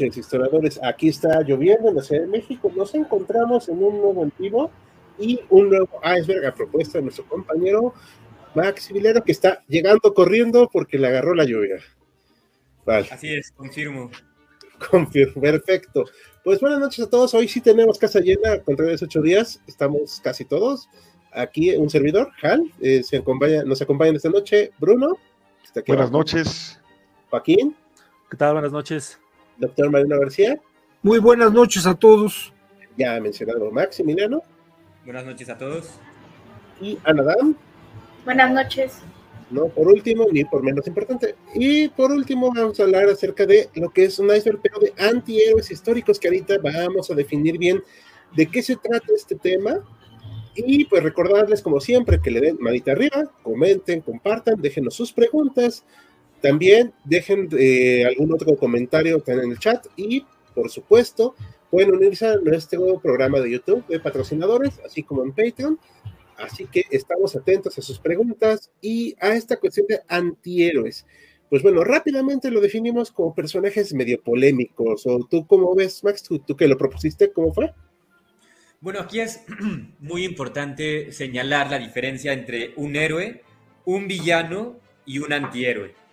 Noches, historiadores. Aquí está lloviendo en la Ciudad de México. Nos encontramos en un nuevo antiguo y un nuevo iceberg a propuesta de nuestro compañero Max Vilero, que está llegando corriendo porque le agarró la lluvia. Vale. Así es, confirmo. Confirmo, perfecto. Pues buenas noches a todos. Hoy sí tenemos casa llena, contrario de ocho días, estamos casi todos. Aquí un servidor, Hal, eh, se acompaña, nos acompaña esta noche Bruno. buenas noches. Joaquín. ¿Qué tal? Buenas noches. Doctor Marino García. Muy buenas noches a todos. Ya mencionado Maximiliano. Buenas noches a todos. Y Anadam. Buenas noches. No, por último, ni por menos importante. Y por último, vamos a hablar acerca de lo que es un iceberg, pero de antihéroes históricos, que ahorita vamos a definir bien de qué se trata este tema. Y pues recordarles, como siempre, que le den manita arriba, comenten, compartan, déjenos sus preguntas también dejen eh, algún otro comentario en el chat y, por supuesto, pueden unirse a nuestro programa de YouTube de patrocinadores, así como en Patreon. Así que estamos atentos a sus preguntas y a esta cuestión de antihéroes. Pues bueno, rápidamente lo definimos como personajes medio polémicos. ¿O tú cómo ves, Max? ¿Tú, tú que lo propusiste? ¿Cómo fue? Bueno, aquí es muy importante señalar la diferencia entre un héroe, un villano y un antihéroe.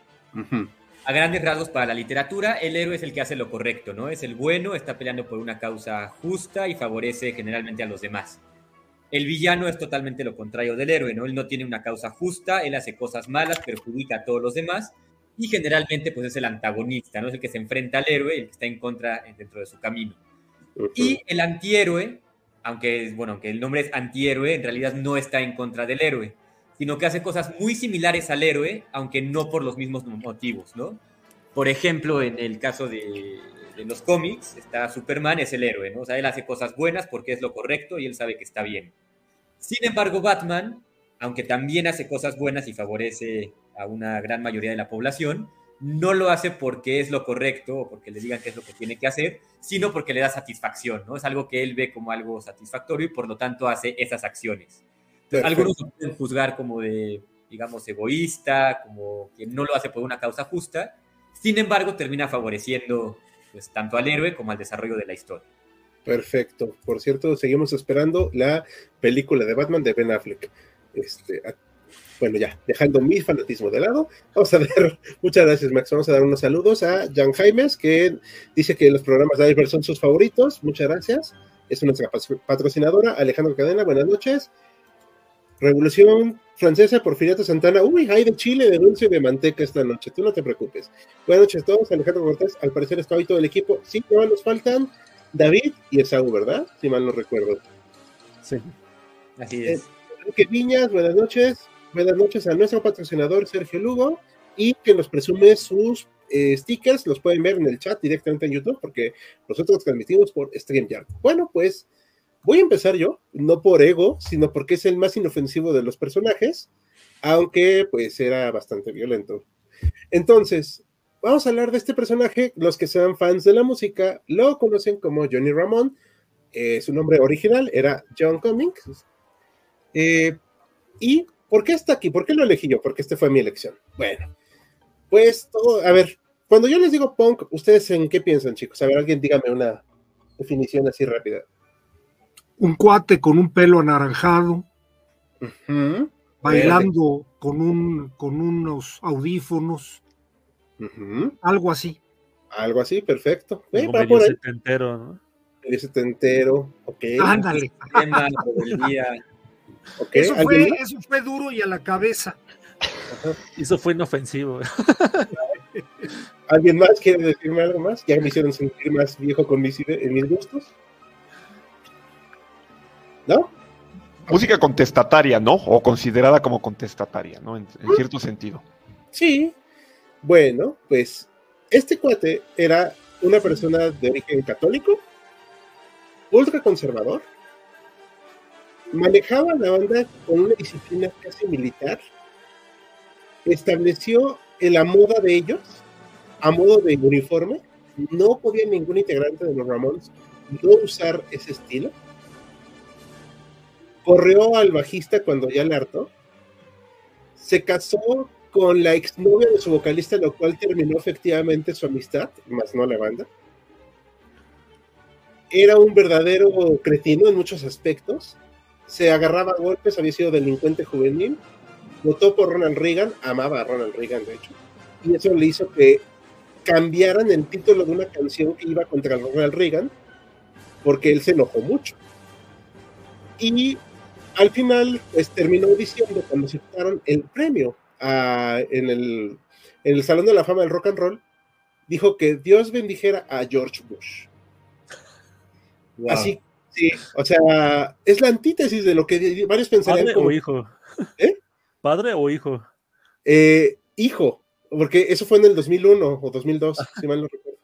A grandes rasgos para la literatura, el héroe es el que hace lo correcto, ¿no? Es el bueno, está peleando por una causa justa y favorece generalmente a los demás. El villano es totalmente lo contrario del héroe, ¿no? Él no tiene una causa justa, él hace cosas malas, perjudica a todos los demás y generalmente pues es el antagonista, ¿no? Es el que se enfrenta al héroe, el que está en contra dentro de su camino. Y el antihéroe, aunque, bueno, aunque el nombre es antihéroe, en realidad no está en contra del héroe sino que hace cosas muy similares al héroe, aunque no por los mismos motivos, ¿no? Por ejemplo, en el caso de, los cómics, está Superman es el héroe, ¿no? O sea, él hace cosas buenas porque es lo correcto y él sabe que está bien. Sin embargo, Batman, aunque también hace cosas buenas y favorece a una gran mayoría de la población, no lo hace porque es lo correcto o porque le digan qué es lo que tiene que hacer, sino porque le da satisfacción, ¿no? Es algo que él ve como algo satisfactorio y por lo tanto hace esas acciones. Algunos lo pueden juzgar como de, digamos, egoísta, como que no lo hace por una causa justa. Sin embargo, termina favoreciendo pues, tanto al héroe como al desarrollo de la historia. Perfecto. Por cierto, seguimos esperando la película de Batman de Ben Affleck. Este, bueno, ya, dejando mi fanatismo de lado, vamos a ver, muchas gracias Max, vamos a dar unos saludos a Jan Jaimes, que dice que los programas de Iver son sus favoritos, muchas gracias, es nuestra patrocinadora, Alejandro Cadena, buenas noches, Revolución Francesa, Porfiriato Santana. Uy, hay de Chile, de dulce y de manteca esta noche. Tú no te preocupes. Buenas noches a todos. Alejandro Cortés, al parecer está hoy todo el equipo. Sí, no nos faltan David y Esaú, ¿verdad? Si mal no recuerdo. Sí. Así es. Enrique Viñas, buenas noches. Buenas noches a nuestro patrocinador Sergio Lugo y que nos presume sus eh, stickers. Los pueden ver en el chat directamente en YouTube porque nosotros transmitimos por StreamYard. Bueno, pues Voy a empezar yo, no por ego, sino porque es el más inofensivo de los personajes, aunque pues era bastante violento. Entonces, vamos a hablar de este personaje. Los que sean fans de la música lo conocen como Johnny Ramón. Eh, su nombre original era John Cummings. Eh, ¿Y por qué está aquí? ¿Por qué lo elegí yo? Porque este fue mi elección. Bueno, pues a ver, cuando yo les digo punk, ¿ustedes en qué piensan, chicos? A ver, alguien dígame una definición así rápida un cuate con un pelo anaranjado, bailando con, un, con unos audífonos, algo así. Algo así, perfecto. Eh, medio setentero, ¿no? Medio setentero, ok. Ándale. eso, fue, eso fue duro y a la cabeza. Eso fue inofensivo. ¿Alguien más quiere decirme algo más? Ya me hicieron sentir más viejo con mis, en mis gustos. ¿No? Música contestataria, ¿no? O considerada como contestataria, ¿no? En, cierto sentido. Sí. Bueno, pues este cuate era una persona de origen católico, ultra conservador, manejaba la banda con una disciplina casi militar, estableció la moda de ellos a modo de uniforme, no podía ningún integrante de los Ramones no usar ese estilo corrió al bajista cuando ya le hartó, se casó con la exnovia de su vocalista, lo cual terminó efectivamente su amistad, más no la banda. Era un verdadero cretino en muchos aspectos. Se agarraba a golpes, había sido delincuente juvenil. Votó por Ronald Reagan, amaba a Ronald Reagan, de hecho. Y eso le hizo que cambiaran el título de una canción que iba contra Ronald Reagan, porque él se enojó mucho. Y al final, pues terminó diciendo cuando aceptaron el premio en, el, Salón de la Fama del Rock and Roll, dijo que Dios bendijera a George Bush. Así, sí, o sea, es la antítesis de lo que varios pensarían. ¿Padre o hijo? ¿Eh? ¿Padre o hijo? Eh, hijo, porque eso fue en el 2001 o 2002, si mal no recuerdo.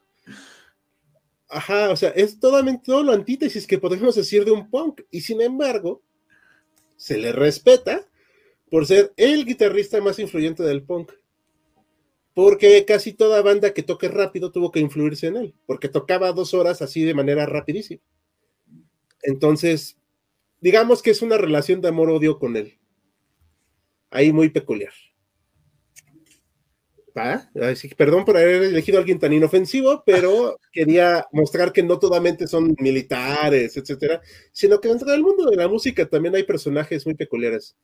Ajá, o sea, es totalmente todo lo antítesis que podemos decir de un punk, y sin embargo, se le respeta por ser el guitarrista más influyente del punk. Porque casi toda banda que toque rápido tuvo que influirse en él, porque tocaba dos horas así de manera rapidísima. Entonces, digamos que es una relación de amor-odio con él. Ahí muy peculiar perdón por haber elegido a alguien tan inofensivo, pero quería mostrar que no totalmente son militares, etcétera, sino que dentro del mundo de la música también hay personajes muy peculiares.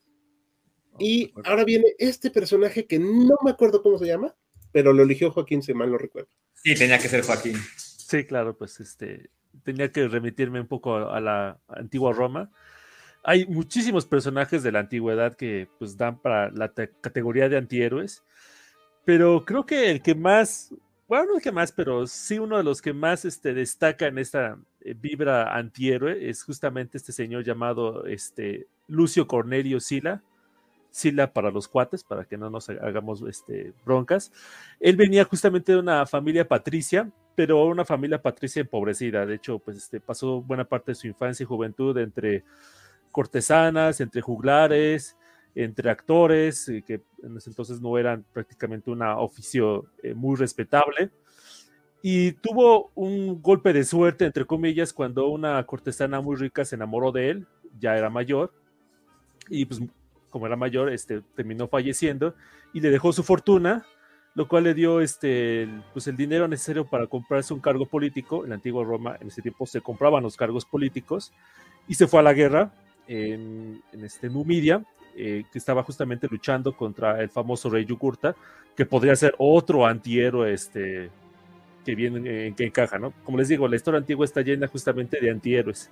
Y ahora viene este personaje que no me acuerdo cómo se llama, pero lo eligió Joaquín, si mal no recuerdo. Sí, tenía que ser Joaquín. Sí, claro, pues este tenía que remitirme un poco a la antigua Roma. Hay muchísimos personajes de la antigüedad que pues dan para la categoría de antihéroes pero creo que el que más, bueno, no el que más, pero sí uno de los que más este, destaca en esta eh, vibra antihéroe es justamente este señor llamado este, Lucio Cornelio Sila. Sila para los cuates, para que no nos hagamos este, broncas. Él venía justamente de una familia patricia, pero una familia patricia empobrecida. De hecho, pues este, pasó buena parte de su infancia y juventud entre cortesanas, entre juglares, entre actores, eh, que en ese entonces no eran prácticamente un oficio eh, muy respetable. Y tuvo un golpe de suerte, entre comillas, cuando una cortesana muy rica se enamoró de él, ya era mayor, y pues como era mayor, este, terminó falleciendo y le dejó su fortuna, lo cual le dio este, pues el dinero necesario para comprarse un cargo político. En la antigua Roma, en ese tiempo se compraban los cargos políticos y se fue a la guerra en, en este, Numidia eh, que estaba justamente luchando contra el famoso rey Yugurta, que podría ser otro antihéroe este, que viene, que encaja, ¿no? Como les digo, la historia antigua está llena justamente de antihéroes.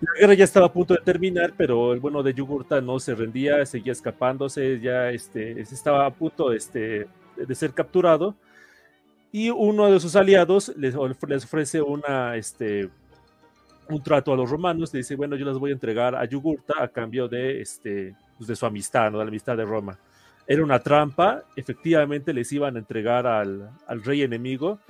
La guerra ya estaba a punto de terminar, pero el bueno de Yugurta no se rendía, seguía escapándose, ya este, estaba a punto este, de ser capturado. Y uno de sus aliados les, les ofrece una, este, un trato a los romanos, le dice, bueno, yo las voy a entregar a Yugurta a cambio de, este, pues, de su amistad, ¿no? de la amistad de Roma. Era una trampa, efectivamente les iban a entregar al, al rey enemigo,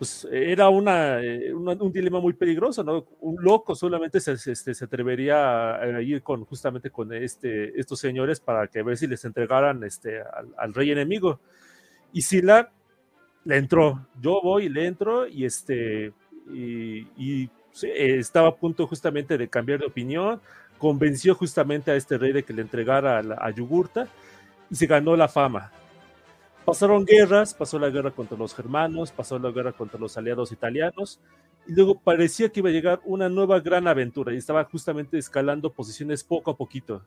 pues era una, eh, un dilema muy peligroso, ¿no? Un loco solamente se, este, se atrevería a, ir con, justamente con este, estos señores para que ver si les entregaran este, al, rey enemigo. Y Sila le entró, yo voy le entro y este, y, estaba a punto justamente de cambiar de opinión, convenció justamente a este rey de que le entregara a, Yugurta y se ganó la fama. Pasaron guerras, pasó la guerra contra los germanos, pasó la guerra contra los aliados italianos, y luego parecía que iba a llegar una nueva gran aventura y estaba justamente escalando posiciones poco a poquito.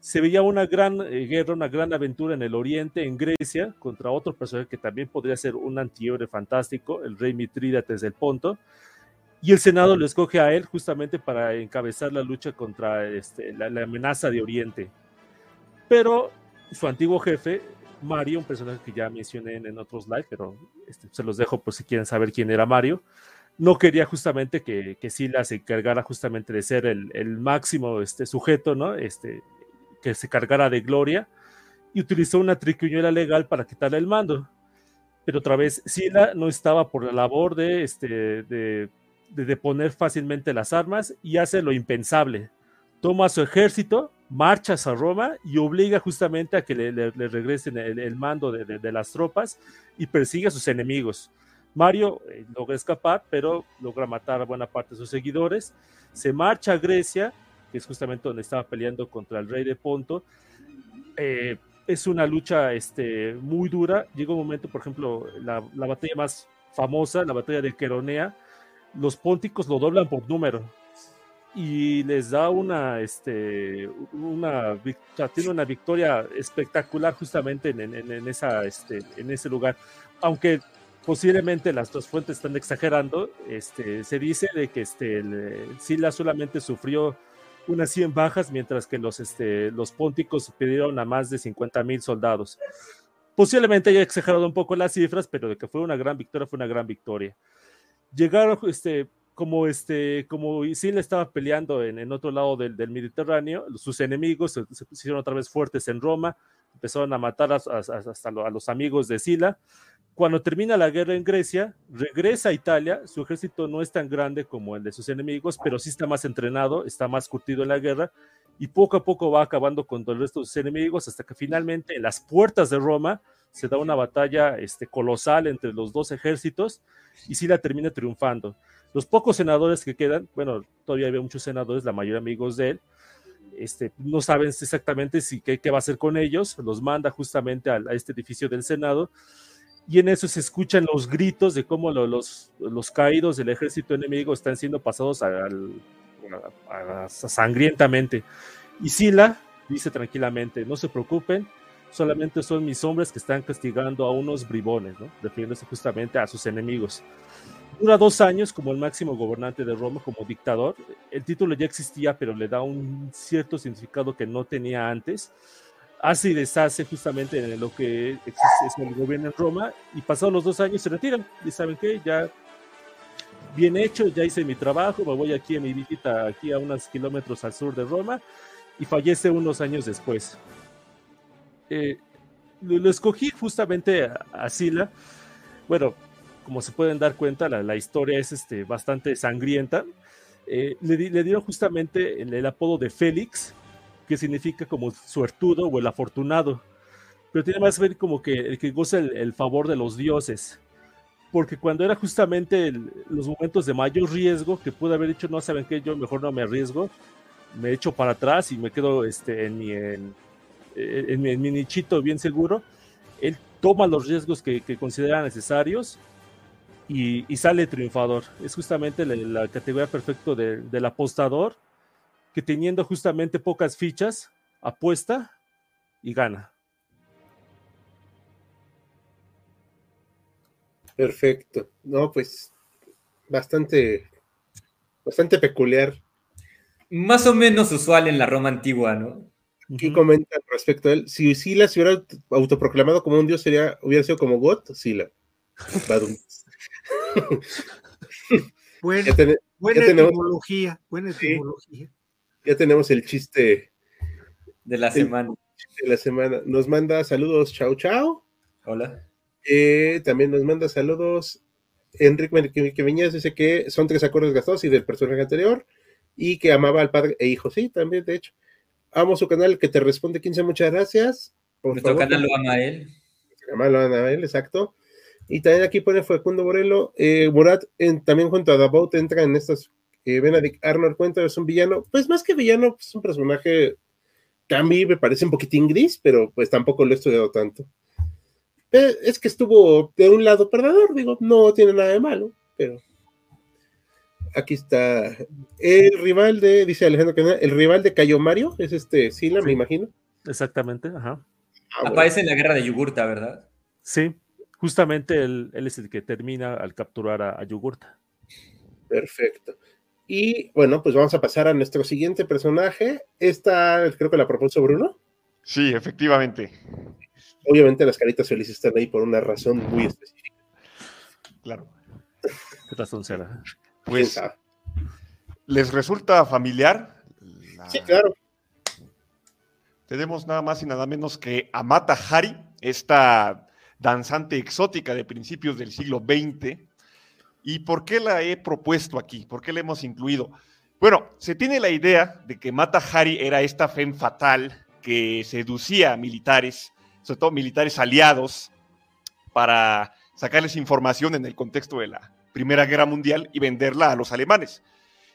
Se veía una gran eh, guerra, una gran aventura en el oriente, en Grecia, contra otro personaje que también podría ser un antihéroe fantástico, el rey Mitrídates del Ponto, y el Senado lo escoge a él justamente para encabezar la lucha contra este, la, amenaza de Oriente. Pero su antiguo jefe, Mario, un personaje que ya mencioné en, otros live, pero este, se los dejo por si quieren saber quién era Mario, no quería justamente que, que Sila se encargara justamente de ser el, el, máximo este, sujeto, ¿no? Este, que se cargara de gloria y utilizó una triquiñuela legal para quitarle el mando. Pero otra vez, Sila no estaba por la labor de, este, de, de deponer fácilmente las armas y hace lo impensable. Toma su ejército, marcha a Roma y obliga justamente a que le, le, regresen el, mando de, las tropas y persigue a sus enemigos. Mario eh, logra escapar, pero logra matar a buena parte de sus seguidores. Se marcha a Grecia, que es justamente donde estaba peleando contra el rey de Ponto. Eh, es una lucha este, muy dura. Llega un momento, por ejemplo, la, la batalla más famosa, la batalla de Queronea, los pónticos lo doblan por número y les da una, este, una, tiene una victoria espectacular justamente en, en, en esa, este, en ese lugar. Aunque posiblemente las dos fuentes están exagerando, este, se dice de que este, Sila solamente sufrió unas 100 bajas, mientras que los, este, los pónticos pidieron a más de 50 mil soldados. Posiblemente haya exagerado un poco las cifras, pero de que fue una gran victoria, fue una gran victoria. Llegaron, este, como, este, como Sila estaba peleando en, en otro lado del, del, Mediterráneo, sus enemigos se, se, pusieron otra vez fuertes en Roma, empezaron a matar a, a, hasta a los amigos de Sila. Cuando termina la guerra en Grecia, regresa a Italia, su ejército no es tan grande como el de sus enemigos, pero sí está más entrenado, está más curtido en la guerra, y poco a poco va acabando con el resto enemigos, hasta que finalmente en las puertas de Roma se da una batalla este, colosal entre los dos ejércitos, y Sila termina triunfando. Los pocos senadores que quedan, bueno, todavía había muchos senadores, la mayoría amigos de él, este, no saben exactamente si qué, qué, va a hacer con ellos, los manda justamente a, este edificio del Senado, y en eso se escuchan los gritos de cómo lo, los, los, caídos del ejército enemigo están siendo pasados a, a, sangrientamente. Y Sila dice tranquilamente, no se preocupen, solamente son mis hombres que están castigando a unos bribones, ¿no? refiriéndose justamente a sus enemigos. Dura dos años como el máximo gobernante de Roma, como dictador. El título ya existía, pero le da un cierto significado que no tenía antes. Hace y deshace justamente en lo que existe, es el gobierno en Roma y pasados los dos años se retiran. Y saben qué, ya bien hecho, ya hice mi trabajo, me voy aquí a mi visita, aquí a unos kilómetros al sur de Roma y fallece unos años después. Eh, lo, escogí justamente a, Sila. Bueno, como se pueden dar cuenta, la, historia es este, bastante sangrienta. Eh, le, dieron justamente el, apodo de Félix, que significa como suertudo o el afortunado, pero tiene más que ver como que el que goza el favor de los dioses, porque cuando era justamente los momentos de mayor riesgo, que pude haber dicho, no saben qué, yo mejor no me arriesgo, me echo para atrás y me quedo este, en, mi, en, en mi nichito bien seguro, él toma los riesgos que, considera necesarios y, sale triunfador. Es justamente la, categoría perfecta de, del apostador que teniendo justamente pocas fichas, apuesta y gana. Perfecto. No, pues bastante, bastante peculiar. Más o menos usual en la Roma antigua, ¿no? ¿Qué comentan respecto a él? Si Sila se hubiera autoproclamado como un dios, sería, hubiera sido como God, Sila. Buen, ya ten, buena ya etimología, buena etimología. Sí, ya tenemos el chiste de la semana. De la semana. Nos manda saludos, chao, chao. Hola. Eh, también nos manda saludos Enrique que, que Viñas dice que son tres acordes gastados y del personaje anterior y que amaba al padre e hijo. Sí, también, de hecho. Amo su canal que te responde 15, muchas gracias. Por Nuestro favor, canal lo ama él. Canal lo ama él, exacto. Y también aquí pone Facundo Morelo. Eh, Murat en, también junto a Dabout entra en estas. Eh, Benedict Arnold cuenta, es un villano. Pues más que villano, es un personaje que a mí me parece un poquitín gris, pero pues tampoco lo he estudiado tanto. Eh, es que estuvo de un lado perdedor, digo, no tiene nada de malo, pero aquí está. El rival de, dice Alejandro Canal, el rival de Cayo Mario es este Sila, sí. me imagino. Exactamente, ajá. Ah, Aparece bueno. en la guerra de Yugurta, ¿verdad? Sí, justamente él, él, es el que termina al capturar a, a, Yugurta. Perfecto. Y bueno, pues vamos a pasar a nuestro siguiente personaje. Esta creo que la propuso Bruno. Sí, efectivamente. Obviamente las caritas felices están ahí por una razón muy específica. Claro. razón será? Pues, ¿les resulta familiar? Sí, claro. Tenemos nada más y nada menos que Amata Hari, esta danzante exótica de principios del siglo XX. ¿Y por qué la he propuesto aquí? ¿Por qué la hemos incluido? Bueno, se tiene la idea de que Mata Hari era esta femme fatal que seducía a militares, sobre todo militares aliados, para sacarles información en el contexto de la Primera Guerra Mundial y venderla a los alemanes.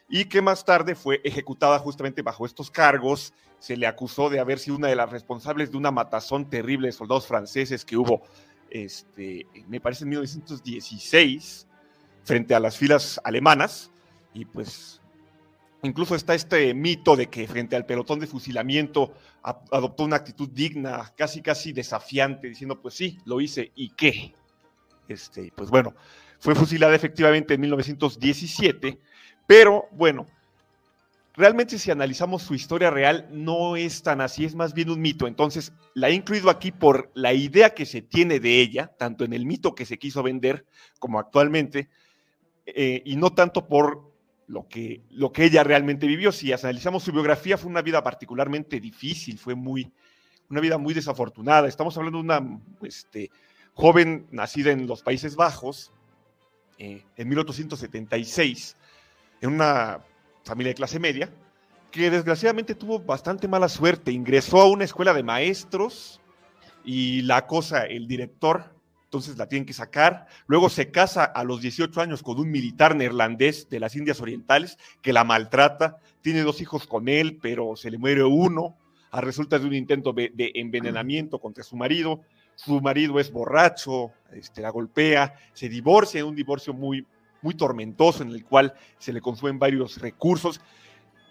Y que más tarde fue ejecutada justamente bajo estos cargos. Se le acusó de haber sido una de las responsables de una matazón terrible de soldados franceses que hubo, este, me parece, en 1916, frente a las filas alemanas. Y pues Incluso está este mito de que frente al pelotón de fusilamiento adoptó una actitud digna, casi casi desafiante, diciendo, pues sí, lo hice, ¿y qué? Este, pues bueno, fue fusilada efectivamente en 1917, pero bueno, realmente si analizamos su historia real, no es tan así, es más bien un mito. Entonces, la he incluido aquí por la idea que se tiene de ella, tanto en el mito que se quiso vender como actualmente, eh, y no tanto por lo que, lo que ella realmente vivió. Si analizamos su biografía, fue una vida particularmente difícil, fue muy, una vida muy desafortunada. Estamos hablando de una este, joven nacida en los Países Bajos eh, en 1876, en una familia de clase media, que desgraciadamente tuvo bastante mala suerte. Ingresó a una escuela de maestros y la cosa, el director entonces la tienen que sacar. Luego se casa a los 18 años con un militar neerlandés de las Indias Orientales que la maltrata. Tiene dos hijos con él, pero se le muere uno a resulta de un intento de, envenenamiento contra su marido. Su marido es borracho, este, la golpea, se divorcia, un divorcio muy, muy tormentoso en el cual se le consumen varios recursos.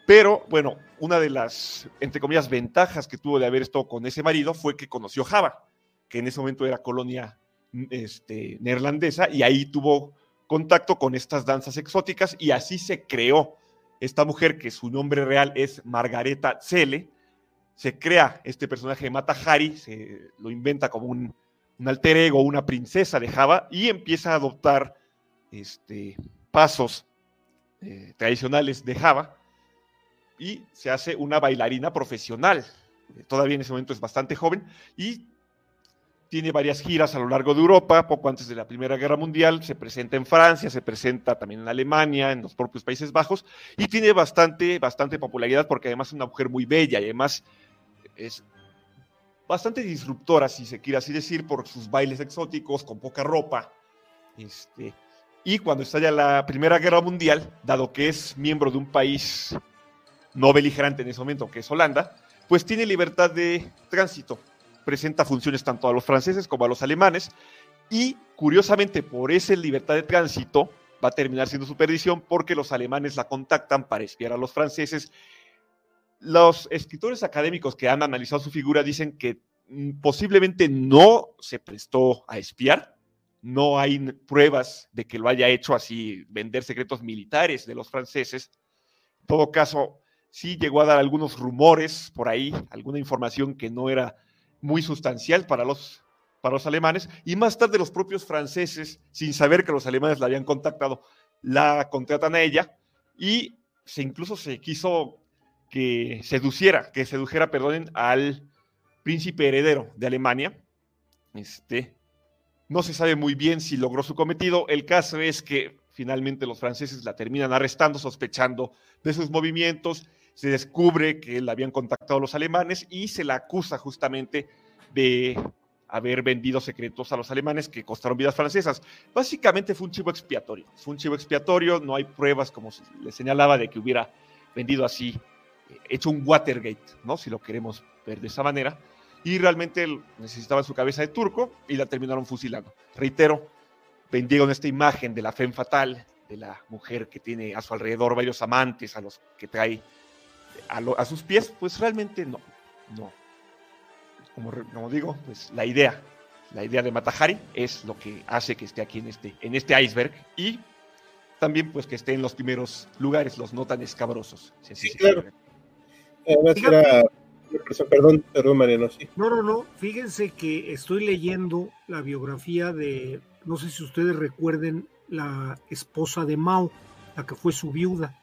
Pero bueno, una de las, entre comillas, ventajas que tuvo de haber estado con ese marido fue que conoció Java, que en ese momento era colonia este, neerlandesa y ahí tuvo contacto con estas danzas exóticas y así se creó esta mujer que su nombre real es Margareta Zelle. Se crea este personaje de Mata Hari, se lo inventa como un, alter ego, una princesa de Java y empieza a adoptar este, pasos eh, tradicionales de Java y se hace una bailarina profesional. Todavía en ese momento es bastante joven y tiene varias giras a lo largo de Europa, poco antes de la Primera Guerra Mundial, se presenta en Francia, se presenta también en Alemania, en los propios Países Bajos, y tiene bastante, bastante popularidad porque además es una mujer muy bella y además es bastante disruptora, si se quiere así decir, por sus bailes exóticos, con poca ropa. Este, y cuando estalla la Primera Guerra Mundial, dado que es miembro de un país no beligerante en ese momento, que es Holanda, pues tiene libertad de tránsito presenta funciones tanto a los franceses como a los alemanes y curiosamente por esa libertad de tránsito va a terminar siendo su perdición porque los alemanes la contactan para espiar a los franceses. Los escritores académicos que han analizado su figura dicen que mm, posiblemente no se prestó a espiar, no hay pruebas de que lo haya hecho así, vender secretos militares de los franceses. En todo caso, sí llegó a dar algunos rumores por ahí, alguna información que no era muy sustancial para los, para los alemanes y más tarde los propios franceses, sin saber que los alemanes la habían contactado, la contratan a ella y se incluso se quiso que seduciera, que sedujera, perdonen, al príncipe heredero de Alemania. Este, no se sabe muy bien si logró su cometido. El caso es que finalmente los franceses la terminan arrestando, sospechando de sus movimientos se descubre que la habían contactado los alemanes y se la acusa justamente de haber vendido secretos a los alemanes que costaron vidas francesas. Básicamente fue un chivo expiatorio. Fue un chivo expiatorio, no hay pruebas, como le señalaba, de que hubiera vendido así, eh, hecho un Watergate, ¿no? Si lo queremos ver de esa manera. Y realmente necesitaba su cabeza de turco y la terminaron fusilando. Reitero, vendieron esta imagen de la femme fatal, de la mujer que tiene a su alrededor varios amantes, a los que trae a, sus pies, pues realmente no, no. Como, como, digo, pues la idea, la idea de Matahari es lo que hace que esté aquí en este, en este iceberg y también pues que esté en los primeros lugares, los no tan escabrosos. sí, claro. Perdón, perdón, Mariano, sí. No, no, no. Fíjense que estoy leyendo la biografía de, no sé si ustedes recuerden la esposa de Mao, la que fue su viuda,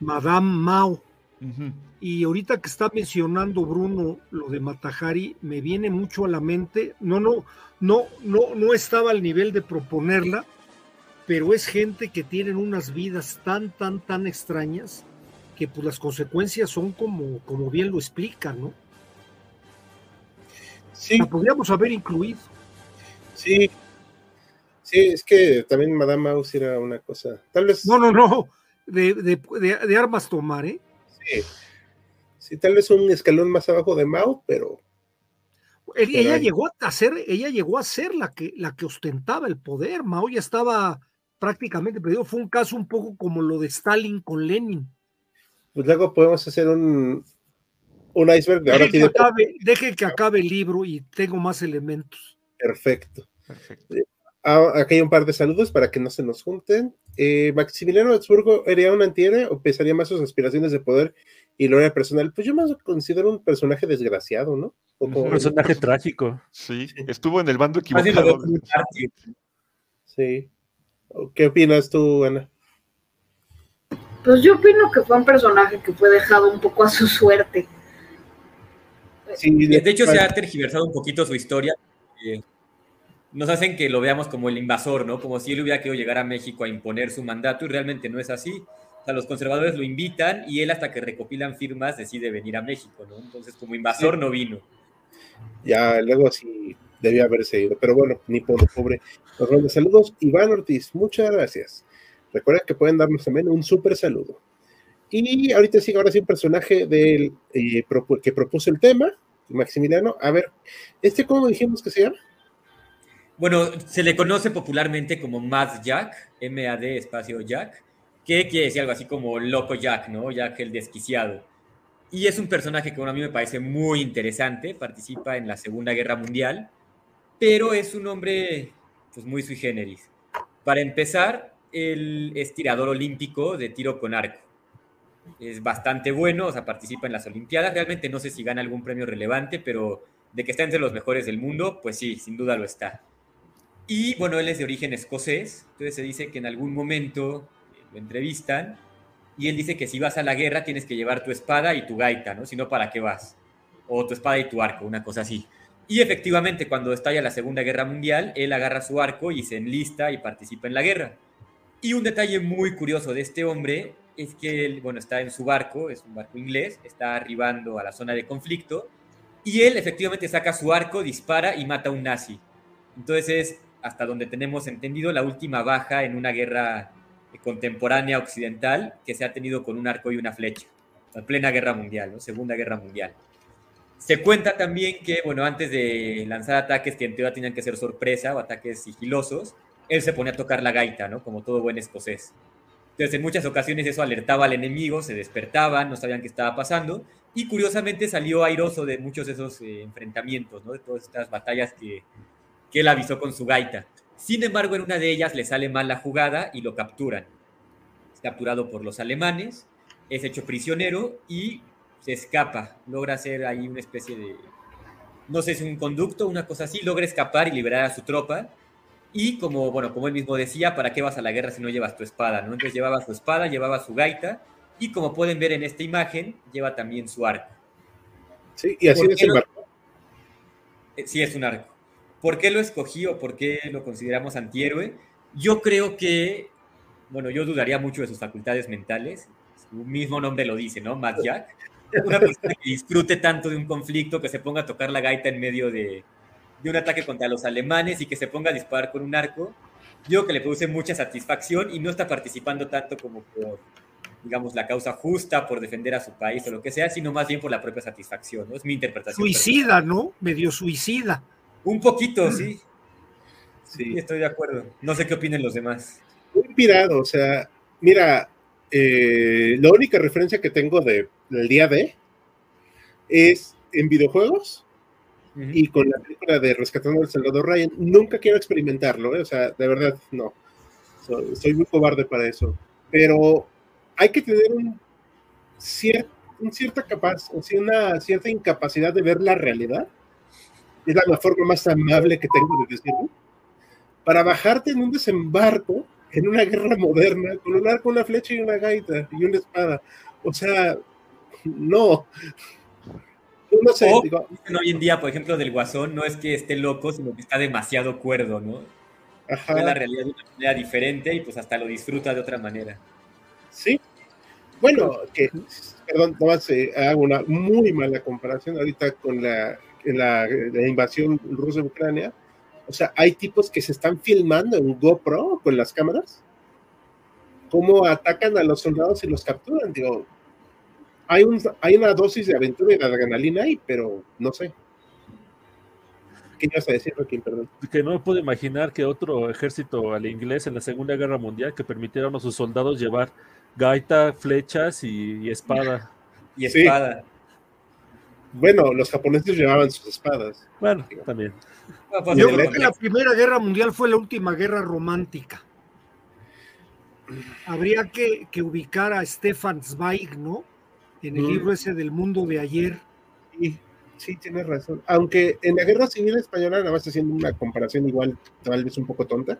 Madame Mao. Y ahorita que está mencionando Bruno lo de Matajari, me viene mucho a la mente, no, no, no, no, no estaba al nivel de proponerla, pero es gente que tienen unas vidas tan, tan, tan extrañas que pues las consecuencias son como, como bien lo explican, ¿no? Sí. La podríamos haber incluido. Sí. Sí, es que también Madame Mouse era una cosa. Tal vez. No, no, no. De, de, armas tomar, ¿eh? Sí. Sí, tal vez un escalón más abajo de Mao, pero. Ella, llegó a ser, ella llegó a ser la que, la que ostentaba el poder. Mao ya estaba prácticamente perdido. Fue un caso un poco como lo de Stalin con Lenin. Pues luego podemos hacer un, un iceberg. De deje, que acabe, deje que acabe el libro y tengo más elementos. Perfecto. Perfecto. Eh, ah, aquí hay un par de saludos para que no se nos junten. Eh, Maximiliano Habsburgo ¿era un antihéroe o pensaría más sus aspiraciones de poder y gloria personal? Pues yo más considero un personaje desgraciado, ¿no? un personaje trágico. Sí, estuvo en el bando equivocado. Sí. ¿Qué opinas tú, Ana? Pues yo opino que fue un personaje que fue dejado un poco a su suerte. de, hecho, se ha tergiversado un poquito su historia. Nos hacen que lo veamos como el invasor, ¿no? Como si él hubiera querido llegar a México a imponer su mandato y realmente no es así. O sea, los conservadores lo invitan y él hasta que recopilan firmas decide venir a México, ¿no? Entonces, como invasor no vino. Ya, luego sí debía haberse ido, pero bueno, ni por pobre. Nos manda saludos. Iván Ortiz, muchas gracias. Recuerden que pueden darnos también un súper saludo. Y ahorita sigue ahora sí un personaje del, eh, que propuso el tema, Maximiliano. A ver, ¿este cómo dijimos que se llama? Bueno, se le conoce popularmente como Mad Jack, M-A-D espacio Jack, que quiere decir algo así como Loco Jack, ¿no? Jack el desquiciado. Y es un personaje que bueno, a mí me parece muy interesante, participa en la Segunda Guerra Mundial, pero es un hombre pues, muy sui generis. Para empezar, él es tirador olímpico de tiro con arco. Es bastante bueno, o sea, participa en las Olimpiadas. Realmente no sé si gana algún premio relevante, pero de que está entre los mejores del mundo, pues sí, sin duda lo está. Y bueno, él es de origen escocés, entonces se dice que en algún momento eh, lo entrevistan y él dice que si vas a la guerra tienes que llevar tu espada y tu gaita, ¿no? Si no, ¿para qué vas? O tu espada y tu arco, una cosa así. Y efectivamente, cuando estalla la Segunda Guerra Mundial, él agarra su arco y se enlista y participa en la guerra. Y un detalle muy curioso de este hombre es que él, bueno, está en su barco, es un barco inglés, está arribando a la zona de conflicto, y él efectivamente saca su arco, dispara y mata a un nazi. Entonces es, hasta donde tenemos entendido, la última baja en una guerra contemporánea occidental que se ha tenido con un arco y una flecha. La plena guerra mundial, ¿no? Segunda guerra mundial. Se cuenta también que, bueno, antes de lanzar ataques que en teoría tenían que ser sorpresa o ataques sigilosos, él se ponía a tocar la gaita, ¿no? Como todo buen escocés. Entonces, en muchas ocasiones eso alertaba al enemigo, se despertaban, no sabían qué estaba pasando, y curiosamente salió airoso de muchos de esos eh, enfrentamientos, ¿no? De todas estas batallas que, que él avisó con su gaita. Sin embargo, en una de ellas le sale mal la jugada y lo capturan. Es capturado por los alemanes, es hecho prisionero y se escapa. Logra hacer ahí una especie de, no sé si un conducto, una cosa así, logra escapar y liberar a su tropa y como, bueno, como él mismo decía, ¿para qué vas a la guerra si no llevas tu espada? ¿no? Entonces llevaba su espada, llevaba su gaita, y como pueden ver en esta imagen, lleva también su arco. Sí, y así es el arco. Eh, sí, es un arco. ¿Por qué lo escogí o por qué lo consideramos antihéroe? Yo creo que, bueno, yo dudaría mucho de sus facultades mentales. Su mismo nombre lo dice, ¿no? Mad Jack. Una persona que disfrute tanto de un conflicto, que se ponga a tocar la gaita en medio de, de un ataque contra los alemanes y que se ponga a disparar con un arco, yo que le produce mucha satisfacción y no está participando tanto como por, digamos, la causa justa, por defender a su país o lo que sea, sino más bien por la propia satisfacción, ¿no? Es mi interpretación. Suicida, ¿no? Medio suicida. Un poquito, sí. Sí, estoy de acuerdo. No sé qué opinen los demás. Muy pirado, o sea, mira, eh, la única referencia que tengo de, del día de es en videojuegos y con la película de Rescatando al Salvador Ryan, nunca quiero experimentarlo, ¿eh? o sea, de verdad, no. Soy, muy cobarde para eso. Pero hay que tener un, cierta capaz, o sea, una cierta incapacidad de ver la realidad. Es la forma más amable que tengo de decirlo. para bajarte en un desembarco en una guerra moderna con un arco, una flecha y una gaita y una espada. O sea, no. No sé. hoy en día, por ejemplo, del Guasón, no es que esté loco, sino que está demasiado cuerdo, ¿no? Ajá. Ve la realidad de una manera diferente y pues hasta lo disfruta de otra manera. Sí. Bueno, que, perdón, nomás eh, hago una muy mala comparación ahorita con la, la, la invasión rusa de Ucrania o sea, hay tipos que se están filmando en GoPro con las cámaras, cómo atacan a los soldados y los capturan. Digo, hay, un, hay una dosis de aventura y de adrenalina ahí, pero no sé. ¿Qué ibas a decir, Joaquín? Perdón. Que no me puedo imaginar que otro ejército al inglés en la Segunda Guerra Mundial que permitieron a sus soldados llevar gaita, flechas y, espada. Y espada. Bueno, los japoneses llevaban sus espadas. Bueno, también. Yo creo que la Primera Guerra Mundial fue la última guerra romántica. Habría que, ubicar a Stefan Zweig, ¿no? En el mm. libro ese del mundo de ayer. Sí, sí, tienes razón. Aunque en la Guerra Civil Española, nada más haciendo una comparación igual, tal vez un poco tonta,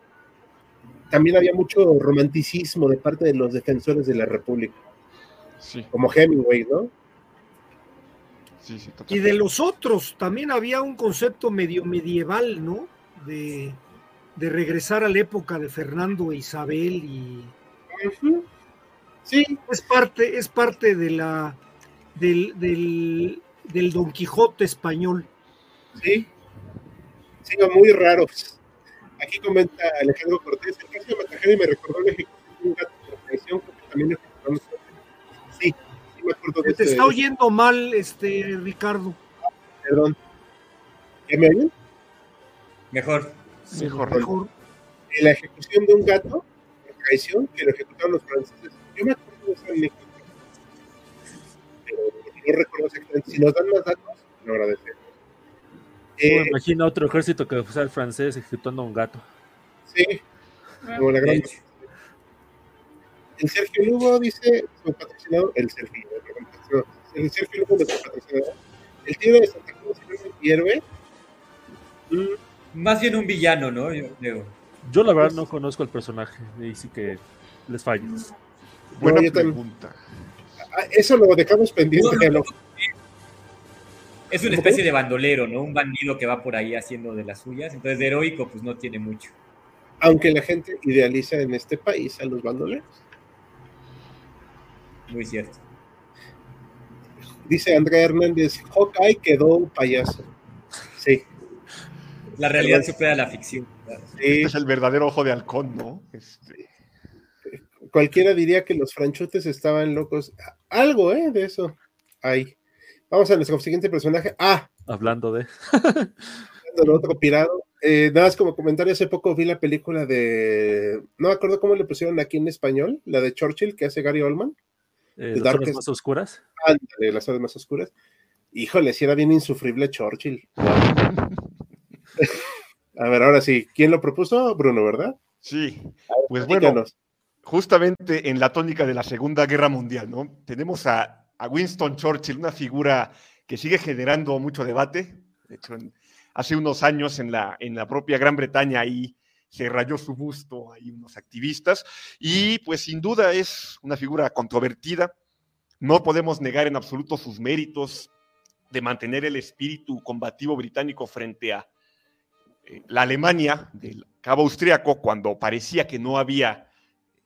también había mucho romanticismo de parte de los defensores de la República. Sí. Como Hemingway, ¿no? Y de los otros también había un concepto medio medieval, ¿no? De, regresar a la época de Fernando e Isabel y sí. es parte es parte de la del, del, Don Quijote español. Sí. Sí muy raros. Aquí comenta Alejandro Cortés el caso de Matajari me recordó la ejecución de un gato de traición que también te está oyendo mal, este, Ricardo. Perdón. ¿Ya me oyen? Mejor. Mejor. Mejor. La ejecución de un gato, la traición, que lo ejecutaron los franceses. Yo me acuerdo de esa anécdota. Pero no recuerdo exactamente. Si nos dan más datos, lo agradeceré. Eh, imagina otro ejército que fuera el francés ejecutando a un gato. Sí, como la gran. El Sergio Lugo dice, su patrocinador, el Sergio, el Sergio Lugo, nuestro patrocinador. El tío de Santa Cruz es un héroe. Mm. Más bien un villano, ¿no? Yo, yo la verdad no conozco el personaje, y sí que les fallo. Buena pregunta. Ah, eso lo dejamos pendiente. No, Es una especie de bandolero, ¿no? Un bandido que va por ahí haciendo de las suyas. Entonces, de heroico, pues no tiene mucho. Aunque la gente idealiza en este país a los bandoleros. Muy cierto. Dice Andrea Hernández, Hawkeye quedó un payaso. Sí. La realidad supera la ficción. Este es el verdadero ojo de halcón, ¿no? Este... Cualquiera diría que los franchutes estaban locos. Algo, ¿eh? De eso. Ahí. Vamos a nuestro siguiente personaje. Ah. Hablando de. Hablando otro pirado. Eh, nada más como comentario, hace poco vi la película de. No me acuerdo cómo le pusieron aquí en español, la de Churchill que hace Gary Oldman. Eh, ¿Las zonas más oscuras? Ándale, las zonas más oscuras. Híjole, si era bien insufrible Churchill. A ver, ahora sí, ¿quién lo propuso? Bruno, ¿verdad? Sí, pues bueno, justamente en la tónica de la Segunda Guerra Mundial, ¿no? Tenemos a, Winston Churchill, una figura que sigue generando mucho debate. De hecho, hace unos años en la, en la propia Gran Bretaña ahí se rayó su busto ahí unos activistas y pues sin duda es una figura controvertida. No podemos negar en absoluto sus méritos de mantener el espíritu combativo británico frente a eh, la Alemania del cabo austriaco cuando parecía que no había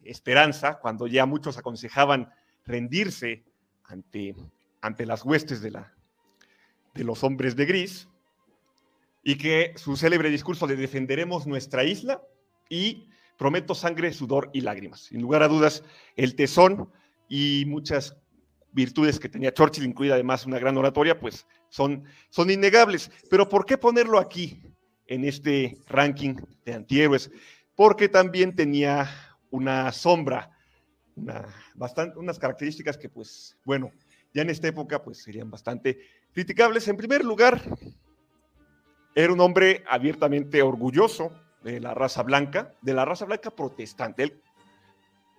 esperanza, cuando ya muchos aconsejaban rendirse ante, ante las huestes de, la, de los hombres de gris y que su célebre discurso de defenderemos nuestra isla y prometo sangre, sudor y lágrimas. Sin lugar a dudas, el tesón y muchas virtudes que tenía Churchill, incluida además una gran oratoria, pues son, son innegables. Pero ¿por qué ponerlo aquí en este ranking de antihéroes? Porque también tenía una sombra, unas características que pues, bueno, ya en esta época pues serían bastante criticables. En primer lugar, era un hombre abiertamente orgulloso de la raza blanca, de la raza blanca protestante. Él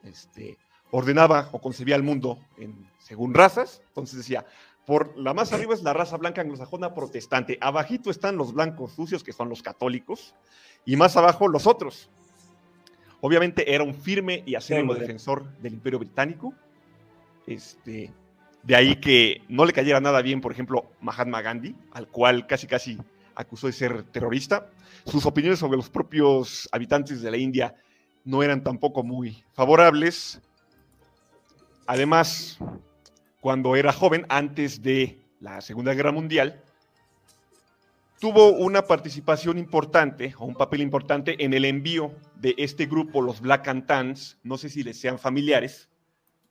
este, ordenaba o concebía el mundo en, según razas. Entonces decía, por la más arriba es la raza blanca anglosajona protestante, abajito están los blancos sucios, que son los católicos, y más abajo los otros. Obviamente era un firme y acérrimo defensor del Imperio Británico. Este, de ahí que no le cayera nada bien, por ejemplo, Mahatma Gandhi, al cual casi casi acusó de ser terrorista. Sus opiniones sobre los propios habitantes de la India no eran tampoco muy favorables. Además, cuando era joven, antes de la Segunda Guerra Mundial, tuvo una participación importante o un papel importante en el envío de este grupo, los Black and Tans, no sé si les sean familiares,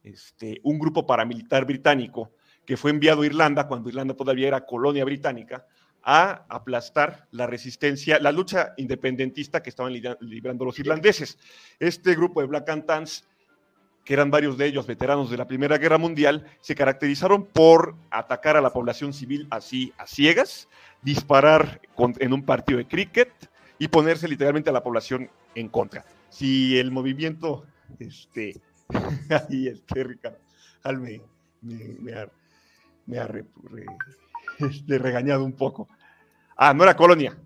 este, un grupo paramilitar británico que fue enviado a Irlanda cuando Irlanda todavía era colonia británica a aplastar la resistencia, la lucha independentista que estaban librando los irlandeses. Este grupo de Black and Tans que eran varios de ellos veteranos de la Primera Guerra Mundial, se caracterizaron por atacar a la población civil así a ciegas, disparar en un partido de cricket y ponerse literalmente a la población en contra. Si el movimiento, este, ahí este, Ricardo, me, me, ha, me ha este, regañado un poco. Ah, no era colonia.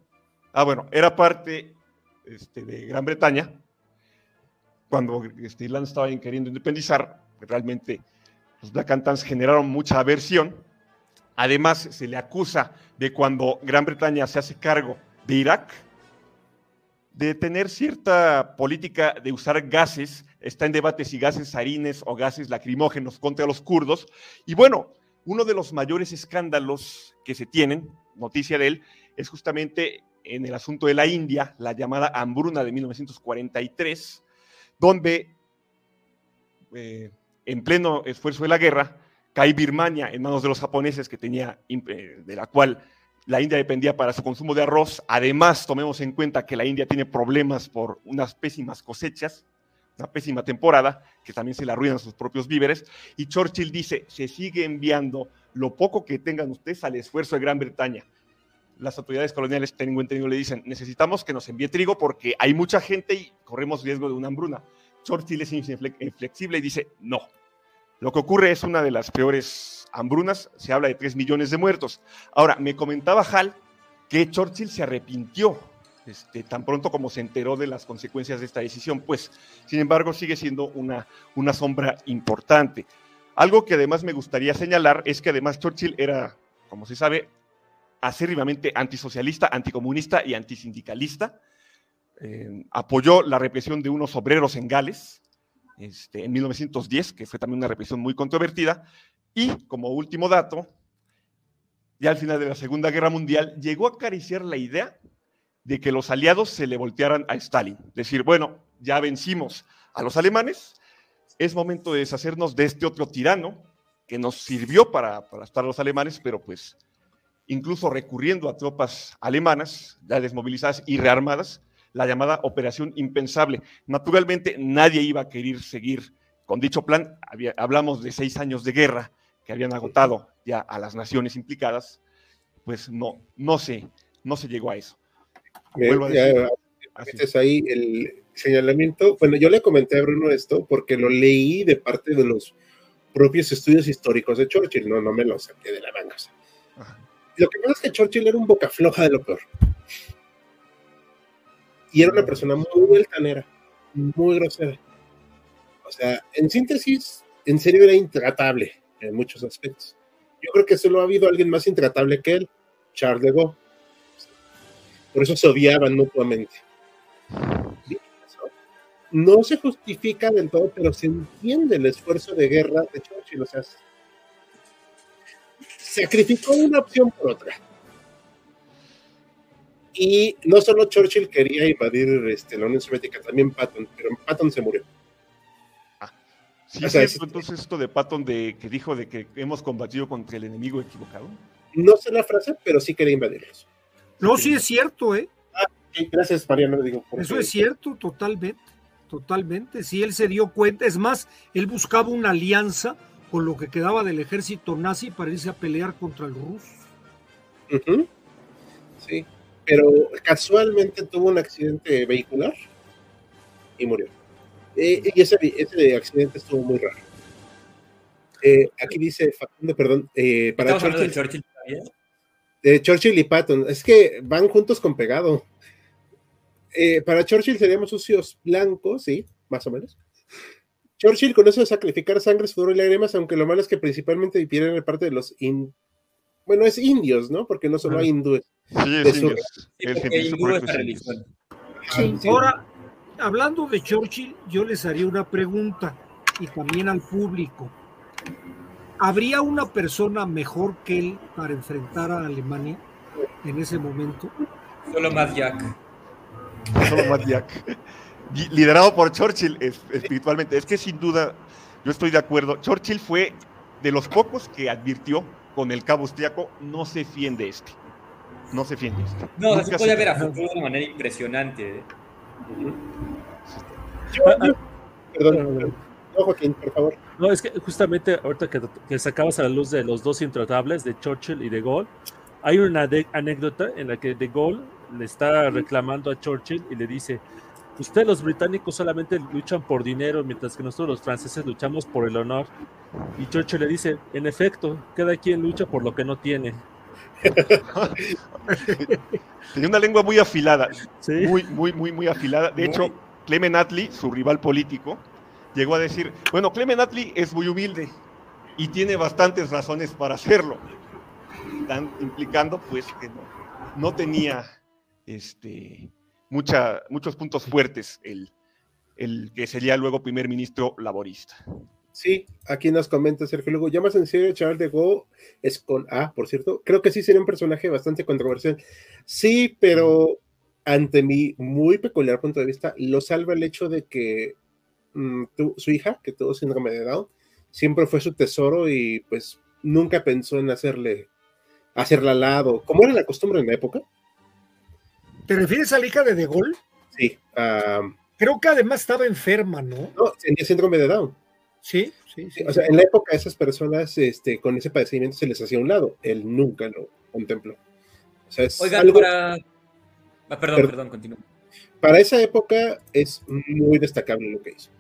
Ah, bueno, era parte este, de Gran Bretaña, cuando este, Irlanda estaba queriendo independizar, realmente los Black Cantans generaron mucha aversión. Además, se le acusa de cuando Gran Bretaña se hace cargo de Irak, de tener cierta política de usar gases, está en debate si gases sarines o gases lacrimógenos contra los kurdos. Y bueno, uno de los mayores escándalos que se tienen, noticia de él, es justamente en el asunto de la India, la llamada hambruna de 1943, donde eh, en pleno esfuerzo de la guerra cae Birmania en manos de los japoneses que tenía, eh, de la cual la India dependía para su consumo de arroz. Además, tomemos en cuenta que la India tiene problemas por unas pésimas cosechas, una pésima temporada, que también se le arruinan sus propios víveres. Y Churchill dice, se sigue enviando lo poco que tengan ustedes al esfuerzo de Gran Bretaña. Las autoridades coloniales, tengo entendido, le dicen, necesitamos que nos envíe trigo porque hay mucha gente y corremos riesgo de una hambruna. Churchill es inflexible y dice, no. Lo que ocurre es una de las peores hambrunas, se habla de 3 millones de muertos. Ahora, me comentaba Hal que Churchill se arrepintió este, tan pronto como se enteró de las consecuencias de esta decisión, pues, sin embargo, sigue siendo una, una sombra importante. Algo que además me gustaría señalar es que además Churchill era, como se sabe, acérrimamente antisocialista, anticomunista y antisindicalista. Eh, apoyó la represión de unos obreros en Gales este, en 1910, que fue también una represión muy controvertida. Y como último dato, ya al final de la Segunda Guerra Mundial, llegó a acariciar la idea de que los aliados se le voltearan a Stalin. Decir, bueno, ya vencimos a los alemanes, es momento de deshacernos de este otro tirano que nos sirvió para, para estar los alemanes, pero pues incluso recurriendo a tropas alemanas ya desmovilizadas y rearmadas, la llamada Operación Impensable. Naturalmente, nadie iba a querer seguir con dicho plan. hablamos de seis años de guerra que habían agotado ya a las naciones implicadas. Pues no, no se, no se llegó a eso. Vuelvo a decir, es ahí el señalamiento. Bueno, yo le comenté a Bruno esto porque lo leí de parte de los propios estudios históricos de Churchill, no, no me lo saqué de la manga. Lo que pasa es que Churchill era un boca floja de lo peor. Y era una persona muy altanera, muy grosera. O sea, en síntesis, en serio era intratable en muchos aspectos. Yo creo que solo ha habido alguien más intratable que él, Charles de Gaulle. Por eso se odiaban mutuamente. No se justifica del todo, pero se entiende el esfuerzo de guerra de Churchill. O sea, sacrificó una opción por otra. Y no solo Churchill quería invadir este, la Unión Soviética, también Patton, pero Patton se murió. Ah, sí, es entonces esto de Patton de, que dijo de que hemos combatido contra el enemigo equivocado. No sé la frase, pero sí quería invadirlos. No, sí es cierto, ¿eh? Ah, gracias, Mariano. Digo, Eso es cierto, totalmente, totalmente. Sí, él se dio cuenta. Es más, él buscaba una alianza con lo que quedaba del ejército nazi para irse a pelear contra el ruso. Sí, pero casualmente tuvo un accidente vehicular y murió. Eh, y ese, accidente estuvo muy raro. Eh, aquí dice Facundo, perdón, eh, para Churchill, Churchill, Churchill y Patton, es que van juntos con pegado. eh, para Churchill seríamos sucios blancos, sí, más o menos. Churchill con eso de sacrificar sangre, sudor y lágrimas, aunque lo malo es que principalmente vivían en parte de los bueno, es indios, ¿no? Porque no solo hay hindúes. Sí, es indios. Ahora, hablando de Churchill, yo les haría una pregunta y también al público. ¿Habría una persona mejor que él para enfrentar a Alemania en ese momento? Solo más Jack. Solo más Jack. Liderado por Churchill espiritualmente. Es que sin duda, yo estoy de acuerdo. Churchill fue de los pocos que advirtió con el cabo austriaco, no se fiende este. No se fiende este. No, se puede ver a futuro de manera impresionante. ¿eh? perdón, no, Joaquín, por favor. No, es que justamente ahorita que, que, sacabas a la luz de los dos intratables, de Churchill y de Gaulle, hay una anécdota en la que de Gaulle le está reclamando a Churchill y le dice, Ustedes los británicos solamente luchan por dinero, mientras que nosotros los franceses luchamos por el honor. Y Churchill le dice, en efecto, cada quien lucha por lo que no tiene. Tenía una lengua muy afilada, muy, muy, muy, muy afilada. De hecho, Clement Attlee, su rival político, llegó a decir, bueno, Clement Attlee es muy humilde y tiene bastantes razones para hacerlo, Están implicando pues que no, tenía este, mucha, muchos puntos fuertes el, el que sería luego primer ministro laborista. Sí, aquí nos comenta Sergio Lugo. Ya más en serio, Charles de Gaulle es con A, por cierto. Creo que sí sería un personaje bastante controversial. Sí, pero ante mi muy peculiar punto de vista, lo salva el hecho de que mm, su hija, que tuvo síndrome de Down, siempre fue su tesoro y pues nunca pensó en hacerle, hacerla al lado, como era la costumbre en la época. ¿Te refieres a la hija de De Gaulle? Sí. Creo que además estaba enferma, ¿no? No, tenía síndrome de Down. Sí, sí, sí. O sea, en la época esas personas este, con ese padecimiento se les hacía a un lado. Él nunca lo contempló. O sea, es Oiga, para... Ah, perdón, perdón, continúo. Para esa época es muy destacable lo que hizo.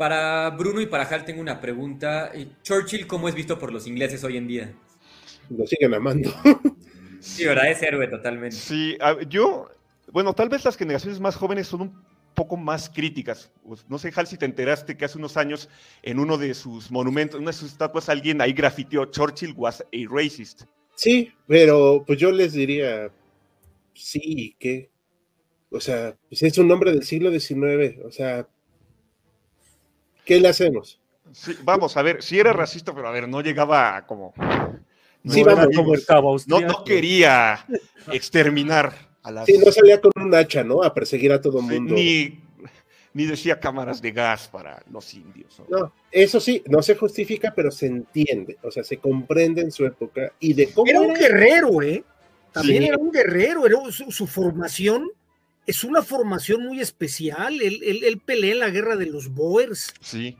Para Bruno y para Hal tengo una pregunta. Churchill, ¿cómo es visto por los ingleses hoy en día? Lo siguen amando. Sí, ¿verdad? Es héroe totalmente. Sí, yo, bueno, tal vez las generaciones más jóvenes son un poco más críticas. Pues, no sé, Hal, si te enteraste que hace unos años en uno de sus monumentos, en una de sus estatuas, alguien ahí grafiteó Churchill was a racist. Sí, pero pues yo les diría, sí, que, o sea, pues es un hombre del siglo XIX, o sea, ¿qué le hacemos? Sí, vamos a ver, si era racista, pero a ver, no llegaba como Sí, vamos, como no, no quería exterminar a las. Sí, no salía con un hacha, ¿no? A perseguir a todo el mundo. Ni, ni decía cámaras de gas para los indios. ¿no? eso sí, no se justifica, pero se entiende. O sea, se comprende en su época y de cómo. Era un guerrero, ¿eh? También era un guerrero, era su, formación es una formación muy especial. Él, él, pelea en la guerra de los Boers. Sí.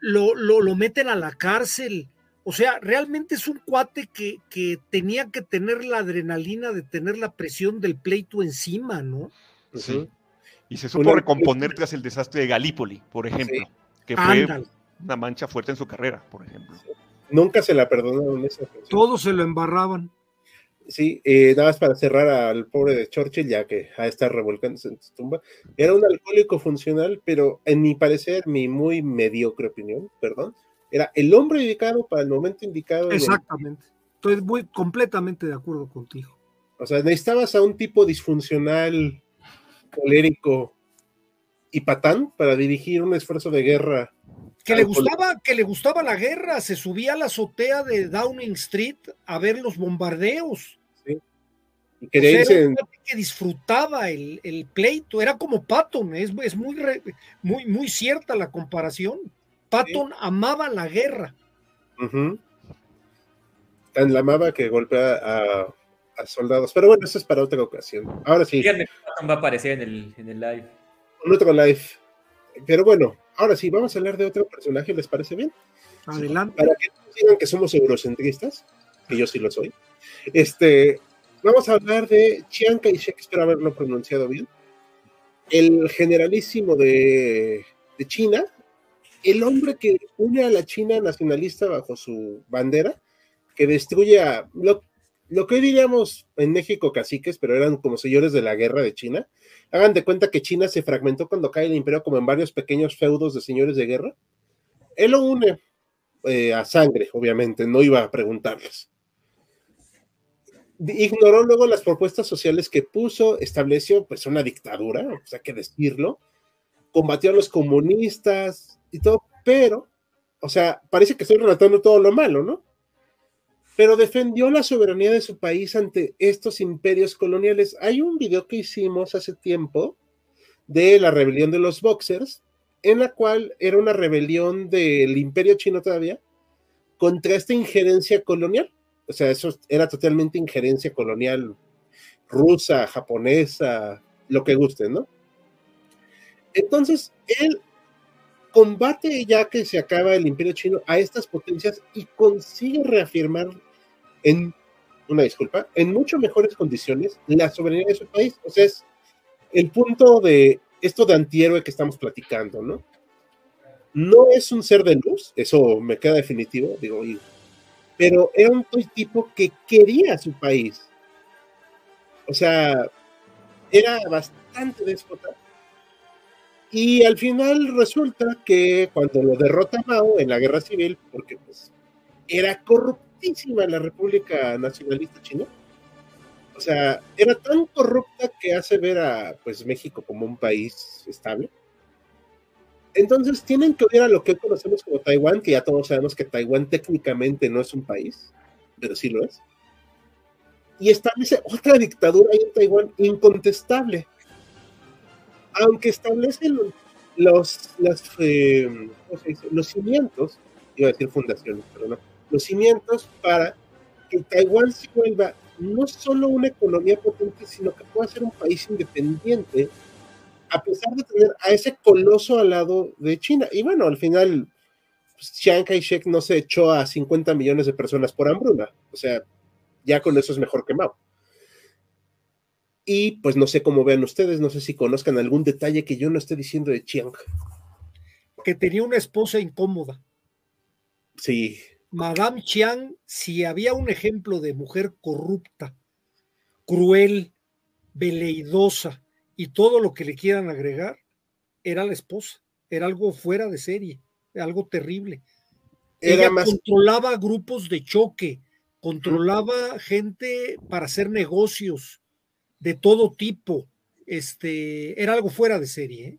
lo, lo, lo, meten a la cárcel. O sea, realmente es un cuate que, que, tenía que tener la adrenalina de tener la presión del pleito encima, ¿no? Sí. Y se supo recomponer tras el desastre de Galípoli, por ejemplo, que fue una mancha fuerte en su carrera, por ejemplo. Nunca se la perdonaron esa. Todos se lo embarraban. Sí, eh, nada más para cerrar al pobre de Churchill, ya que a estar revolcándose en su tumba. Era un alcohólico funcional, pero en mi parecer, mi muy mediocre opinión, perdón, era el hombre indicado para el momento indicado. Exactamente. Estoy muy completamente de acuerdo contigo. O sea, necesitabas a un tipo disfuncional, colérico y patán para dirigir un esfuerzo de guerra. Que le gustaba, que le gustaba la guerra, se subía a la azotea de Downing Street a ver los bombardeos. Sí. Y quería que disfrutaba el, pleito, era como Patton, es, es muy, muy, muy cierta la comparación. Patton amaba la guerra. Tan la amaba que golpea a, soldados. Pero bueno, eso es para otra ocasión. Ahora sí. Patton va a aparecer en el, en el live. En otro live. Pero bueno, ahora sí, vamos a hablar de otro personaje, ¿les parece bien? Adelante. Para que no digan que somos eurocentristas, que yo sí lo soy. Este, vamos a hablar de Chiang Kai-shek, espero haberlo pronunciado bien. El generalísimo de, de China, el hombre que une a la China nacionalista bajo su bandera, que destruye a, lo que hoy diríamos en México caciques, pero eran como señores de la guerra de China. Hagan de cuenta que China se fragmentó cuando cae el imperio como en varios pequeños feudos de señores de guerra. Él lo une eh, a sangre, obviamente, no iba a preguntarles. Ignoró luego las propuestas sociales que puso, estableció pues una dictadura, o sea, que decirlo, combatió a los comunistas y todo, pero, o sea, parece que estoy relatando todo lo malo, ¿no? Pero defendió la soberanía de su país ante estos imperios coloniales. Hay un video que hicimos hace tiempo de la rebelión de los boxers, en la cual era una rebelión del imperio chino todavía contra esta injerencia colonial. O sea, eso era totalmente injerencia colonial rusa, japonesa, lo que guste, ¿no? Entonces, él combate ya que se acaba el imperio chino a estas potencias y consigue reafirmar en, una disculpa, en mucho mejores condiciones la soberanía de su país. O sea, es el punto de esto de antihéroe que estamos platicando, ¿no? No es un ser de luz, eso me queda definitivo, digo, pero era un tipo que quería su país. O sea, era bastante déspota. Y al final resulta que cuando lo derrota Mao en la guerra civil, porque pues era corruptísima la República Nacionalista China, o sea, era tan corrupta que hace ver a pues México como un país estable. Entonces tienen que odiar a lo que conocemos como Taiwán, que ya todos sabemos que Taiwán técnicamente no es un país, pero sí lo es. Y establece otra dictadura ahí en Taiwán incontestable. Aunque establece los, eh, los cimientos, iba a decir fundaciones, pero no, los cimientos para que Taiwán se vuelva no solo una economía potente, sino que pueda ser un país independiente, a pesar de tener a ese coloso al lado de China. Y bueno, al final, pues, Chiang Kai-shek no se echó a 50 millones de personas por hambruna. O sea, ya con eso es mejor que Mao. Y pues no sé cómo vean ustedes, no sé si conozcan algún detalle que yo no esté diciendo de Chiang. Que tenía una esposa incómoda. Sí, Madame Chiang, si había un ejemplo de mujer corrupta, cruel, veleidosa y todo lo que le quieran agregar, era la esposa. Era algo fuera de serie, algo terrible. Ella controlaba grupos de choque, controlaba gente para hacer negocios de todo tipo. Este, era algo fuera de serie. ¿eh?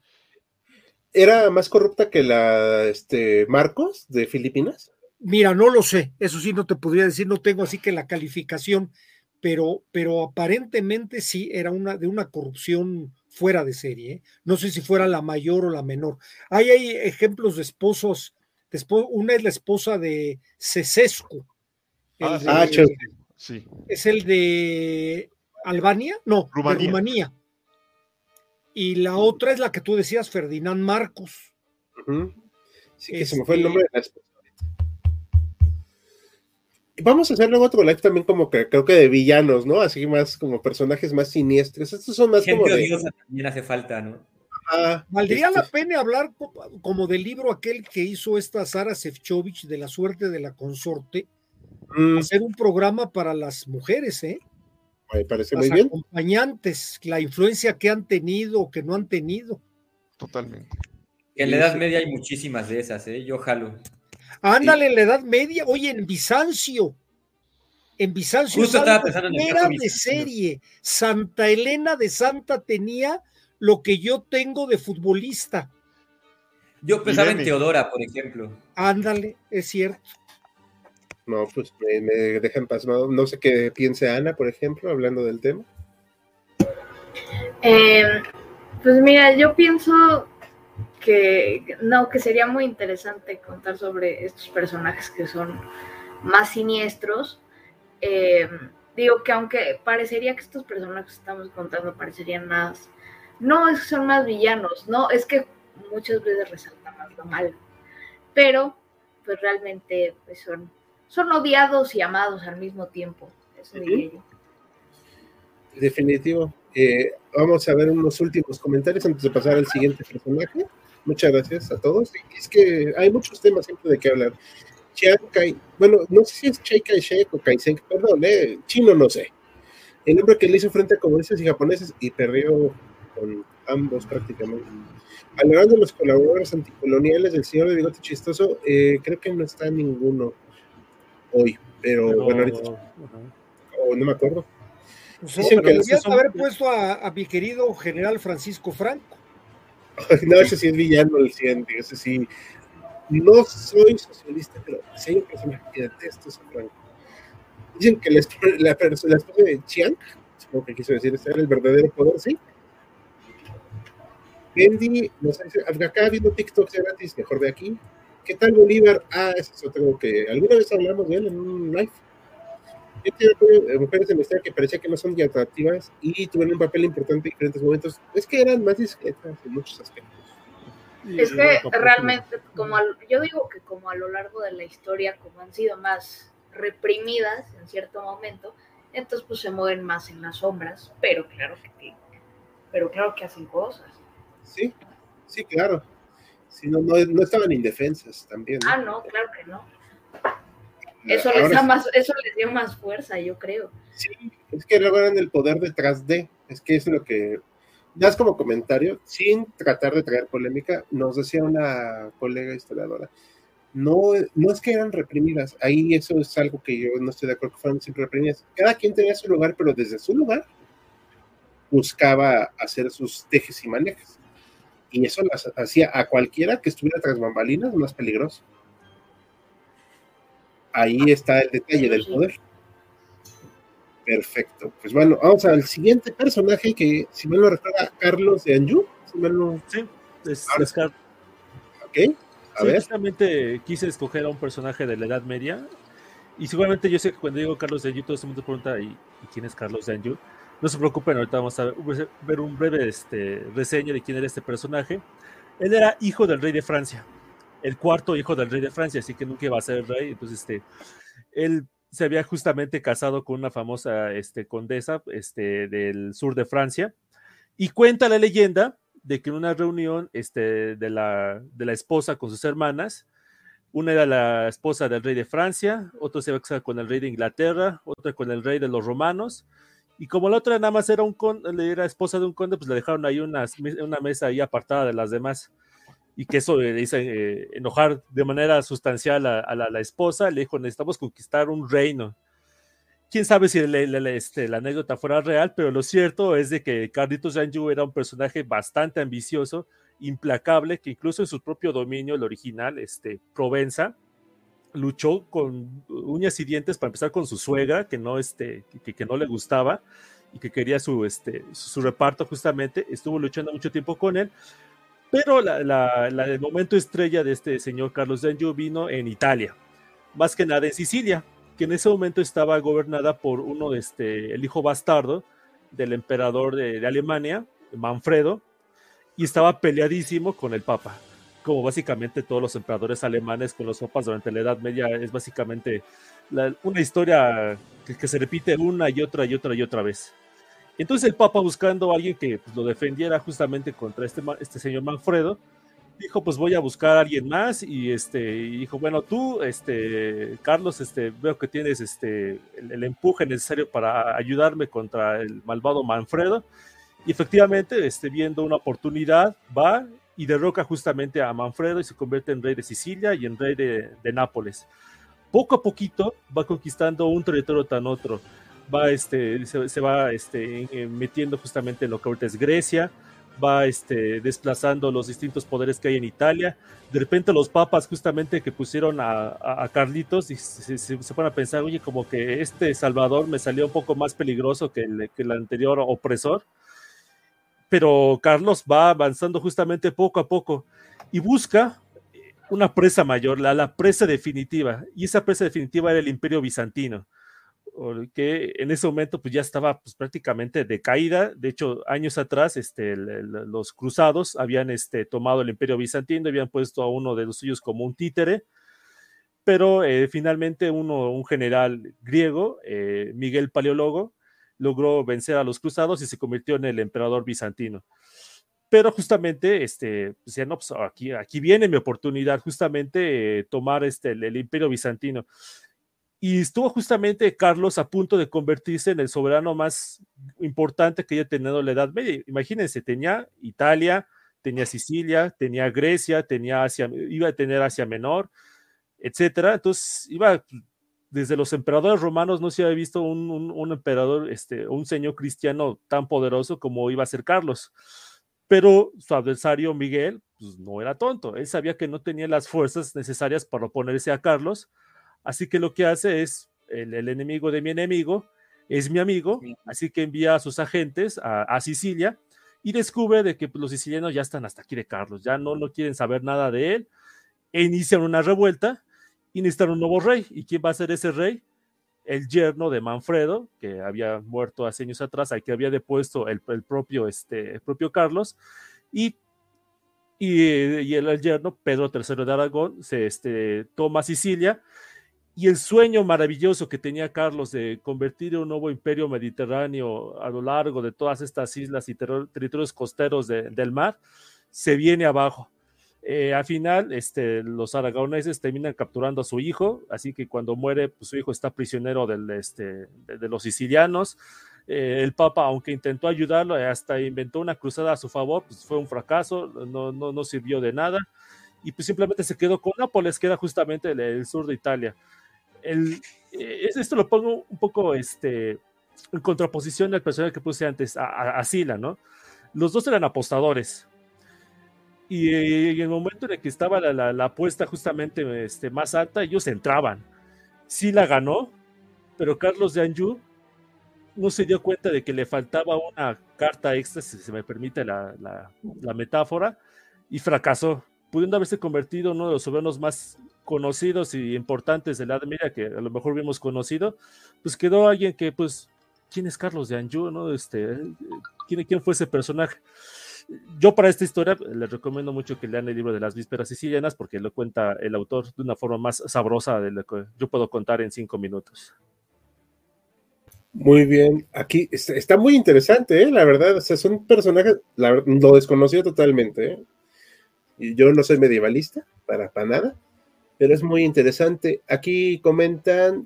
¿Era más corrupta que la este, Marcos de Filipinas? Mira, no lo sé, eso sí no te podría decir, no tengo así que la calificación, pero, pero aparentemente sí era una de una corrupción fuera de serie. ¿eh? No sé si fuera la mayor o la menor. Ahí hay ejemplos de esposos. una es la esposa de Cesescu. Ah, ah sí. Es el de Albania, no, Rumanía. de Rumanía. Y la otra es la que tú decías, Ferdinand Marcos. Sí, que se me fue el nombre de la esposa Vamos a hacer luego otro live también como que creo que de villanos, ¿no? Así más como personajes más siniestros. Estos son más como de... también hace falta, ¿no? Valdría este la pena hablar como del libro aquel que hizo esta Sara Sefcovic de la suerte de la consorte, mm. hacer un programa para las mujeres, ¿eh? Me parece muy bien. Acompañantes, la influencia que han tenido o que no han tenido. Totalmente. En la Edad Media hay muchísimas de esas, ¿eh? Yo jalo. Ándale, en la Edad Media, oye, en Bizancio. En Bizancio, Justo estaba pensando en era de serie. Santa Elena de Santa tenía lo que yo tengo de futbolista. Yo pensaba en Teodora, por ejemplo. Ándale, es cierto. No, pues me, me dejan pasmado. No sé qué piense Ana, por ejemplo, hablando del tema. Eh, pues mira, yo pienso que no, que sería muy interesante contar sobre estos personajes que son más siniestros. Eh, digo que aunque parecería que estos personajes que estamos contando parecerían más, no es que son más villanos, no, es que muchas veces resaltan más lo malo, pero pues realmente pues son, son odiados y amados al mismo tiempo, eso diría yo. Definitivo. Eh, vamos a ver unos últimos comentarios antes de pasar al siguiente personaje. Muchas gracias a todos. Es que hay muchos temas siempre de qué hablar. Chiang Kai, bueno, no sé si es Chiang Kai-shek o Kai-shek, perdón, eh, chino no sé. El hombre que le hizo frente a comunistas y japoneses y perdió con ambos prácticamente. Hablando de los colaboradores anticoloniales del señor de bigote chistoso, eh, creo que no está ninguno hoy, pero, bueno, ahorita. no me acuerdo. Pues, Dicen que haber puesto a, mi querido general Francisco Franco. no, ese sí es villano el siguiente, ese sí. No soy socialista, pero si hay un personaje que detesto a Franco. Dicen que la, la, la esposa de Chiang, supongo que quiso decir, este era el verdadero poder, sí. Bendy, no sé, acá viendo TikTok gratis, mejor de aquí. ¿Qué tal Bolívar? Ah, eso es otro que alguna vez hablamos de él en un live. Yo mujeres en historia que parecía que no son atractivas y tuvieron un papel importante en diferentes momentos. Es que eran más discretas en muchos aspectos. Es que realmente, como yo digo que como a lo largo de la historia, como han sido más reprimidas en cierto momento, entonces pues se mueven más en las sombras, pero claro que, pero claro que hacen cosas. Sí, sí, claro. Si no, no, estaban indefensas también. Ah, no, claro que no. Eso les, da más, eso les dio más fuerza, yo creo. Sí, es que luego eran el poder detrás de, es que es lo que das como comentario, sin tratar de traer polémica, nos decía una colega historiadora, no, no es que eran reprimidas, ahí eso es algo que yo no estoy de acuerdo que fueran siempre reprimidas. Cada quien tenía su lugar, pero desde su lugar buscaba hacer sus tejes y manejes. Y eso las hacía a cualquiera que estuviera tras bambalinas más peligroso. Ahí está el detalle del poder. Perfecto. Pues bueno, vamos al siguiente personaje que, si me lo recuerda, Carlos de Anjou. Sí, es, Carlos. Ok, a ver. Justamente quise escoger a un personaje de la Edad Media. Y seguramente yo sé que cuando digo Carlos de Anjou, todo el mundo pregunta, ¿y, quién es Carlos de Anjou? No se preocupen, ahorita vamos a ver un breve este, reseña de quién era este personaje. Él era hijo del rey de Francia, el cuarto hijo del rey de Francia, así que nunca iba a ser rey. Entonces, este, él se había justamente casado con una famosa este, condesa este, del sur de Francia. Y cuenta la leyenda de que en una reunión este, de, la, de la esposa con sus hermanas, una era la esposa del rey de Francia, otra se iba a casar con el rey de Inglaterra, otra con el rey de los romanos, y como la otra nada más era, un era esposa de un conde, pues le dejaron ahí una, una mesa ahí apartada de las demás. Y que eso le hizo eh, enojar de manera sustancial a, la, esposa. Le dijo, necesitamos conquistar un reino. Quién sabe si este, la anécdota fuera real, pero lo cierto es de que Carlitos Janju era un personaje bastante ambicioso, implacable, que incluso en su propio dominio, el original, este, Provenza, luchó con uñas y dientes para empezar con su suegra, que no, este, que no le gustaba y que quería su, este, su, reparto justamente, estuvo luchando mucho tiempo con él, pero la, la, el momento estrella de este señor Carlos D'Anjou vino en Italia, más que nada en Sicilia, que en ese momento estaba gobernada por uno este, el hijo bastardo del emperador de, de Alemania, Manfredo, y estaba peleadísimo con el Papa como básicamente todos los emperadores alemanes con los papas durante la Edad Media, es básicamente una historia que, se repite una y otra y otra y otra vez. Entonces el Papa buscando a alguien que pues, lo defendiera justamente contra este, este señor Manfredo, dijo pues voy a buscar a alguien más y este dijo bueno tú este Carlos este veo que tienes este el, empuje necesario para ayudarme contra el malvado Manfredo y efectivamente este viendo una oportunidad va y derroca justamente a Manfredo y se convierte en rey de Sicilia y en rey de, Nápoles. Poco a poquito va conquistando un territorio tan otro, va este, se, va este, metiendo justamente en lo que ahorita es Grecia, va este, desplazando los distintos poderes que hay en Italia. De repente los papas justamente que pusieron a, Carlitos y se, se, a pensar, oye, como que este Salvador me salió un poco más peligroso que el, que el anterior opresor pero Carlos va avanzando justamente poco a poco y busca una presa mayor, la, la presa definitiva, y esa presa definitiva era el imperio bizantino, que en ese momento pues ya estaba pues, prácticamente decaída, de hecho años atrás este, los cruzados habían este, tomado el imperio bizantino, habían puesto a uno de los suyos como un títere, pero eh, finalmente uno, un general griego, eh, Miguel Paleólogo, logró vencer a los cruzados y se convirtió en el emperador bizantino. pero justamente, este, decía, no, pues aquí, aquí viene mi oportunidad, justamente tomar este, el, imperio bizantino. Y estuvo justamente Carlos a punto de convertirse en el soberano más importante que haya tenido la Edad Media. Imagínense, tenía Italia, tenía Sicilia, tenía Grecia, tenía Asia, iba a tener Asia Menor, etcétera. Entonces, iba desde los emperadores romanos no se había visto un, emperador, este, un señor cristiano tan poderoso como iba a ser Carlos. Pero su adversario Miguel pues, no era tonto, él sabía que no tenía las fuerzas necesarias para oponerse a Carlos, así que lo que hace es, el, enemigo de mi enemigo es mi amigo, así que envía a sus agentes a, Sicilia y descubre de que pues, los sicilianos ya están hasta aquí de Carlos, ya no, no quieren saber nada de él, e inician una revuelta y necesitan un nuevo rey. ¿Y quién va a ser ese rey? El yerno de Manfredo, que había muerto hace años atrás, al que había depuesto el, propio, este, el propio Carlos, y, y, el, yerno, Pedro III de Aragón, se este, toma Sicilia, y el sueño maravilloso que tenía Carlos de convertir un nuevo imperio mediterráneo a lo largo de todas estas islas y territorios costeros del mar, se viene abajo. Eh, al final, este, los aragoneses terminan capturando a su hijo, así que cuando muere, pues, su hijo está prisionero del, este, de, los sicilianos. Eh, el Papa, aunque intentó ayudarlo, hasta inventó una cruzada a su favor, pues fue un fracaso, no, no, no sirvió de nada, y pues simplemente se quedó con Nápoles, que era justamente el, sur de Italia. El, eh, esto lo pongo un poco este, en contraposición al personaje que puse antes, a, a Sila, ¿no? Los dos eran apostadores, y, en el momento en el que estaba la, apuesta justamente este, más alta, ellos entraban. Sí la ganó, pero Carlos de Anjou no se dio cuenta de que le faltaba una carta extra, si se me permite la, metáfora, y fracasó, pudiendo haberse convertido en uno de los soberanos más conocidos y importantes de la Edad que a lo mejor habíamos conocido, pues quedó alguien que, pues, ¿quién es Carlos de Anjou? ¿no? Este, ¿quién, ¿Quién fue ese personaje? yo para esta historia les recomiendo mucho que lean el libro de las vísperas sicilianas porque lo cuenta el autor de una forma más sabrosa de lo que yo puedo contar en cinco minutos. Muy bien, aquí está, muy interesante, ¿eh? la verdad, o sea, son personajes, lo desconocido totalmente, ¿eh? y yo no soy medievalista, para, para nada, pero es muy interesante. Aquí comentan,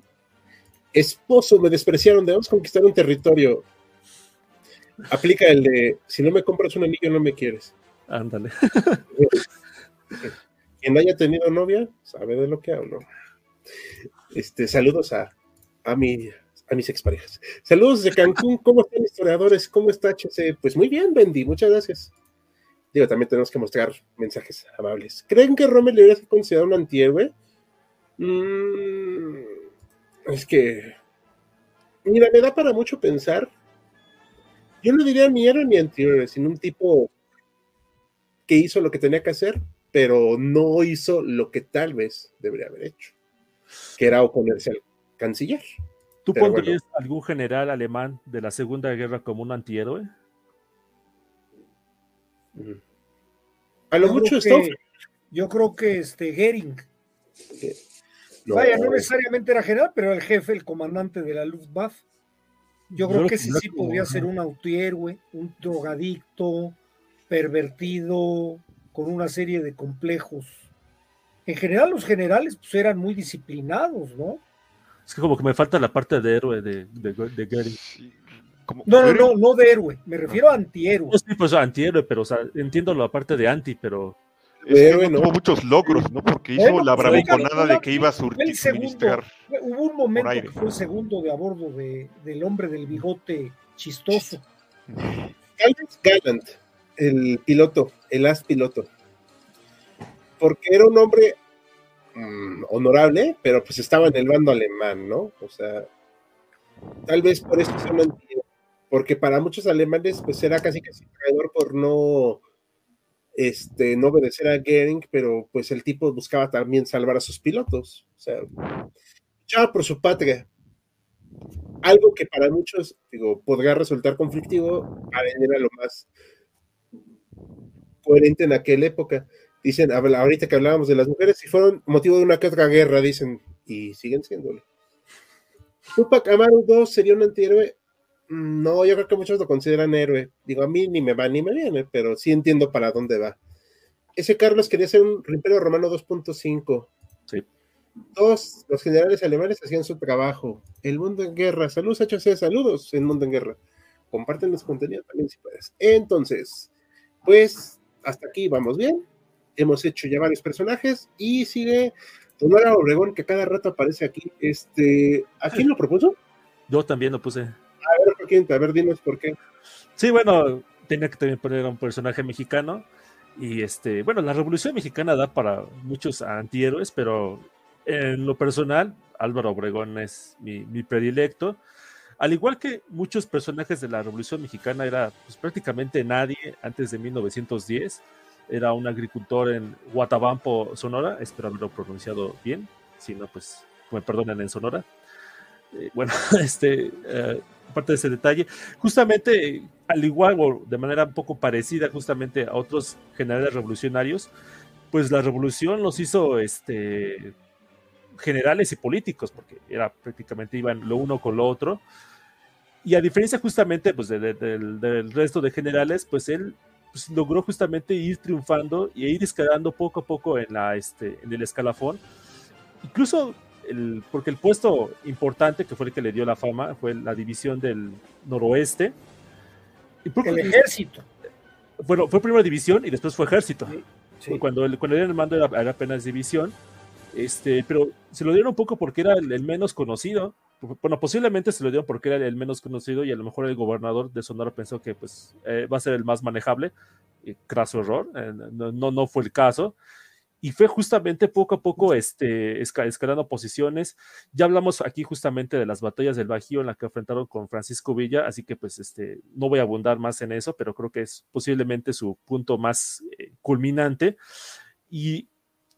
esposo, me despreciaron, debemos conquistar un territorio. Aplica el de, si no me compras un anillo, no me quieres. Ándale. Quien haya tenido novia, sabe de lo que hablo. Este, saludos a, a, mi, a mis exparejas. Saludos de Cancún, ¿cómo están historiadores? ¿Cómo está HC? Pues muy bien, Bendy, muchas gracias. Digo, también tenemos que mostrar mensajes amables. ¿Creen que Rommel debería ser considerado un antihéroe? Mm, es que, mira, me da para mucho pensar yo no diría ni héroe ni anterior, sino un tipo que hizo lo que tenía que hacer, pero no hizo lo que tal vez debería haber hecho, que era oponerse al canciller. ¿Tú pondrías algún general alemán de la Segunda Guerra como un antihéroe? A lo mucho está. Yo creo que este Gering. Vaya, no necesariamente era general, pero era el jefe, el comandante de la Luftwaffe. Yo creo que ese sí podría ser un autohéroe, un drogadicto, pervertido, con una serie de complejos. En general, los generales pues, eran muy disciplinados, ¿no? Es que como que me falta la parte de héroe de, de, No, no, no, no de héroe, me refiero a antihéroe. sí, pues antihéroe, pero o sea, entiendo la parte de anti, pero es que no tuvo muchos logros, ¿no? Porque hizo la pues, bravuconada de que iba a surtir, suministrar. Hubo un momento que fue el segundo de a bordo de, del hombre del bigote chistoso. Alex Gallant, el piloto, el as piloto. Porque era un hombre mm, honorable, pero pues estaba en el bando alemán, ¿no? O sea, tal vez por eso se porque para muchos alemanes pues era casi casi traidor por no este, no obedecer a Gering, pero pues el tipo buscaba también salvar a sus pilotos. O sea, luchaba por su patria. Algo que para muchos, digo, podría resultar conflictivo, era lo más coherente en aquella época. Dicen, ahorita que hablábamos de las mujeres, si fueron motivo de una que otra guerra, dicen, y siguen siéndole. Tupac Amaru 2 sería un antihéroe. No, yo creo que muchos lo consideran héroe. Digo, a mí ni me va ni me viene, pero sí entiendo para dónde va. Ese Carlos quería ser un Imperio Romano 2.5. Sí. Dos, los generales alemanes hacían su trabajo. El mundo en guerra. Saludos, HC, saludos, el mundo en guerra. Comparten los contenidos también si puedes. Entonces, pues hasta aquí vamos bien. Hemos hecho ya varios personajes y sigue Donora Obregón, que cada rato aparece aquí. Este, ¿A quién lo propuso? Yo también lo puse. A ver, ¿por A ver, dinos por qué. Sí, bueno, tenía que también poner a un personaje mexicano. Y este, bueno, la Revolución Mexicana da para muchos antihéroes, pero en lo personal, Álvaro Obregón es mi, predilecto. Al igual que muchos personajes de la Revolución Mexicana, era pues, prácticamente nadie antes de 1910. Era un agricultor en Guatabampo, Sonora. Espero haberlo pronunciado bien. Si no, pues me perdonen en Sonora. Eh, bueno, este, eh, aparte de ese detalle, justamente al igual o de manera un poco parecida justamente a otros generales revolucionarios, pues la revolución los hizo este, generales y políticos, porque era prácticamente iban lo uno con lo otro. Y a diferencia justamente pues, del resto de generales, pues él pues, logró justamente ir triunfando y ir escalando poco a poco en, la, este, en el escalafón. Incluso el, porque el puesto importante que fue el que le dio la fama fue la división del noroeste. Y el ejército. Bueno, fue primera división y después fue ejército. Cuando, el, cuando el mando era apenas división este, pero se lo dieron un poco porque era el, menos conocido. Bueno, posiblemente se lo dieron porque era el menos conocido y a lo mejor el gobernador de Sonora pensó que pues eh, va a ser el más manejable. craso error, eh, no, no fue el caso. Y fue justamente poco a poco este, escalando posiciones. Ya hablamos aquí justamente de las batallas del Bajío en la que enfrentaron con Francisco Villa, así que pues este, no voy a abundar más en eso, pero creo que es posiblemente su punto más eh, culminante. Y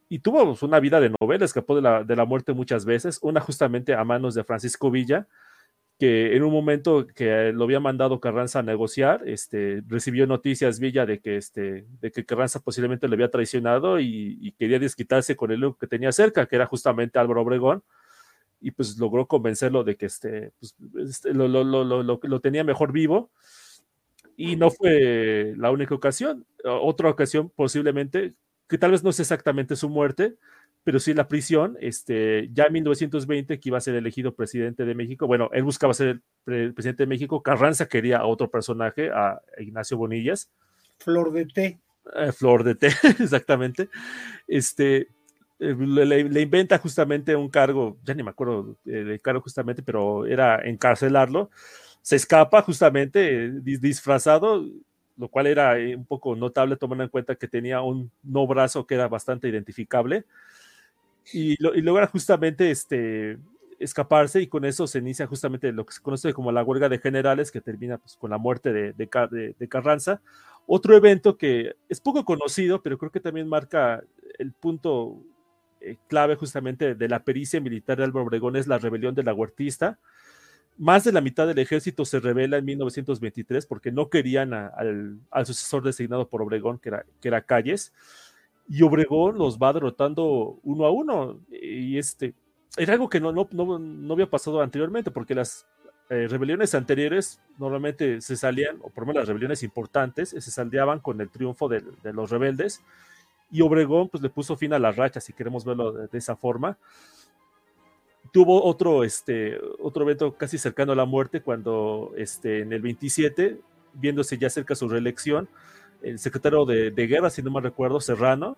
y tuvo pues, una vida de novela, escapó de la, de la, muerte muchas veces, una justamente a manos de Francisco Villa, que en un momento que lo había mandado Carranza a negociar, este, recibió noticias Villa de que, este, de que Carranza posiblemente le había traicionado y, quería desquitarse con el que tenía cerca, que era justamente Álvaro Obregón, y pues logró convencerlo de que este, pues, este lo, lo, lo, lo, tenía mejor vivo. Y no fue la única ocasión. Otra ocasión posiblemente que tal vez no es exactamente su muerte, pero sí la prisión, este, ya en 1920 que iba a ser elegido presidente de México, bueno, él buscaba ser el presidente de México, Carranza quería a otro personaje, a Ignacio Bonillas. Flor de té. Eh, flor de té, exactamente. Este, eh, le, inventa justamente un cargo, ya ni me acuerdo del cargo justamente, pero era encarcelarlo. Se escapa justamente disfrazado, lo cual era eh, un poco notable tomando en cuenta que tenía un no brazo que era bastante identificable y, logra justamente este, escaparse y con eso se inicia justamente lo que se conoce como la huelga de generales que termina pues, con la muerte de, de, Carranza. Otro evento que es poco conocido, pero creo que también marca el punto eh, clave justamente de la pericia militar de Álvaro Obregón es la rebelión de la huertista, más de la mitad del ejército se revela en 1923 porque no querían al, sucesor designado por Obregón, que era, que era Calles, y Obregón los va derrotando uno a uno. Y este era algo que no, no, no, había pasado anteriormente, porque las eh, rebeliones anteriores normalmente se salían, o por lo menos las rebeliones importantes, se saldeaban con el triunfo de, de los rebeldes, y Obregón pues le puso fin a las rachas, si queremos verlo de esa forma tuvo otro, este, otro evento casi cercano a la muerte cuando este, en el 27, viéndose ya cerca su reelección, el secretario de, guerra, si no me recuerdo, Serrano,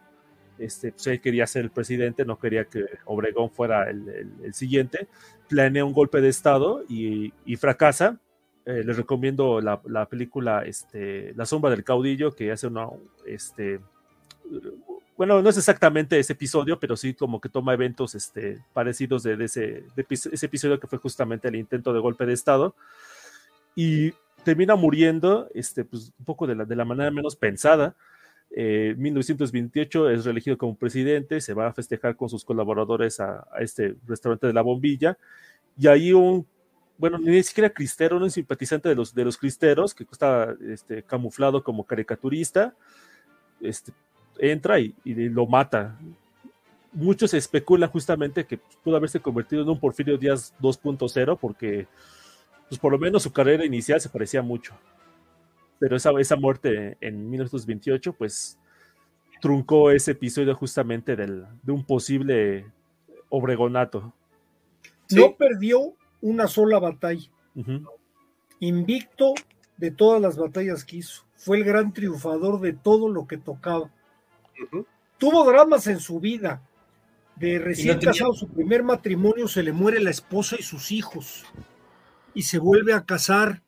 este, pues quería ser el presidente, no quería que Obregón fuera el, siguiente, planea un golpe de Estado y, fracasa. Eh, les recomiendo la, la, película este, La sombra del caudillo, que hace una, este, bueno, no es exactamente ese episodio, pero sí como que toma eventos este, parecidos de, ese, ese, episodio que fue justamente el intento de golpe de Estado. Y termina muriendo este, pues, un poco de la, de la manera menos pensada. En eh, 1928 es reelegido como presidente, se va a festejar con sus colaboradores a, este restaurante de la bombilla. Y ahí un, bueno, ni siquiera cristero, un simpatizante de los, de los cristeros, que está este, camuflado como caricaturista, este, entra y, lo mata. Muchos especulan justamente que pudo haberse convertido en un Porfirio Díaz 2.0 porque pues por lo menos su carrera inicial se parecía mucho. Pero esa, esa muerte en 1928, pues truncó ese episodio justamente del, de un posible obregonato. No perdió una sola batalla. Invicto de todas las batallas que hizo. Fue el gran triunfador de todo lo que tocaba. Tuvo dramas en su vida. De recién casado, su primer matrimonio, se le muere la esposa y sus hijos. Y se vuelve a casar.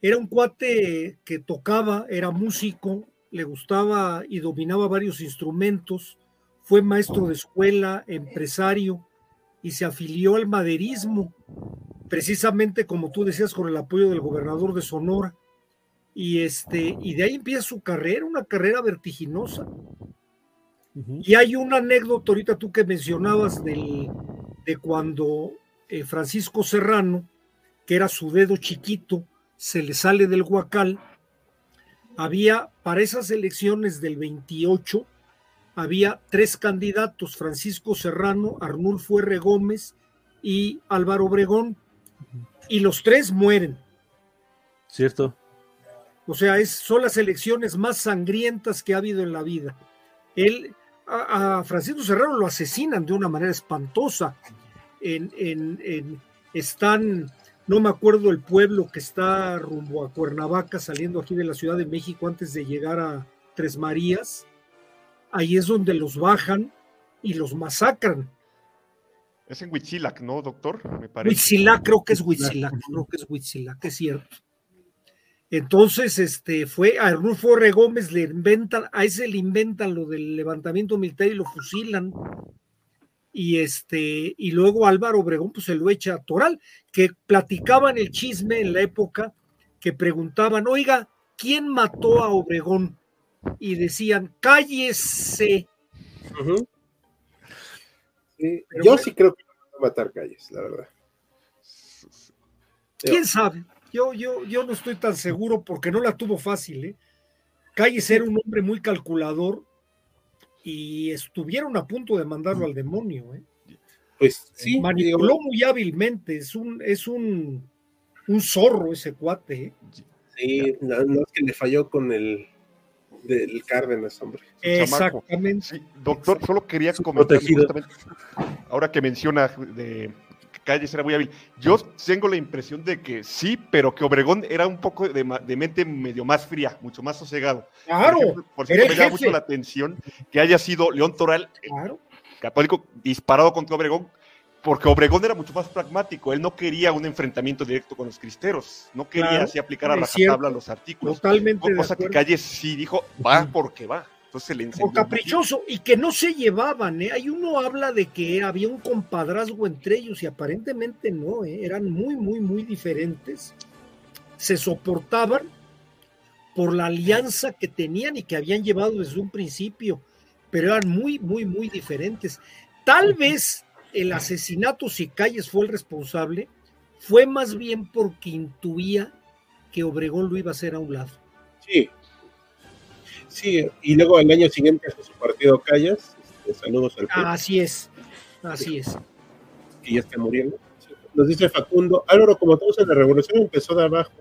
Era un cuate que tocaba, era músico, le gustaba y dominaba varios instrumentos. Fue maestro de escuela, empresario y se afilió al maderismo, precisamente como tú decías, con el apoyo del gobernador de Sonora. Y, este, y de ahí empieza su carrera, una carrera vertiginosa. Y hay una anécdota ahorita tú que mencionabas del, de cuando eh, Francisco Serrano, que era su dedo chiquito, se le sale del huacal. Había para esas elecciones del 28, había tres candidatos, Francisco Serrano, Arnulfo R. Gómez y Álvaro Obregón, y los tres mueren. Cierto. O sea, es, son las elecciones más sangrientas que ha habido en la vida. Él, a, Francisco Serrano lo asesinan de una manera espantosa. En, en, están, no me acuerdo el pueblo que está rumbo a Cuernavaca, saliendo aquí de la Ciudad de México antes de llegar a Tres Marías ahí es donde los bajan y los masacran. Es en Huitzilac, ¿no, doctor? Me parece. Huitzilac, creo que es Huitzilac, creo que es Huitzilac, es cierto. Entonces, este, fue a Arnulfo R. Gómez, le inventan, a ese le inventan lo del levantamiento militar y lo fusilan. Y este, y luego Álvaro Obregón, pues se lo echa a Toral, que platicaban el chisme en la época, que preguntaban, oiga, ¿quién mató a Obregón? y decían, cállese. yo sí creo que va a matar calles, la verdad. ¿Quién sabe? Yo, yo, yo no estoy tan seguro porque no la tuvo fácil. ¿eh? Calles era un hombre muy calculador y estuvieron a punto de mandarlo al demonio. ¿eh? Pues sí. Manipuló muy hábilmente, es un, es un, un zorro ese cuate. ¿eh? Sí, no, es que le falló con el del Cárdenas, hombre. Exactamente. doctor, solo quería comentar ahora que menciona de Calles era muy hábil. Yo tengo la impresión de que sí, pero que Obregón era un poco de, mente medio más fría, mucho más sosegado. Claro. Por, cierto, me llama mucho la atención que haya sido León Toral, católico, disparado contra Obregón, porque Obregón era mucho más pragmático, él no quería un enfrentamiento directo con los cristeros, no quería así aplicar a rajatabla los artículos. Totalmente. Cosa que Calles sí dijo, va porque va. Entonces le enseñó. caprichoso, y que no se llevaban, ¿eh? Hay uno habla de que había un compadrazgo entre ellos, y aparentemente no, ¿eh? eran muy, muy, muy diferentes. Se soportaban por la alianza que tenían y que habían llevado desde un principio, pero eran muy, muy, muy diferentes. Tal vez el asesinato, si Calles fue el responsable, fue más bien porque intuía que Obregón lo iba a hacer a un lado. Sí. Sí, y luego al año siguiente hace su partido Calles. Este, saludos al Así es, así es. Y ya está muriendo. Nos dice Facundo, Álvaro, como todos en la revolución, empezó de abajo.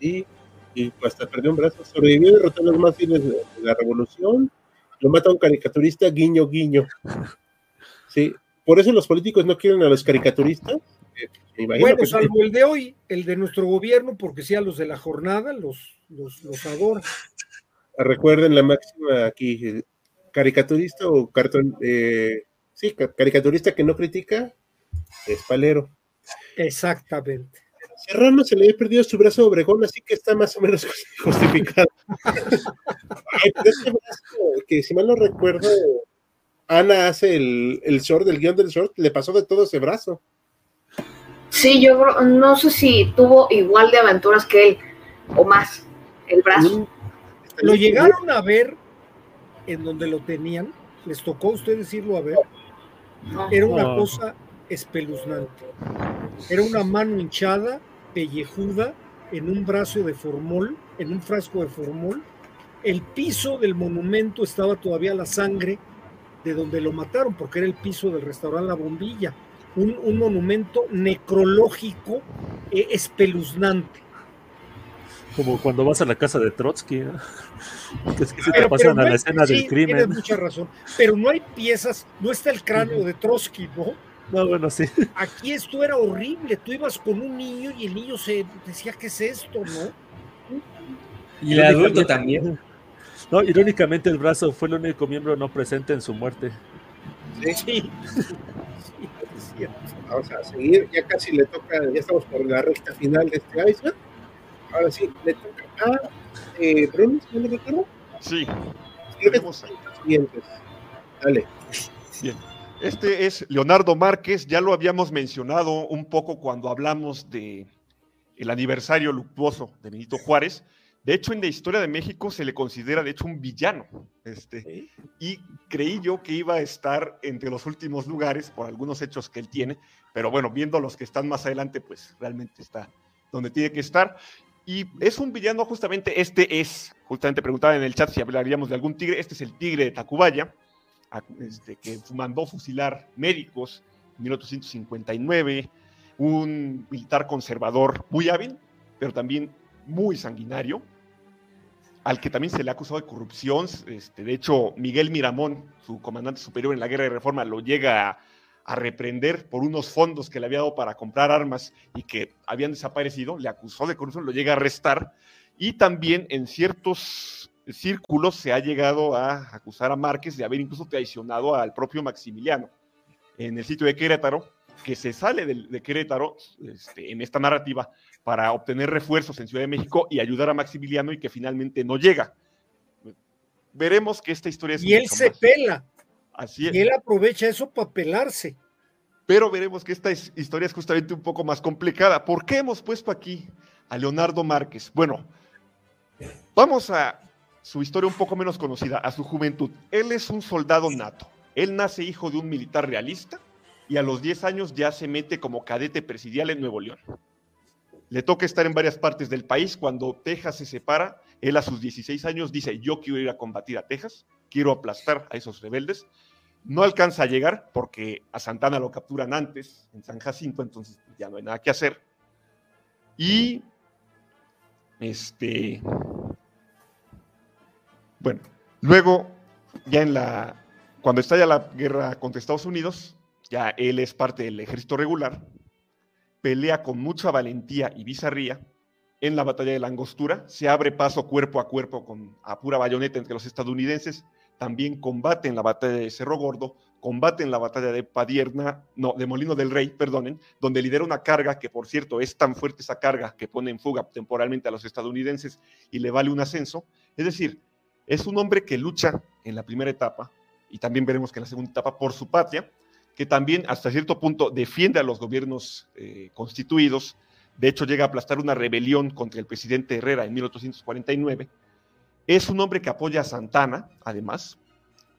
Sí, y hasta perdió un brazo. Sobrevivió y derrotó a los más fieles de la revolución. Lo mata un caricaturista, guiño, guiño. Sí, por eso los políticos no quieren a los caricaturistas. Eh, bueno, salvo el de hoy, el de nuestro gobierno, porque sea los de la jornada, los, los, los adoran. Recuerden la máxima aquí, caricaturista o cartón, eh, sí, caricaturista que no critica, es palero. Exactamente. Serrano se le había perdido su brazo a Obregón, así que está más o menos justificado. que si mal no recuerdo, Ana hace el, el short, el guion del short, le pasó de todo ese brazo. Sí, yo no sé si tuvo igual de aventuras que él o más el brazo. Mm, ¿Lo llegaron a ver en donde lo tenían? ¿Les tocó a ustedes irlo a ver? Era una cosa espeluznante. Era una mano hinchada, pellejuda, en un brazo de formol, en un frasco de formol. El piso del monumento estaba todavía la sangre de donde lo mataron, porque era el piso del restaurante La Bombilla. un, monumento necrológico eh, espeluznante. Como cuando vas a la casa de Trotsky, que, es que se te pasan a la escena del crimen. Tienes mucha razón, pero no hay piezas, no está el cráneo de Trotsky, ¿no? No, bueno, sí. Aquí esto era horrible, tú ibas con un niño y el niño se decía, ¿qué es esto, no? Y el adulto también. No, irónicamente el brazo fue el único miembro no presente en su muerte. Sí. sí. Vamos a seguir, ya casi le toca, ya estamos por la recta final de este iceberg. Ahora sí, le toca a eh, Bruno, ¿no me recuerdo? Sí. Tenemos siguientes. Dale. Bien. Este es Leonardo Márquez, ya lo habíamos mencionado un poco cuando hablamos de el aniversario luctuoso de Benito Juárez. De hecho, en la historia de México se le considera, de hecho, un villano. Este, Y creí yo que iba a estar entre los últimos lugares por algunos hechos que él tiene, pero bueno, viendo los que están más adelante, pues realmente está donde tiene que estar. Y es un villano, justamente, este es, justamente preguntaba en el chat si hablaríamos de algún tigre, este es el tigre de Tacubaya, este, que mandó fusilar médicos en 1859, un militar conservador muy hábil, pero también muy sanguinario, al que también se le ha acusado de corrupción. Este, de hecho, Miguel Miramón, su comandante superior en la guerra de reforma, lo llega a, reprender por unos fondos que le había dado para comprar armas y que habían desaparecido. Le acusó de corrupción, lo llega a arrestar. Y también en ciertos círculos se ha llegado a acusar a Márquez de haber incluso traicionado al propio Maximiliano. En el sitio de Querétaro, que se sale de, Querétaro este, en esta narrativa para obtener refuerzos en Ciudad de México y ayudar a Maximiliano y que finalmente no llega. Veremos que esta historia es... Y él se pela. Así es. Y él aprovecha eso para pelarse. Pero veremos que esta historia es justamente un poco más complicada. ¿Por qué hemos puesto aquí a Leonardo Márquez? Bueno, vamos a su historia un poco menos conocida, a su juventud. Él es un soldado nato. Él nace hijo de un militar realista y a los 10 años ya se mete como cadete presidial en Nuevo León. Le toca estar en varias partes del país. Cuando Texas se separa, él a sus 16 años dice, yo quiero ir a combatir a Texas, quiero aplastar a esos rebeldes. No alcanza a llegar porque a Santana lo capturan antes, en San Jacinto, entonces ya no hay nada que hacer. Y, este, bueno, luego, ya en la, cuando estalla la guerra contra Estados Unidos, ya él es parte del ejército regular, pelea con mucha valentía y bizarría en la batalla de la Angostura, se abre paso cuerpo a cuerpo con a pura bayoneta entre los estadounidenses, también combate en la batalla de Cerro Gordo, combate en la batalla de Padierna, no, de Molino del Rey, perdonen, donde lidera una carga que, por cierto, es tan fuerte esa carga que pone en fuga temporalmente a los estadounidenses y le vale un ascenso. Es decir, es un hombre que lucha en la primera etapa y también veremos que en la segunda etapa por su patria, que también hasta cierto punto defiende a los gobiernos eh, constituidos. De hecho, llega a aplastar una rebelión contra el presidente Herrera en 1849. Es un hombre que apoya a Santana, además.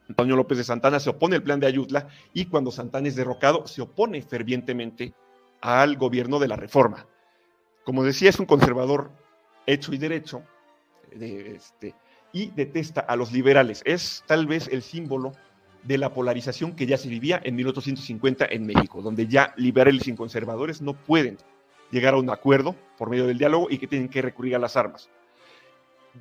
Antonio López de Santana se opone al plan de Ayutla y cuando Santana es derrocado, se opone fervientemente al gobierno de la reforma. Como decía, es un conservador hecho y derecho de, este, y detesta a los liberales. Es tal vez el símbolo de la polarización que ya se vivía en 1850 en México, donde ya liberales y conservadores no pueden llegar a un acuerdo por medio del diálogo y que tienen que recurrir a las armas.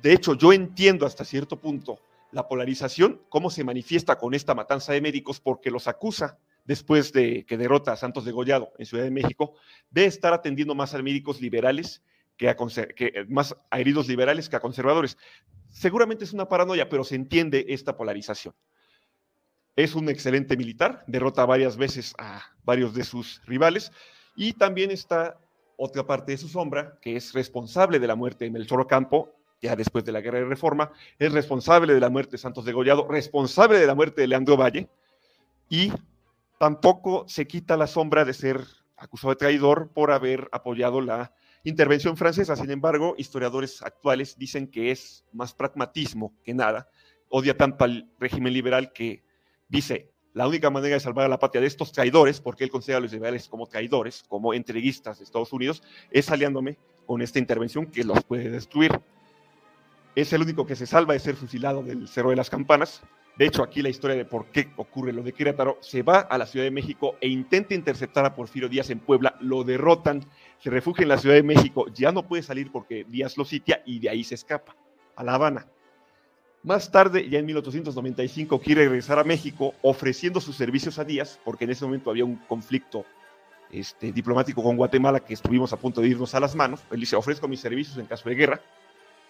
De hecho, yo entiendo hasta cierto punto la polarización, cómo se manifiesta con esta matanza de médicos, porque los acusa después de que derrota a Santos de Gollado en Ciudad de México, de estar atendiendo más a médicos liberales que a, que, más a heridos liberales que a conservadores. Seguramente es una paranoia, pero se entiende esta polarización. Es un excelente militar, derrota varias veces a varios de sus rivales y también está otra parte de su sombra, que es responsable de la muerte de Melchor Ocampo, ya después de la Guerra de Reforma, es responsable de la muerte de Santos de Gollado, responsable de la muerte de Leandro Valle y tampoco se quita la sombra de ser acusado de traidor por haber apoyado la intervención francesa. Sin embargo, historiadores actuales dicen que es más pragmatismo que nada. Odia tanto al régimen liberal que dice, la única manera de salvar a la patria de estos traidores, porque él considera a los liberales como traidores, como entreguistas de Estados Unidos, es aliándome con esta intervención que los puede destruir. Es el único que se salva de ser fusilado del Cerro de las Campanas De hecho, aquí la historia de por qué ocurre lo de Querétaro, se va a la Ciudad de México e intenta interceptar a Porfirio Díaz en Puebla, lo derrotan, se refugia en la Ciudad de México, ya no puede salir porque Díaz lo sitia y de ahí se escapa a La Habana. Más tarde, ya en 1895, quiere regresar a México ofreciendo sus servicios a Díaz, porque en ese momento había un conflicto este, diplomático con Guatemala que estuvimos a punto de irnos a las manos. Él dice, ofrezco mis servicios en caso de guerra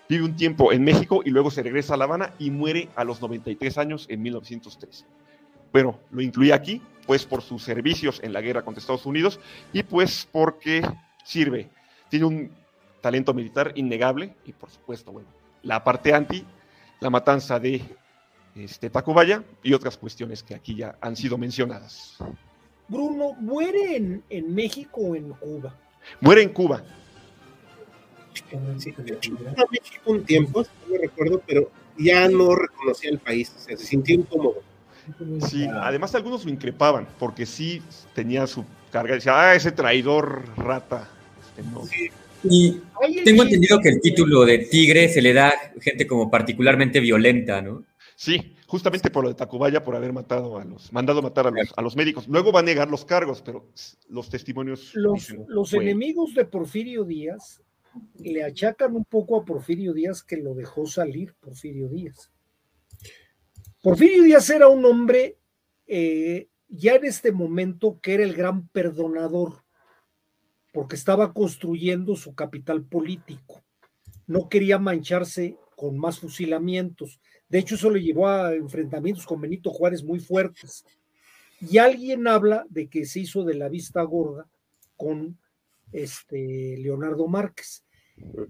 vive un tiempo en México y luego se regresa a La Habana y muere a los 93 años en 1903. Bueno, lo incluí aquí, pues por sus servicios en la guerra contra Estados Unidos y pues porque sirve. Tiene un talento militar innegable y por supuesto, bueno, la parte anti, la matanza de este, Tacubaya y otras cuestiones que aquí ya han sido mencionadas. Bruno, ¿muere en, en México o en Cuba? Muere en Cuba, México un tiempo, no recuerdo, pero ya no reconocía el país, o sea, se sintió incómodo. Sí, además algunos lo increpaban, porque sí tenía su carga, decía, ah, ese traidor rata. Este, y tengo entendido que el título de tigre se le da a gente como particularmente violenta, ¿no? Sí, justamente por lo de Tacubaya, por haber matado a los, mandado matar a los, a los médicos. Luego va a negar los cargos, pero los testimonios. Los, los enemigos de Porfirio Díaz le achacan un poco a Porfirio Díaz que lo dejó salir Porfirio Díaz. Porfirio Díaz era un hombre eh, ya en este momento que era el gran perdonador, porque estaba construyendo su capital político. No quería mancharse con más fusilamientos. De hecho, eso le llevó a enfrentamientos con Benito Juárez muy fuertes. Y alguien habla de que se hizo de la vista gorda con este, Leonardo Márquez.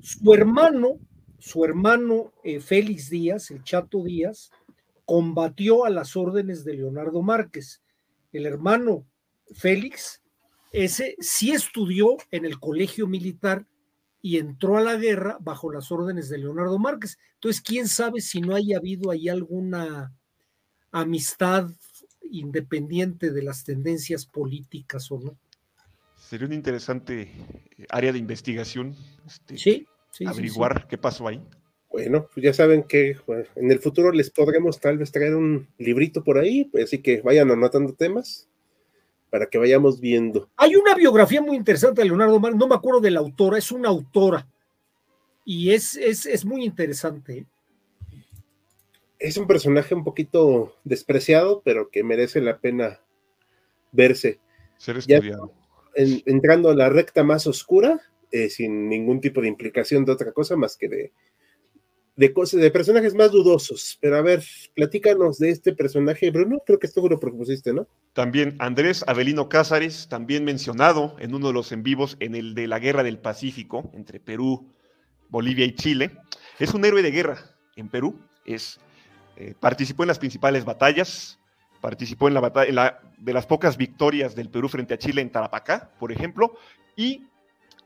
Su hermano, su hermano eh, Félix Díaz, el Chato Díaz, combatió a las órdenes de Leonardo Márquez. El hermano Félix, ese sí estudió en el colegio militar y entró a la guerra bajo las órdenes de Leonardo Márquez. Entonces, quién sabe si no haya habido ahí alguna amistad independiente de las tendencias políticas o no. Sería una interesante eh, área de investigación. Este, sí, averiguar qué pasó ahí. Bueno, pues ya saben que en el futuro les podremos tal vez traer un librito por ahí, pues así que vayan anotando temas para que vayamos viendo. Hay una biografía muy interesante de Leonardo Mar, no me acuerdo de la autora, es una autora y es, es, es muy interesante. Es un personaje un poquito despreciado, pero que merece la pena verse. Ser estudiado entrando a la recta más oscura, eh, sin ningún tipo de implicación de otra cosa más que de, de cosas, de personajes más dudosos. Pero a ver, platícanos de este personaje, Bruno, creo que esto lo propusiste, ¿no? También Andrés Avelino Cázares, también mencionado en uno de los en vivos, en el de la Guerra del Pacífico, entre Perú, Bolivia y Chile. Es un héroe de guerra en Perú, es, eh, participó en las principales batallas, participó en la batalla de las pocas victorias del Perú frente a Chile en Tarapacá, por ejemplo, y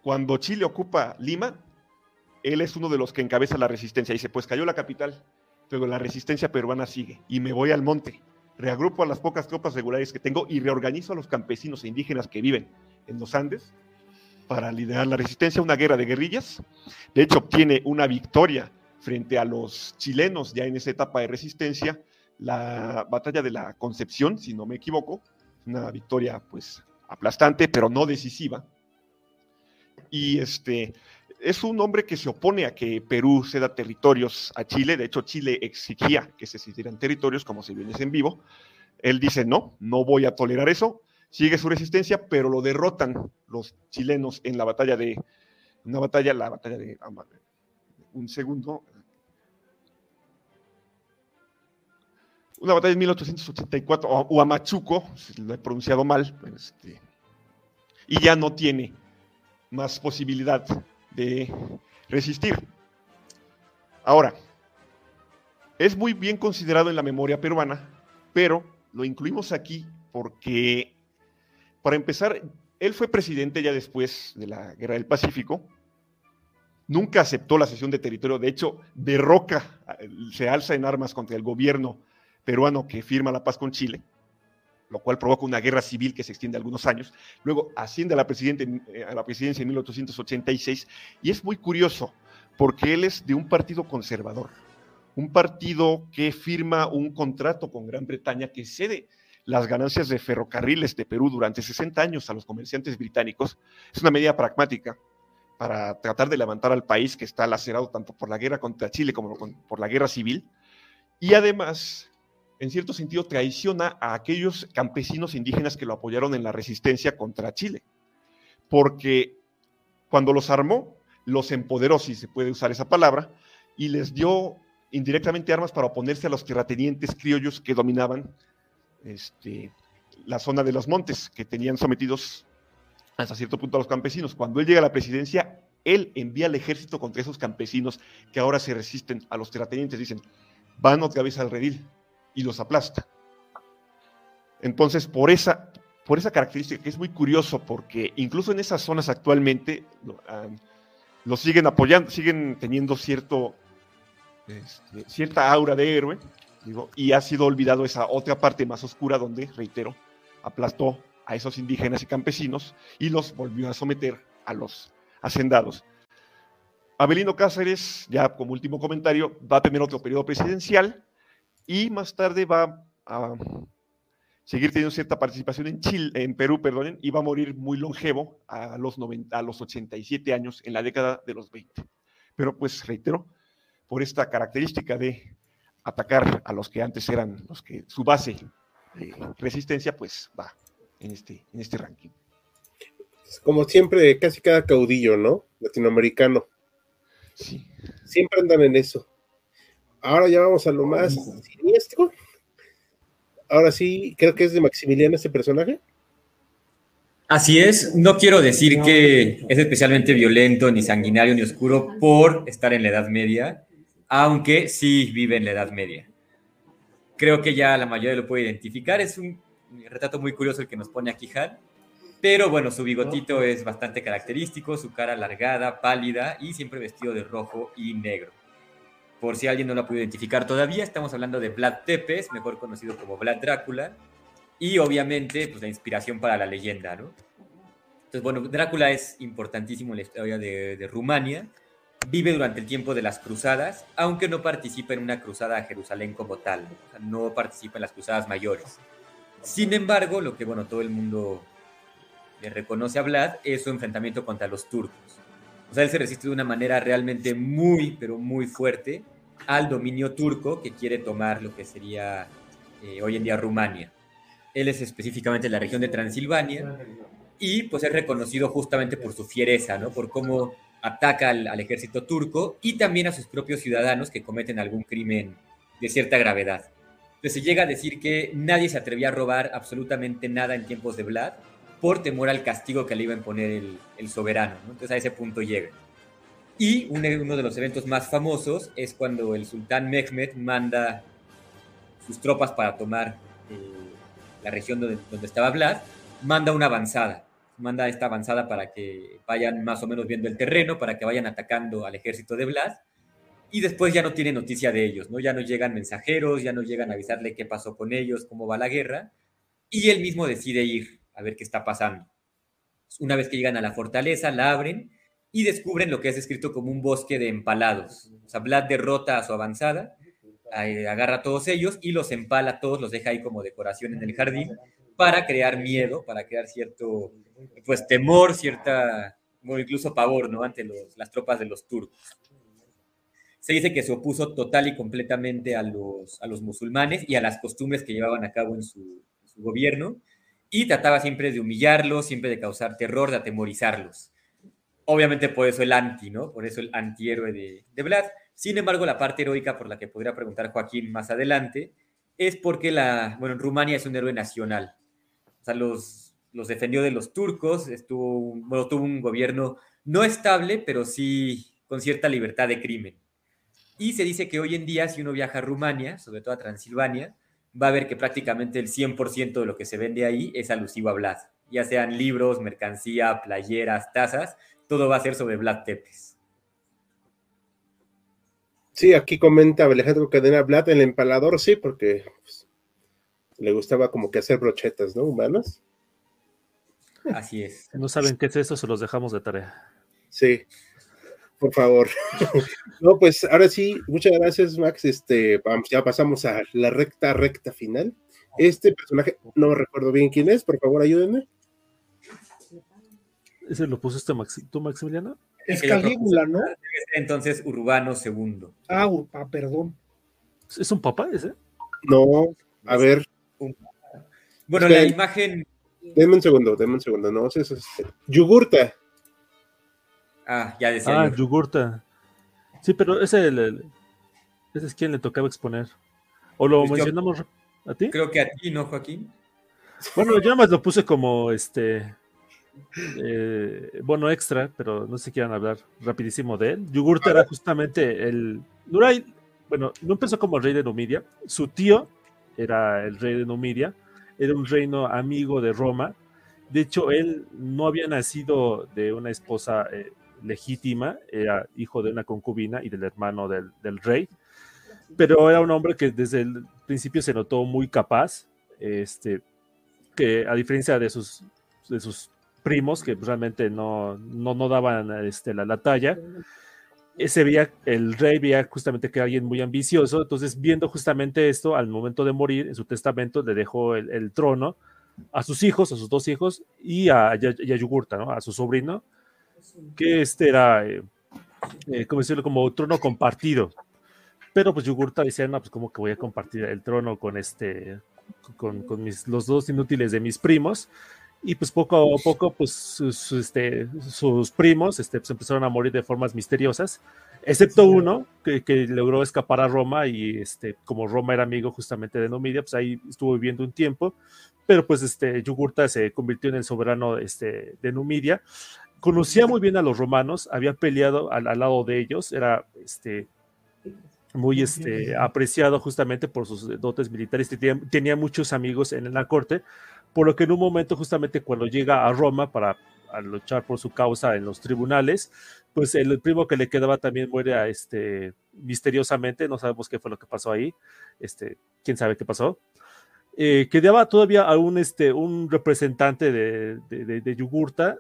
cuando Chile ocupa Lima, él es uno de los que encabeza la resistencia. Dice, pues cayó la capital, pero la resistencia peruana sigue y me voy al monte. Reagrupo a las pocas tropas regulares que tengo y reorganizo a los campesinos e indígenas que viven en los Andes para liderar la resistencia, una guerra de guerrillas. De hecho, obtiene una victoria frente a los chilenos ya en esa etapa de resistencia la batalla de la Concepción, si no me equivoco, una victoria pues aplastante, pero no decisiva. Y este es un hombre que se opone a que Perú ceda territorios a Chile. De hecho, Chile exigía que se cedieran territorios, como se viene en vivo. Él dice, no, no voy a tolerar eso. Sigue su resistencia, pero lo derrotan los chilenos en la batalla de, una batalla, la batalla de, un segundo, una batalla en 1884, o Huamachuco, si lo he pronunciado mal, este, y ya no tiene más posibilidad de resistir. Ahora, es muy bien considerado en la memoria peruana, pero lo incluimos aquí porque, para empezar, él fue presidente ya después de la Guerra del Pacífico, nunca aceptó la cesión de territorio, de hecho, derroca, se alza en armas contra el gobierno peruano que firma la paz con Chile, lo cual provoca una guerra civil que se extiende algunos años. Luego asciende a la, eh, a la presidencia en 1886 y es muy curioso porque él es de un partido conservador. un partido que firma un contrato con Gran Bretaña que cede las ganancias de ferrocarriles de Perú durante 60 años a los comerciantes británicos. Es una medida pragmática para tratar de levantar al país que está lacerado tanto por la guerra contra Chile como por la guerra civil. Y además, en cierto sentido, traiciona a aquellos campesinos indígenas que lo apoyaron en la resistencia contra Chile. Porque cuando los armó, los empoderó, si se puede usar esa palabra, y les dio indirectamente armas para oponerse a los terratenientes criollos que dominaban este, la zona de los montes, que tenían sometidos hasta cierto punto a los campesinos. Cuando él llega a la presidencia, él envía al ejército contra esos campesinos que ahora se resisten a los terratenientes, dicen, van otra vez al redil y los aplasta. Entonces, por esa, por esa característica que es muy curioso, porque incluso en esas zonas actualmente lo siguen apoyando, siguen teniendo cierto, este, cierta aura de héroe, y ha sido olvidado esa otra parte más oscura donde, reitero, aplastó a esos indígenas y campesinos y los volvió a someter a los hacendados. Abelino Cáceres, ya como último comentario, va a tener otro periodo presidencial y más tarde va a seguir teniendo cierta participación en Chile, en Perú, perdonen, y va a morir muy longevo a los, 90, a los 87 años en la década de los 20. Pero pues reitero, por esta característica de atacar a los que antes eran los que su base de resistencia, pues va en este, en este ranking. Como siempre, casi cada caudillo, ¿no? Latinoamericano. Sí. Siempre andan en eso. Ahora ya vamos a lo más siniestro. Ahora sí, creo que es de Maximiliano este personaje. Así es, no quiero decir que es especialmente violento, ni sanguinario, ni oscuro por estar en la Edad Media, aunque sí vive en la Edad Media. Creo que ya la mayoría lo puede identificar. Es un retrato muy curioso el que nos pone aquí Han. Pero bueno, su bigotito es bastante característico, su cara alargada, pálida y siempre vestido de rojo y negro. Por si alguien no lo ha podido identificar todavía, estamos hablando de Vlad Tepes, mejor conocido como Vlad Drácula, y obviamente pues, la inspiración para la leyenda, ¿no? Entonces, bueno, Drácula es importantísimo en la historia de, Rumania, vive durante el tiempo de las cruzadas, aunque no participa en una cruzada a Jerusalén como tal, no participa en las cruzadas mayores. Sin embargo, lo que bueno, todo el mundo le reconoce a Vlad es su enfrentamiento contra los turcos. O sea, él se resiste de una manera realmente muy, pero muy fuerte al dominio turco que quiere tomar lo que sería eh, hoy en día Rumania. Él es específicamente la región de Transilvania y pues es reconocido justamente por su fiereza, ¿no? Por cómo ataca al, ejército turco y también a sus propios ciudadanos que cometen algún crimen de cierta gravedad. Entonces se llega a decir que nadie se atrevía a robar absolutamente nada en tiempos de Vlad por temor al castigo que le iba a imponer el, soberano. Entonces a ese punto llega. Y uno de los eventos más famosos es cuando el sultán Mehmed manda sus tropas para tomar eh, la región donde, estaba Vlad, manda una avanzada manda esta avanzada para que vayan más o menos viendo el terreno, para que vayan atacando al ejército de Blas, y después ya no tiene noticia de ellos, ¿no? Ya no llegan mensajeros, ya no llegan a avisarle qué pasó con ellos, cómo va la guerra, y él mismo decide ir a ver qué está pasando. Una vez que llegan a la fortaleza, la abren y descubren lo que es descrito como un bosque de empalados. O sea, Vlad derrota a su avanzada, agarra a todos ellos y los empala todos, los deja ahí como decoración en el jardín para crear miedo, para crear cierto pues temor, cierta, bueno, incluso pavor, ¿no? Ante las tropas de los turcos. Se dice que se opuso total y completamente a los, a los musulmanes y a las costumbres que llevaban a cabo en su, gobierno y trataba siempre de humillarlos, siempre de causar terror, de atemorizarlos. Obviamente por eso el anti, ¿no? Por eso el antihéroe de, de Vlad. Sin embargo, la parte heroica por la que podría preguntar Joaquín más adelante es porque la, bueno, Rumania es un héroe nacional. O sea, los, los defendió de los turcos, estuvo, bueno, tuvo un gobierno no estable, pero sí con cierta libertad de crimen. Y se dice que hoy en día, si uno viaja a Rumania, sobre todo a Transilvania, va a ver que prácticamente el 100% de lo que se vende ahí es alusivo a Vlad. Ya sean libros, mercancía, playeras, tazas, todo va a ser sobre Vlad Tepes. Sí, aquí comenta Alejandro Cadena Vlad, el empalador, sí, porque pues, le gustaba como que hacer brochetas, ¿no? Humanas. Así es. no saben qué es eso, se los dejamos de tarea. Sí. Por favor. no, pues ahora sí, muchas gracias, Max. Este, vamos, ya pasamos a la recta, recta final. Este personaje, no recuerdo bien quién es, por favor, ayúdenme. ¿Ese lo pusiste tú, Maximiliano? Es Calígula, ¿no? Entonces, Urbano II. Ah, ah, perdón. ¿Es un papá ese? No, a ver. Bueno, la imagen. Deme un segundo, deme un segundo. No, es, es, Yugurta. Ah, ya decía. Ah, Yugurta. Sí, pero ese, ese es quien le tocaba exponer. ¿O lo pues mencionamos a ti? Creo que a ti, ¿no, Joaquín? Bueno, yo nada más lo puse como este. Eh, bueno, extra, pero no sé si quieran hablar rapidísimo de él. Yugurta era justamente el. Nuray, bueno, no empezó como rey de Numidia. Su tío era el rey de Numidia. Era un reino amigo de Roma. De hecho, él no había nacido de una esposa eh, legítima, era hijo de una concubina y del hermano del, rey, pero era un hombre que desde el principio se notó muy capaz, este, que a diferencia de sus, de sus primos, que realmente no, no, no daban este, la, la talla, ese veía, el rey veía justamente que era alguien muy ambicioso, entonces viendo justamente esto, al momento de morir, en su testamento le dejó el, trono a sus hijos, a sus dos hijos, y a, Yugurta, ¿no? a su sobrino, que este era, eh, eh, como decirlo, como trono compartido. Pero pues Yugurta decía, no, pues como que voy a compartir el trono con este, con, con mis, los dos inútiles de mis primos. Y pues poco a poco, pues sus, este, sus primos este, pues, empezaron a morir de formas misteriosas, excepto uno que, que, logró escapar a Roma y este, como Roma era amigo justamente de Numidia, pues ahí estuvo viviendo un tiempo, pero pues este, Yugurta se convirtió en el soberano este, de Numidia conocía muy bien a los romanos, había peleado al, lado de ellos, era este, muy este, apreciado justamente por sus dotes militares, tenía, muchos amigos en la corte, por lo que en un momento justamente cuando llega a Roma para luchar por su causa en los tribunales, pues el primo que le quedaba también muere este, misteriosamente, no sabemos qué fue lo que pasó ahí, este, quién sabe qué pasó. Eh, quedaba todavía un, este, un representante de, de, de Yugurta,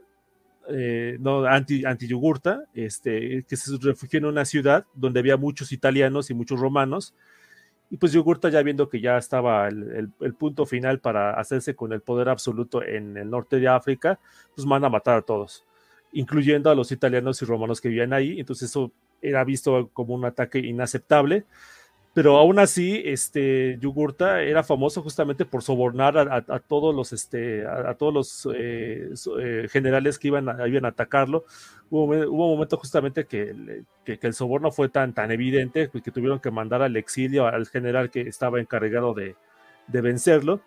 eh, no, anti, anti yugurta, este, que se refugió en una ciudad donde había muchos italianos y muchos romanos. Y pues Yugurta ya viendo que ya estaba el, punto final para hacerse con el poder absoluto en el norte de África, pues manda a matar a todos, incluyendo a los italianos y romanos que vivían ahí. Entonces eso era visto como un ataque inaceptable pero aún así, este, Yugurta era famoso justamente por sobornar a, todos los, este, a, todos los eh, eh, generales que iban a, iban a atacarlo. Hubo, un momento justamente que, que, el soborno fue tan, tan evidente que tuvieron que mandar al exilio al general que estaba encargado de, de vencerlo.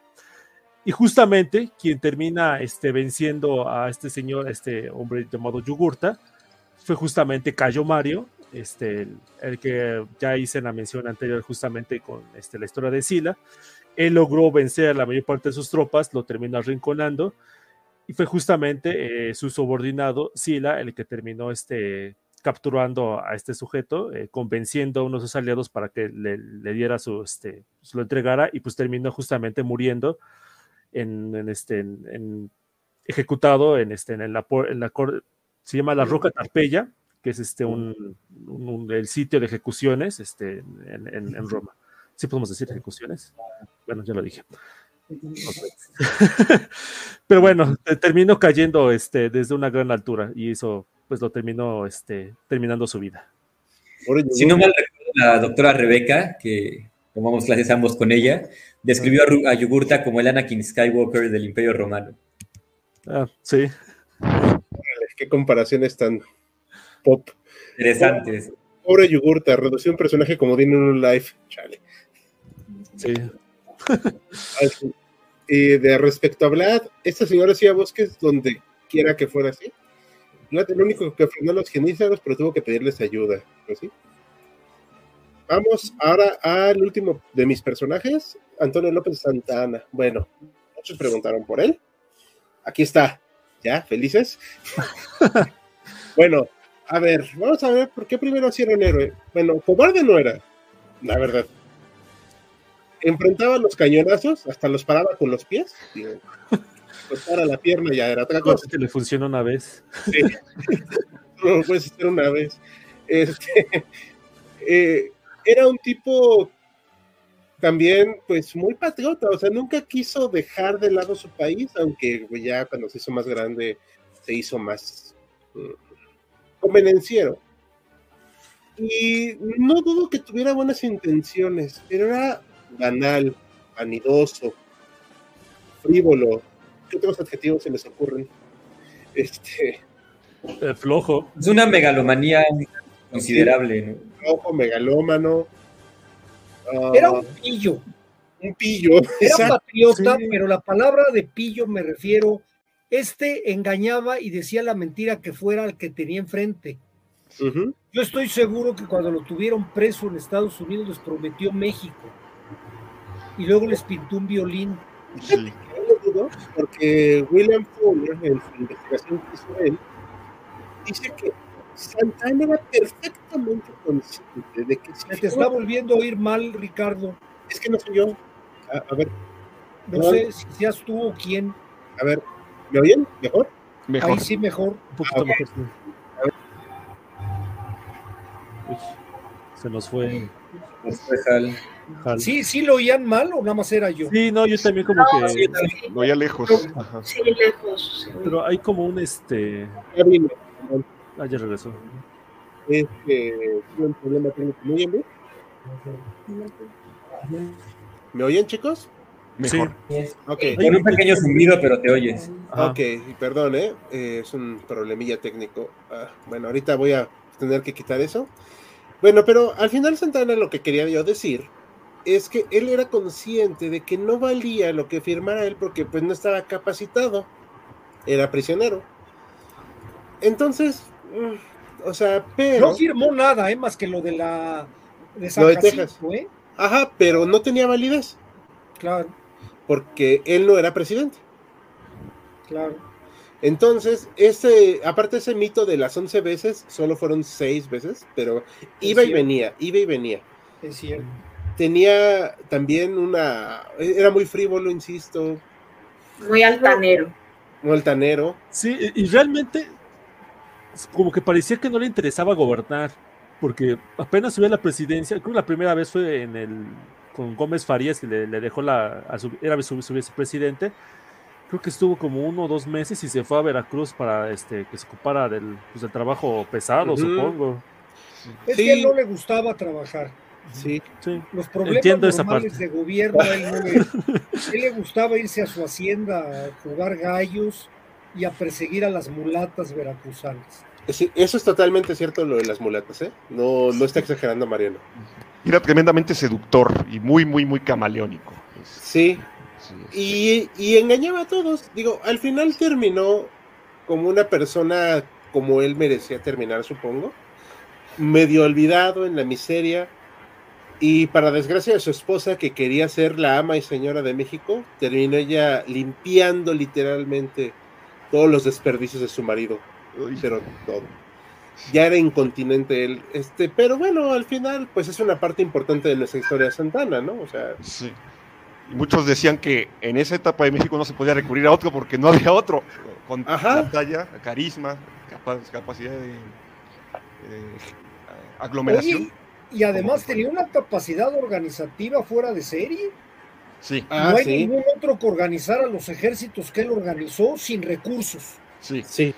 Y justamente quien termina este, venciendo a este señor, este hombre llamado Yugurta, fue justamente Cayo Mario, este, el, que ya hice la mención anterior justamente con este, la historia de Sila. Él logró vencer a la mayor parte de sus tropas, lo terminó arrinconando y fue justamente eh, su subordinado Sila el que terminó este, capturando a este sujeto, eh, convenciendo a uno de sus aliados para que le, diera su, este, se lo entregara y pues terminó justamente muriendo en, este, en, ejecutado en, este, en la, en la, se llama la Roca Tarpeya, que es este un, el sitio de ejecuciones este, en, Roma. ¿Sí podemos decir ejecuciones? Bueno, ya lo dije. Pero bueno, terminó cayendo este, desde una gran altura y eso pues lo terminó este, terminando su vida. Si no mal recuerdo, la doctora Rebeca, que tomamos clases ambos con ella, describió a Yugurta como el Anakin Skywalker del Imperio Romano. Ah, sí. Qué comparaciones tan pop. Interesantes. Pobre Yugurta, redució un personaje como tiene en un live. Chale. Sí. y de respecto a Vlad, esta señora hacía bosques donde quiera que fuera así. Vlad, el único que frenó a los genízaros, pero tuvo que pedirles ayuda. ¿sí? Vamos ahora al último de mis personajes, Antonio López Santana. Bueno, muchos preguntaron por él. Aquí está. ¿Ya? ¿Felices? bueno, a ver, vamos a ver por qué primero era un héroe. Bueno, cobarde no era, la verdad. Enfrentaba los cañonazos, hasta los paraba con los pies. pues para la pierna ya era otra cosa. que le funcionó una vez. Sí. no lo puedes hacer una vez. Este, eh, era un tipo también, pues, muy patriota, o sea, nunca quiso dejar de lado su país, aunque ya cuando se hizo más grande se hizo más mm, convenenciero. Y no dudo que tuviera buenas intenciones, pero era banal, vanidoso, frívolo. ¿Qué otros adjetivos se les ocurren? Este. Eh, flojo. Es una megalomanía considerable, ¿no? Flojo, megalómano. Uh, era un pillo. Un pillo. Era patriota, sí. pero la palabra de pillo me refiero. Este engañaba y decía la mentira que fuera el que tenía enfrente. Uh -huh. Yo estoy seguro que cuando lo tuvieron preso en Estados Unidos les prometió México y luego les pintó un violín. Sí. Porque William Fuller, en su investigación que hizo él, dice que Santana era perfectamente consciente de que si te está volviendo a oír mal, Ricardo. Es que no soy yo. A, a ver. No, no, sé si seas tú o quién. A ver, ¿me oyen? ¿Mejor? Mejor. Ahí sí, mejor. Un poquito Ah, mejor. sí. Uy, se nos fue. Jal. Sí, sí lo oían mal o nada más era yo. Sí, no, yo también como No, que. sí, No, ya lejos. Ajá. Sí, lejos. sí. Pero hay como un este. Ah, ya regresó. Este, tuve un problema técnico. ¿Me oyen bien? ¿Me oyen, chicos? Mejor. Ok. Con un pequeño zumbido, pero te oyes. Ajá. Ok, y perdón, ¿eh? Eh, es un problemilla técnico. Ah, bueno, ahorita voy a tener que quitar eso. Bueno, pero al final Santana lo que quería yo decir es que él era consciente de que no valía lo que firmara él porque pues no estaba capacitado. Era prisionero. Entonces, mm, o sea, pero... No firmó nada, ¿eh? Más que lo de la. De San Lo de Texas. ¿eh? Ajá, pero no tenía validez Claro, porque él no era presidente. claro. Entonces, ese, aparte ese mito de las 11 veces, solo fueron 6 veces, pero iba y venía, iba y venía. Es cierto. Tenía también una, era muy frívolo, insisto, Muy altanero. muy altanero. Sí, y y realmente como que parecía que no le interesaba gobernar, porque apenas subió a la presidencia, creo que la primera vez fue en el con Gómez Farías que le, le dejó la a su, era su, su vicepresidente. Creo que estuvo como uno o dos meses y se fue a Veracruz para este que se ocupara del, pues, del trabajo pesado, supongo. Es Sí. que él no le gustaba trabajar. Sí, Sí. Los problemas Entiendo esa normales parte. de gobierno, él, no le, a él le gustaba irse a su hacienda a jugar gallos y a perseguir a las mulatas veracruzanas. Eso es totalmente cierto lo de las mulatas, ¿eh? No, no está exagerando Mariano. Era tremendamente seductor y muy, muy, muy camaleónico. Sí, sí, es- y, y engañaba a todos. Digo, al final terminó como una persona como él merecía terminar, supongo. Medio olvidado en la miseria. Y para desgracia de su esposa, que quería ser la ama y señora de México, terminó ella limpiando literalmente todos los desperdicios de su marido. Uy, Pero todo. Ya era incontinente él. Este, pero bueno, al final, pues es una parte importante de nuestra historia Santana, ¿no? O sea, Sí. Y muchos decían que en esa etapa de México no se podía recurrir a otro porque no había otro. Con Ajá. la talla, carisma, capa- capacidad de, de aglomeración. Oye, y además tenía una capacidad organizativa fuera de serie. Sí, ah, no hay sí, ningún otro que organizara los ejércitos que él organizó sin recursos. sí. sí.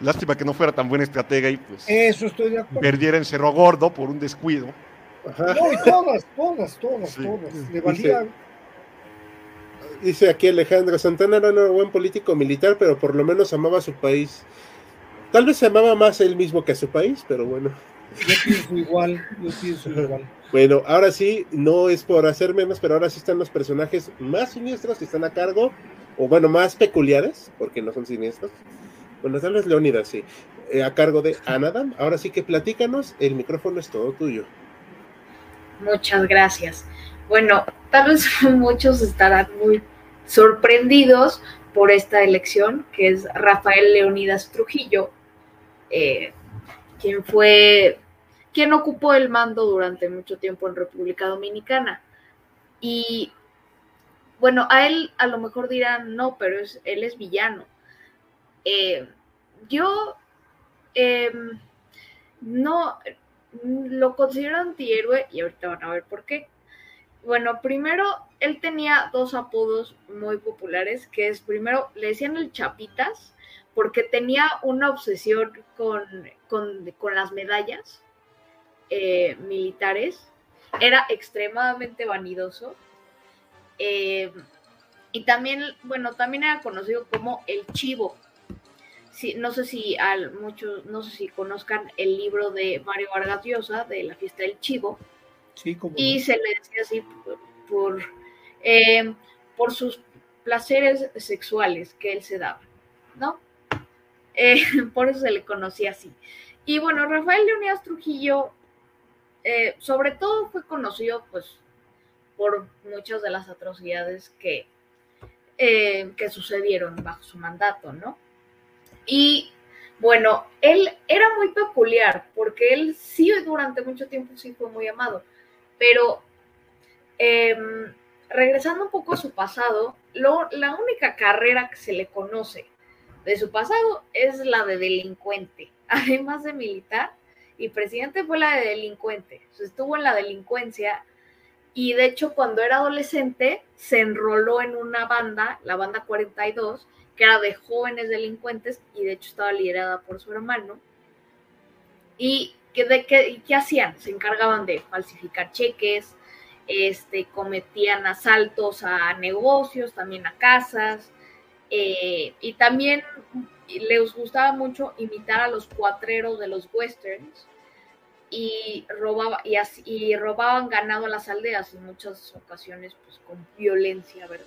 Lástima que no fuera tan buena estratega y pues Eso estoy de acuerdo. perdiera en Cerro Gordo por un descuido. Ajá. No, y todas, todas, todas, Sí. todas. Le valía. Dice aquí Alejandro, Santana era un buen político militar, pero por lo menos amaba a su país. Tal vez se amaba más él mismo que a su país, pero bueno. Yo pienso igual, yo pienso igual. Bueno, ahora sí, no es por hacer menos, pero ahora sí están los personajes más siniestros que están a cargo, o bueno, más peculiares, porque no son siniestros. Bueno, tal vez Leónidas, sí, eh, a cargo de Anadam. Ahora sí que platícanos, el micrófono es todo tuyo. Muchas gracias. Bueno, tal vez muchos estarán muy sorprendidos por esta elección, que es Rafael Leonidas Trujillo, eh, quien fue, quien ocupó el mando durante mucho tiempo en República Dominicana. Y bueno, a él a lo mejor dirán, no, pero es, él es villano. Eh, yo, em, no lo considero antihéroe y ahorita van a ver por qué. Bueno, primero, él tenía dos apodos muy populares, que es primero, le decían el Chapitas, porque tenía una obsesión con, las medallas eh, militares, era extremadamente vanidoso. Eh, y también, bueno, también era conocido como el Chivo. Sí, no sé si al muchos, no sé si conozcan el libro de Mario Vargas Llosa de la fiesta del Chivo y se le decía así por, eh, por, sus placeres sexuales que él se daba, ¿no? Eh, por eso se le conocía así. Y bueno, Rafael Leonidas Trujillo, eh, sobre todo fue conocido pues por muchas de las atrocidades que, que sucedieron bajo su mandato, ¿no? Y bueno, él era muy peculiar porque él sí durante mucho tiempo sí fue muy amado. Pero em, regresando un poco a su pasado, la única carrera que se le conoce de su pasado es la de delincuente, además de militar. Y presidente fue la de delincuente. estuvo en la delincuencia y de hecho cuando era adolescente se enroló en una banda, la banda 42, que era de jóvenes delincuentes y de hecho estaba liderada por su hermano. Y de qué, hacían? Se encargaban de falsificar cheques, este, cometían asaltos a negocios, también a casas, eh, y también les gustaba mucho imitar a los cuatreros de los westerns y, robaba, y, y robaban ganado a las aldeas en muchas ocasiones pues, con violencia, ¿verdad?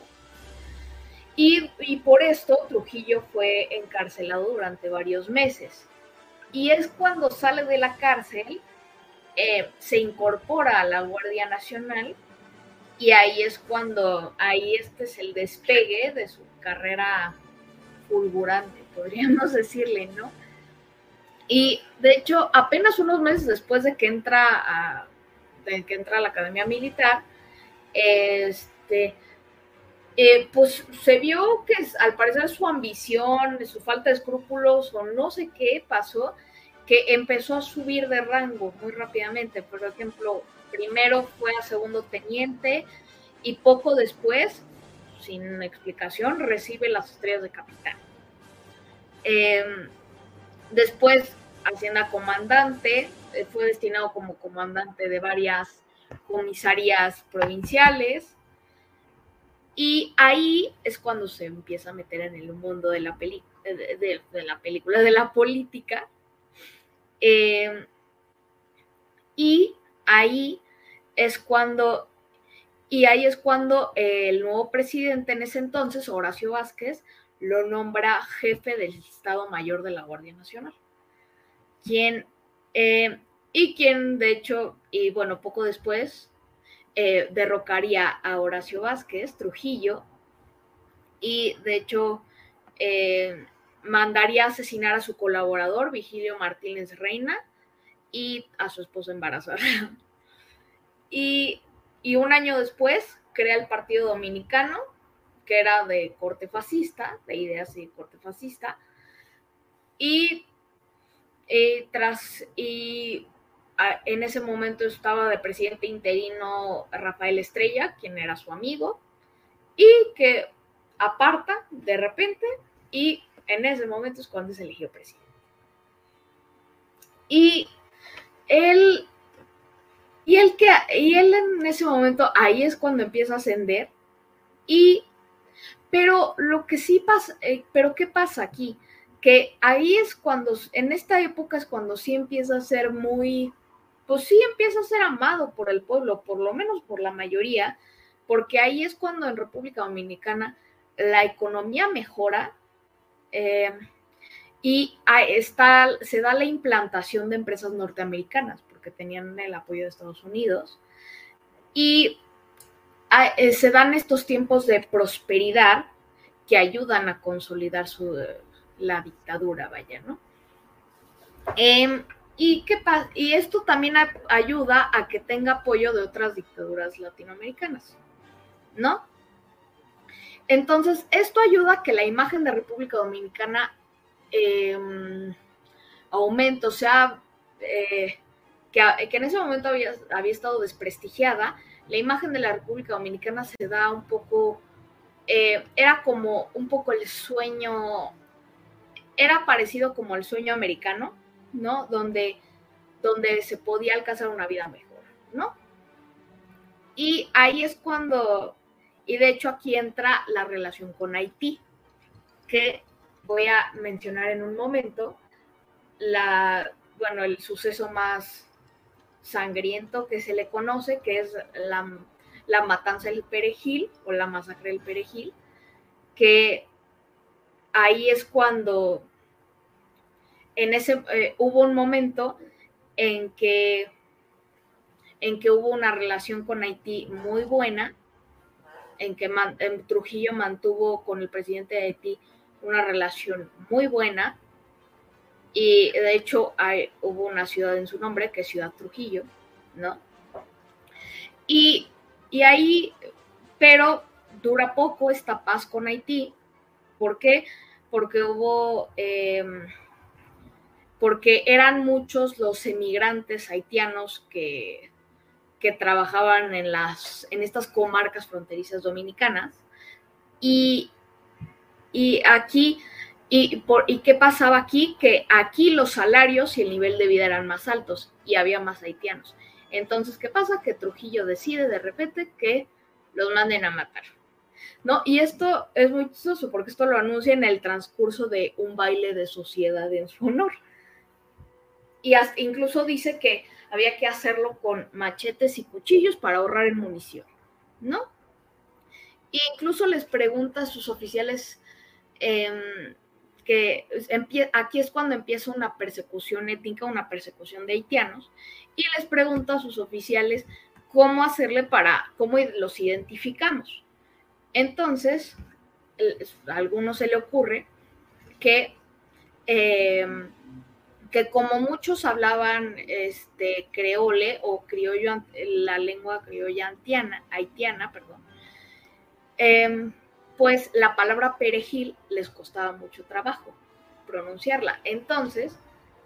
Y, por esto Trujillo fue encarcelado durante varios meses. Y es cuando sale de la cárcel, eh, se incorpora a la Guardia Nacional y ahí es cuando, ahí este es el despegue de su carrera fulgurante, podríamos decirle, ¿no? Y de hecho, apenas unos meses después de que entra de que entra a la Academia Militar, este, eh, pues se vio que al parecer su ambición, su falta de escrúpulos o no sé qué pasó, que empezó a subir de rango muy rápidamente. Por ejemplo, primero fue a segundo teniente y poco después, sin explicación, recibe las estrellas de capitán. Em, después, hacienda comandante, eh, fue destinado como comandante de varias comisarías provinciales y ahí es cuando se empieza a meter en el mundo de la, de, la película, de la política. Em, y ahí es cuando, y ahí es cuando el nuevo presidente en ese entonces, Horacio Vázquez, lo nombra jefe del Estado Mayor de la Guardia Nacional. Em, y quien de hecho, y bueno, poco después eh, derrocaría a Horacio Vázquez, Trujillo, y de hecho eh, mandaría asesinar a su colaborador, Vigilio Martínez Reina, y a su esposa embarazada. y, un año después crea el Partido Dominicano, que era de corte fascista, de ideas de corte fascista, y, tras, y en ese momento estaba de presidente interino Rafael Estrella, quien era su amigo, y que aparta de repente y en ese momento es cuando se eligió presidente. Y él, y que, y él en ese momento, ahí es cuando empieza a ascender, y, pero lo que sí pasa, eh, pero ¿qué pasa aquí? Que ahí es cuando, en esta época es cuando sí empieza a ser muy pues sí empieza a ser amado por el pueblo, por lo menos por la mayoría, porque ahí es cuando en República Dominicana la economía mejora eh, y se da la implantación de empresas norteamericanas, porque tenían el apoyo de Estados Unidos, y eh, se dan estos tiempos de prosperidad que ayudan a consolidar la dictadura, vaya, ¿no? Em, ¿Y, y esto también ayuda a que tenga apoyo de otras dictaduras latinoamericanas, ¿no? Entonces, esto ayuda a que la imagen de República Dominicana eh, aumente, o sea, eh, que, que, en ese momento había, había estado desprestigiada, la imagen de la República Dominicana se da un poco, eh, era como un poco el sueño, era parecido como el sueño americano, ¿no? Donde, donde se podía alcanzar una vida mejor, ¿no? Y ahí es cuando, y de hecho aquí entra la relación con Haití, que voy a mencionar en un momento, la, bueno, el suceso más sangriento que se le conoce, que es la, la matanza del perejil o la masacre del perejil, que ahí es cuando en ese eh, hubo un momento en que en que hubo una relación con Haití muy buena, en que Trujillo mantuvo con el presidente de Haití una relación muy buena, y de hecho hay, hubo una ciudad en su nombre, que es Ciudad Trujillo, ¿no? Y, ahí, pero dura poco esta paz con Haití. ¿Por qué? Porque hubo, em, porque eran muchos los emigrantes haitianos que, trabajaban en, las, en estas comarcas fronterizas dominicanas. Y, y aquí ¿Y, por, ¿Y qué pasaba aquí? Que aquí los salarios y el nivel de vida eran más altos y había más haitianos. Entonces, ¿qué pasa? Que Trujillo decide de repente que los manden a matar. ¿No? Y esto es muy chistoso porque esto lo anuncia en el transcurso de un baile de sociedad en su honor. Y incluso dice que había que hacerlo con machetes y cuchillos para ahorrar en munición, ¿no? E incluso les pregunta a sus oficiales eh, que aquí es cuando empieza una persecución étnica, una persecución de haitianos, y les pregunta a sus oficiales cómo hacerle para, cómo los identificamos. Entonces, a algunos se le ocurre que, em, que como muchos hablaban este, creole o criollo, la lengua criolla haitiana, perdón, eh, pues la palabra perejil les costaba mucho trabajo pronunciarla. Entonces,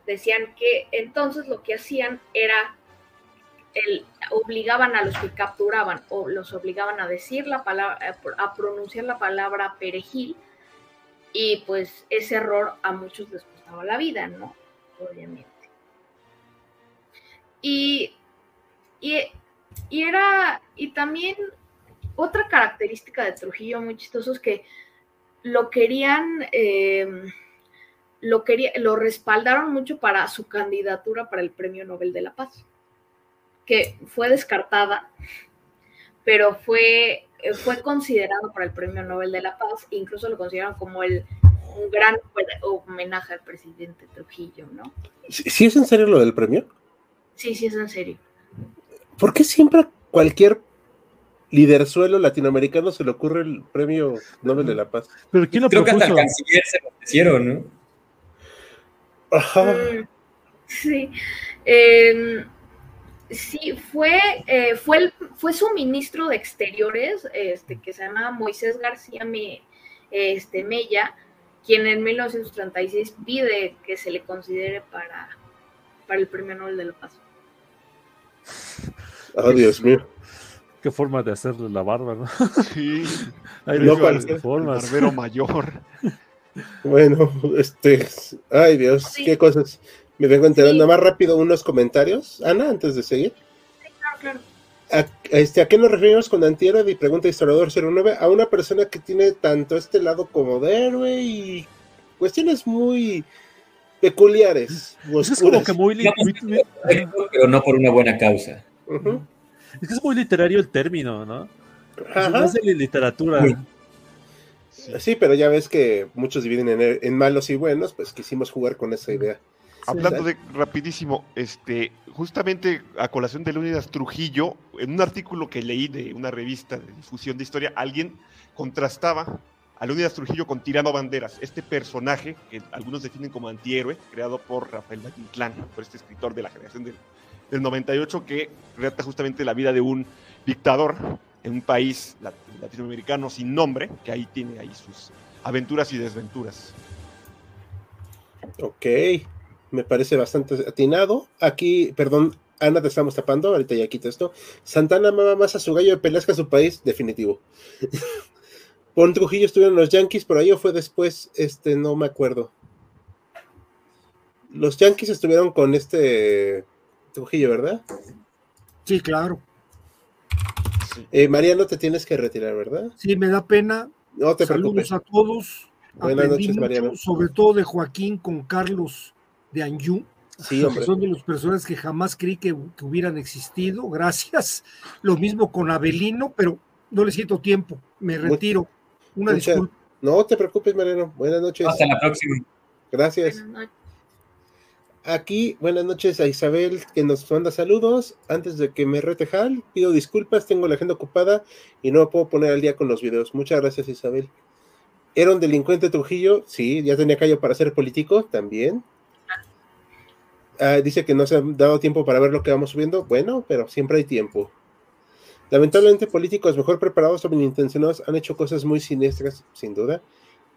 decían que entonces lo que hacían era el, obligaban a los que capturaban o los obligaban a decir la palabra, a pronunciar la palabra perejil y pues ese error a muchos les costaba la vida, ¿no? Obviamente. Y, y, y era, y también otra característica de Trujillo muy chistoso es que lo querían, eh, lo, quería, lo respaldaron mucho para su candidatura para el Premio Nobel de la Paz, que fue descartada, pero fue, fue considerado para el Premio Nobel de la Paz, incluso lo consideraron como el, un gran homenaje al presidente Trujillo, ¿no? ¿Sí es en serio lo del premio? Sí, sí es en serio. ¿Por qué siempre cualquier liderzuelo latinoamericano se le ocurre el premio Nobel de la Paz. Pero ¿quién lo Creo que hasta el canciller se lo ofrecieron, ¿no? Ajá. Mm, sí. Eh, sí, fue, eh, fue, el, fue su ministro de Exteriores, este, que se llama Moisés García Me, este, Mella, quien en 1936 pide que se le considere para, para el premio Nobel de la Paz. Oh, Dios mío qué forma de hacerle la barba, ¿no? Sí. Hay no formas. Barbero mayor. Bueno, este, ay Dios, qué cosas. Me vengo enterando más rápido unos comentarios, Ana, antes de seguir. Sí, claro, claro. ¿A, este, ¿A qué nos referimos con antihéroe? Y pregunta historiador 09, a una persona que tiene tanto este lado como de héroe y cuestiones muy peculiares. Es como que muy, pero no por una buena causa. Es que es muy literario el término, ¿no? Ajá. Es de literatura. Sí. pero ya ves que muchos dividen en, malos y buenos, pues quisimos jugar con esa idea. Hablando de rapidísimo, este, justamente a colación de Leonidas Trujillo, en un artículo que leí de una revista de difusión de historia, alguien contrastaba a Leonidas Trujillo con Tirano Banderas, este personaje que algunos definen como antihéroe, creado por Rafael Valle por este escritor de la generación del del 98 que relata justamente la vida de un dictador en un país latinoamericano sin nombre, que ahí tiene ahí sus aventuras y desventuras. Ok. Me parece bastante atinado. Aquí, perdón, Ana, te estamos tapando, ahorita ya quito esto. Santana amaba más a su gallo de peleas que a su país, definitivo. Pon Trujillo estuvieron los Yankees, por ahí o fue después, este, no me acuerdo. Los Yankees estuvieron con este Trujillo, ¿verdad? Sí, claro. Eh, Mariano, te tienes que retirar, ¿verdad? Sí, me da pena. No te Saludos a todos. Buenas noches, Mariano. Sobre todo de Joaquín con Carlos de Anjou. Sí, hombre. Son de los personas que jamás creí que, hubieran existido. Gracias. Lo mismo con Abelino, pero no le siento tiempo. Me retiro. Una disculpa. No te preocupes, Mariano. Buenas noches. Hasta la próxima. Gracias. Aquí, buenas noches a Isabel que nos manda saludos. Antes de que me rete pido disculpas, tengo la agenda ocupada y no me puedo poner al día con los videos. Muchas gracias, Isabel. ¿Era un delincuente Trujillo? Sí, ya tenía callo para ser político, también. Ah, dice que no se ha dado tiempo para ver lo que vamos subiendo. Bueno, pero siempre hay tiempo. Lamentablemente, políticos mejor preparados o bien intencionados han hecho cosas muy siniestras, sin duda.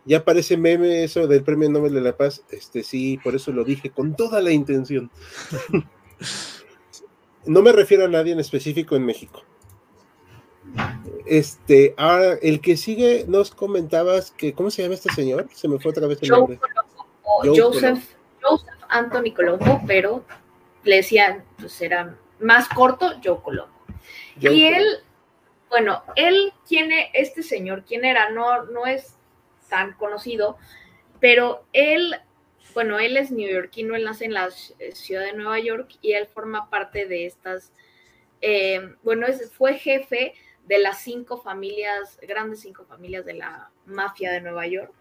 Ya parece meme eso del Premio Nobel de la Paz. Este sí, por eso lo dije con toda la intención. no me refiero a nadie en específico en México. Este, ahora, el que sigue, nos comentabas que, ¿cómo se llama este señor? Se me fue otra vez el nombre. Joseph, Joseph Anthony Colombo, pero le decían, pues era más corto, Joe Colombo. y él, bueno, él, tiene, este señor, ¿quién era? No, no es tan conocido, pero él, bueno, él es neoyorquino, él nace en la ciudad de Nueva York y él forma parte de estas, eh, bueno, es, fue jefe de las cinco familias, grandes cinco familias de la mafia de Nueva York.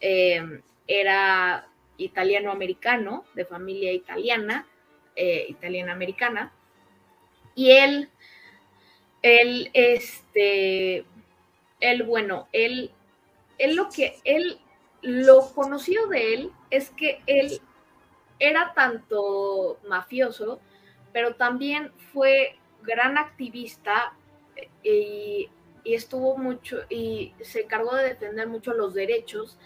Eh, era italiano-americano, de familia italiana, eh, italiana-americana, y él, él, este, él, bueno, él, él lo que, él, lo conocido de él es que él era tanto mafioso, pero también fue gran activista y, estuvo mucho y se encargó de defender mucho los derechos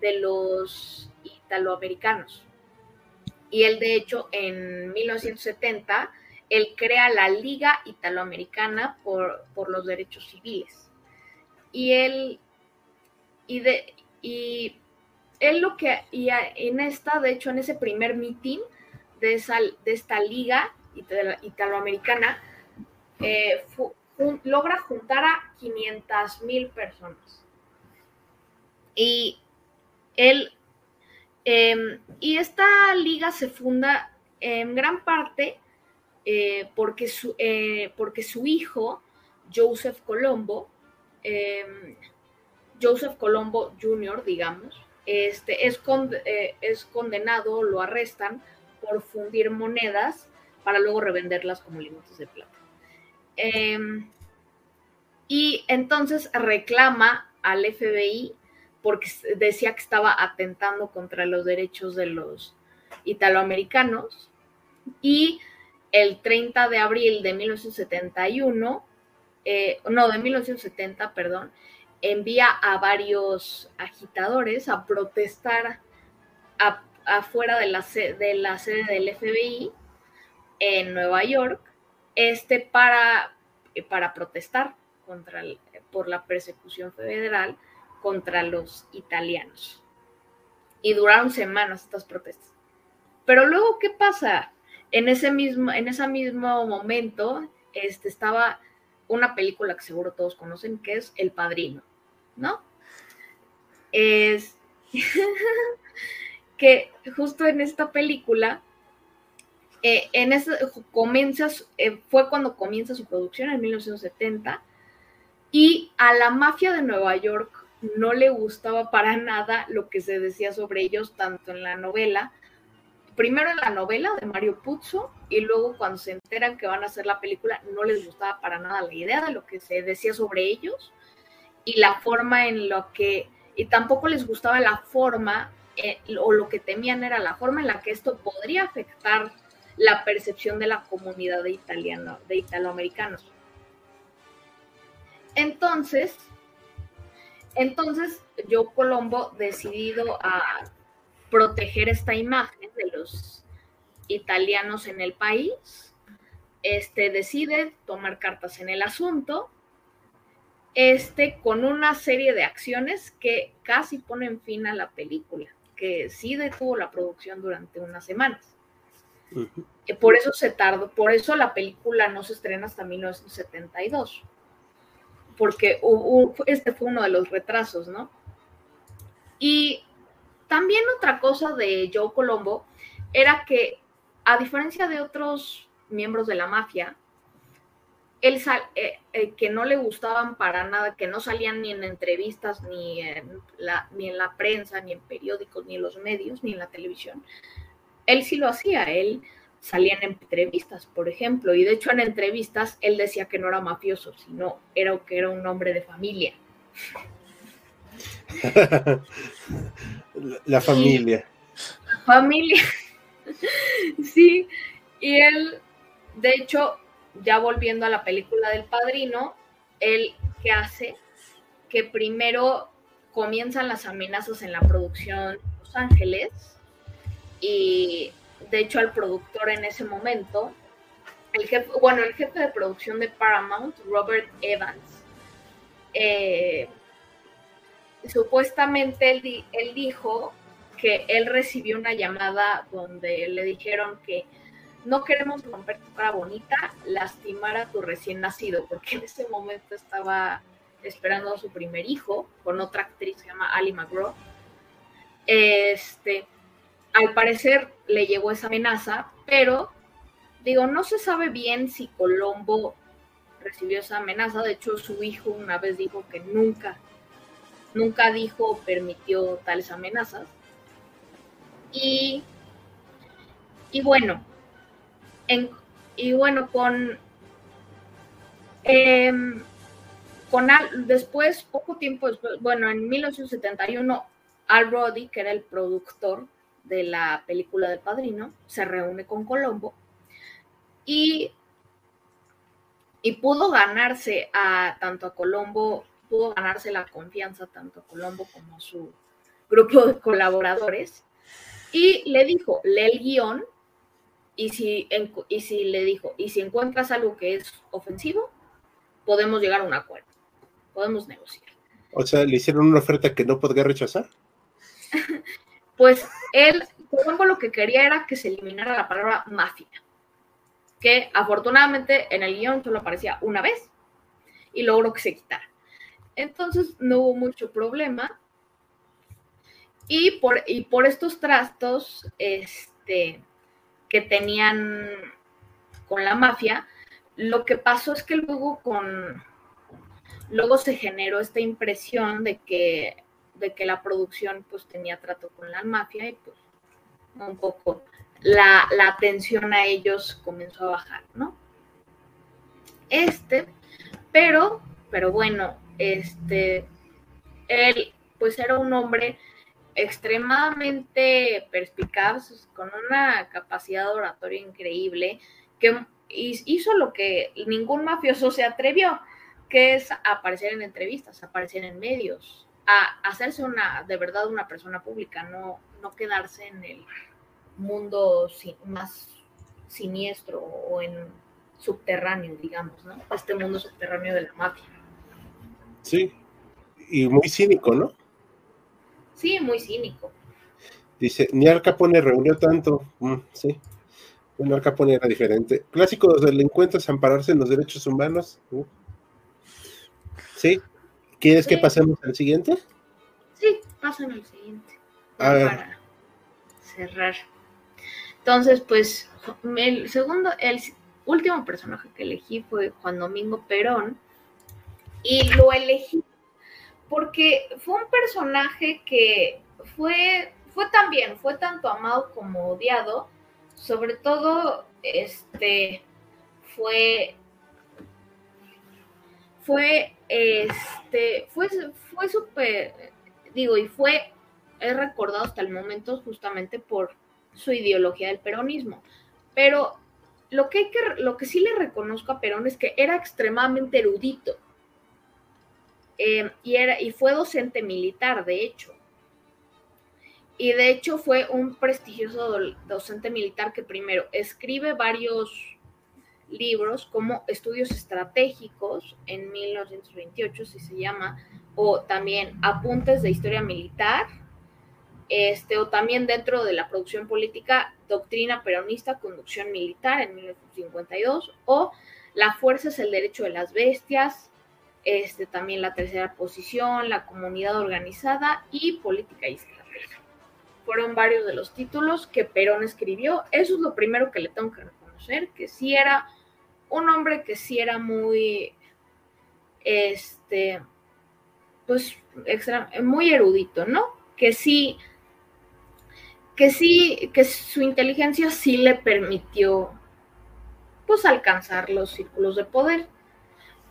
de los italoamericanos. Y él, de hecho, en 1970, él crea la Liga Italoamericana por, por los Derechos Civiles. Y él, y de, y él lo que, y en esta, de hecho, en ese primer meeting de, de esta Liga Italoamericana, eh, logra juntar a 500 mil personas. Y él, em, y esta liga se funda en gran parte eh, porque, su, eh, porque su hijo, Joseph Colombo, em, Joseph Colombo Jr., digamos, este, es, eh, es condenado, lo arrestan por fundir monedas para luego revenderlas como lingotes de plata. Em, y entonces reclama al FBI porque decía que estaba atentando contra los derechos de los italoamericanos. Y el 30 de abril de 1971, eh, no, de 1970, perdón, envía a varios agitadores a protestar afuera de la, de la sede del FBI en Nueva York este para, eh, para protestar contra por la persecución federal contra los italianos. Y duraron semanas estas protestas. Pero luego, ¿qué pasa? En ese mismo, en ese mismo momento este, estaba una película que seguro todos conocen, que es El Padrino, ¿no? Es que justo en esta película eh, en ese, eh, fue cuando comienza su producción en 1970 y a la mafia de Nueva York no le gustaba para nada lo que se decía sobre ellos, tanto en la novela, primero en la novela de Mario Puzo y luego cuando se enteran que van a hacer la película no les gustaba para nada la idea de lo que se decía sobre ellos y la forma en lo que, y tampoco les gustaba la forma, eh, o lo que temían era la forma en la que esto podría afectar la percepción de la comunidad de, italiano, de italoamericanos. Entonces, entonces yo Colombo decidido a, proteger esta imagen de los italianos en el país, este, decide tomar cartas en el asunto, este, con una serie de acciones que casi ponen fin a la película, que sí detuvo la producción durante unas semanas. Por eso se tardó, por eso la película no se estrena hasta 1972, porque este fue uno de los retrasos, ¿no? Y también otra cosa de Joe Colombo era que, a diferencia de otros miembros de la mafia, él eh, eh, que no le gustaban para nada, que no salían ni en entrevistas, ni en, la, ni en la prensa, ni en periódicos, ni en los medios, ni en la televisión. Él sí lo hacía, él salía en entrevistas, por ejemplo, y de hecho en entrevistas él decía que no era mafioso, sino era que era un hombre de familia. la familia. la familia. sí, y él, de hecho, ya volviendo a la película del padrino, él que hace que primero comienzan las amenazas en la producción Los Ángeles y de hecho al productor en ese momento, el jefe, bueno, el jefe de producción de Paramount, Robert Evans, eh, supuestamente él, él dijo que él recibió una llamada donde le dijeron que no queremos romper tu cara bonita, lastimar a tu recién nacido, porque en ese momento estaba esperando a su primer hijo con otra actriz que se llama Ali McGraw. Este, al parecer le llegó esa amenaza, pero digo, no se sabe bien si Colombo recibió esa amenaza. De hecho, su hijo una vez dijo que nunca, nunca dijo permitió tales amenazas. Y, y bueno, y bueno, con, em, con después, poco tiempo después, bueno, en 1971, Al Roddy, que era el productor de la película del Padrino, se reúne con Colombo y, y pudo ganarse a tanto a Colombo, pudo ganarse la confianza tanto a Colombo como a su grupo de colaboradores y le dijo, lee el guion y si, y si le dijo, y si encuentras algo que es ofensivo, podemos llegar a un acuerdo, podemos negociar. O sea, le hicieron una oferta que no podría rechazar. pues él, ejemplo, lo que quería era que se eliminara la palabra mafia, que afortunadamente en el guion solo aparecía una vez y logró que se quitara. Entonces no hubo mucho problema. Y por, y por estos trastos, este, que tenían con la mafia, lo que pasó es que luego con luego se generó esta impresión de que de que la producción pues tenía trato con la mafia y pues un poco la, la atención a ellos comenzó a bajar, ¿no? Este, pero, pero bueno, este, él pues era un hombre extremadamente perspicaz, con una capacidad oratoria increíble, que hizo lo que ningún mafioso se atrevió, que es aparecer en entrevistas, aparecer en medios, a hacerse una, de verdad, una persona pública, no, no quedarse en el mundo más siniestro o en subterráneo, digamos, ¿no? Este mundo subterráneo de la mafia. Sí, y muy cínico, ¿no? Sí, muy cínico. Dice, ni Al Capone reunió tanto. Mm, sí. Bueno, Al Capone era diferente. Clásico de los delincuentes ampararse en los derechos humanos. Uh. ¿Sí? ¿Quieres que pasemos al siguiente? Sí, pasen al siguiente. Para cerrar. Entonces, pues, el segundo, el último personaje que elegí fue Juan Domingo Perón. Y lo elegí porque fue un personaje que fue, fue también, fue tanto amado como odiado, sobre todo, este, fue, fue, este, fue, fue súper, digo, y fue, es recordado hasta el momento justamente por su ideología del peronismo, pero lo que, hay que, lo que sí le reconozco a Perón es que era extremadamente erudito, Em, y, era, y fue docente militar, de hecho. y de hecho fue un prestigioso docente militar que primero escribe varios libros como Estudios Estratégicos en 1928, si se llama, o también Apuntes de Historia Militar, este, o también dentro de la producción política, Doctrina Peronista, Conducción Militar en 1952, o La Fuerza es el Derecho de las Bestias, este, también la tercera posición, la comunidad organizada y política y estrategia. Fueron varios de los títulos que Perón escribió. Eso es lo primero que le tengo que reconocer, que sí era un hombre que sí era muy, este, pues, extra, muy erudito, ¿no? Que sí, que sí, que su inteligencia sí le permitió, pues, alcanzar los círculos de poder.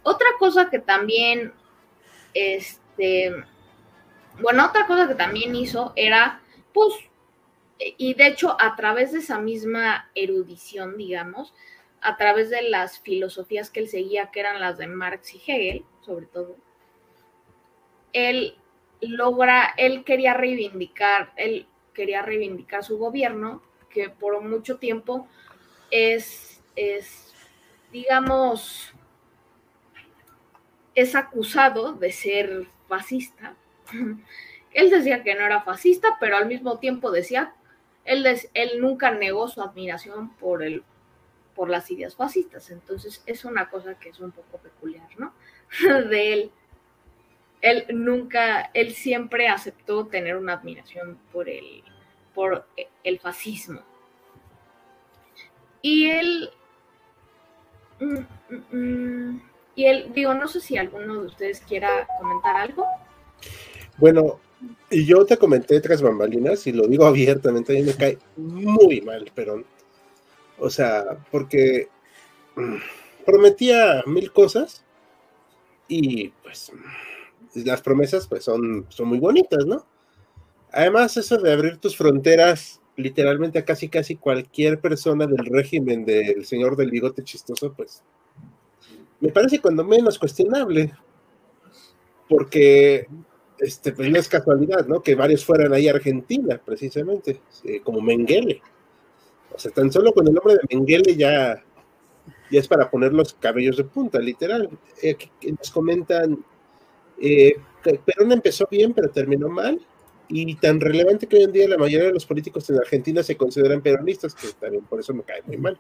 Otra cosa que también, este, bueno, otra cosa que también hizo era, pues, y de hecho a través de esa misma erudición, digamos, a través de las filosofías que él seguía, que eran las de Marx y Hegel, sobre todo, él logra, él quería reivindicar, él quería reivindicar su gobierno, que por mucho tiempo es, es digamos, es acusado de ser fascista. Él decía que no era fascista, pero al mismo tiempo decía, él, él nunca negó su admiración por el por las ideas fascistas. Entonces es una cosa que es un poco peculiar, ¿no? De él. Él nunca, él siempre aceptó tener una admiración por el, por el fascismo. Y él, mm, mm, mm, y él, digo, no sé si alguno de ustedes quiera comentar algo. Bueno, y yo te comenté tras bambalinas y lo digo abiertamente, a mí me cae muy mal, pero o sea, porque mm, prometía mil cosas y pues las promesas pues son, son muy bonitas, ¿no? Además, eso de abrir tus fronteras literalmente a casi casi cualquier persona del régimen del señor del bigote chistoso, pues me parece cuando menos cuestionable, porque este, pues no es casualidad, ¿no? Que varios fueran ahí a Argentina, precisamente, eh, como Mengele. O sea, tan solo con el nombre de Mengele ya, ya es para poner los cabellos de punta, literal. Eh, nos comentan, eh, Perón empezó bien, pero terminó mal. Y tan relevante que hoy en día la mayoría de los políticos en Argentina se consideran peronistas, que también por eso me cae muy mal.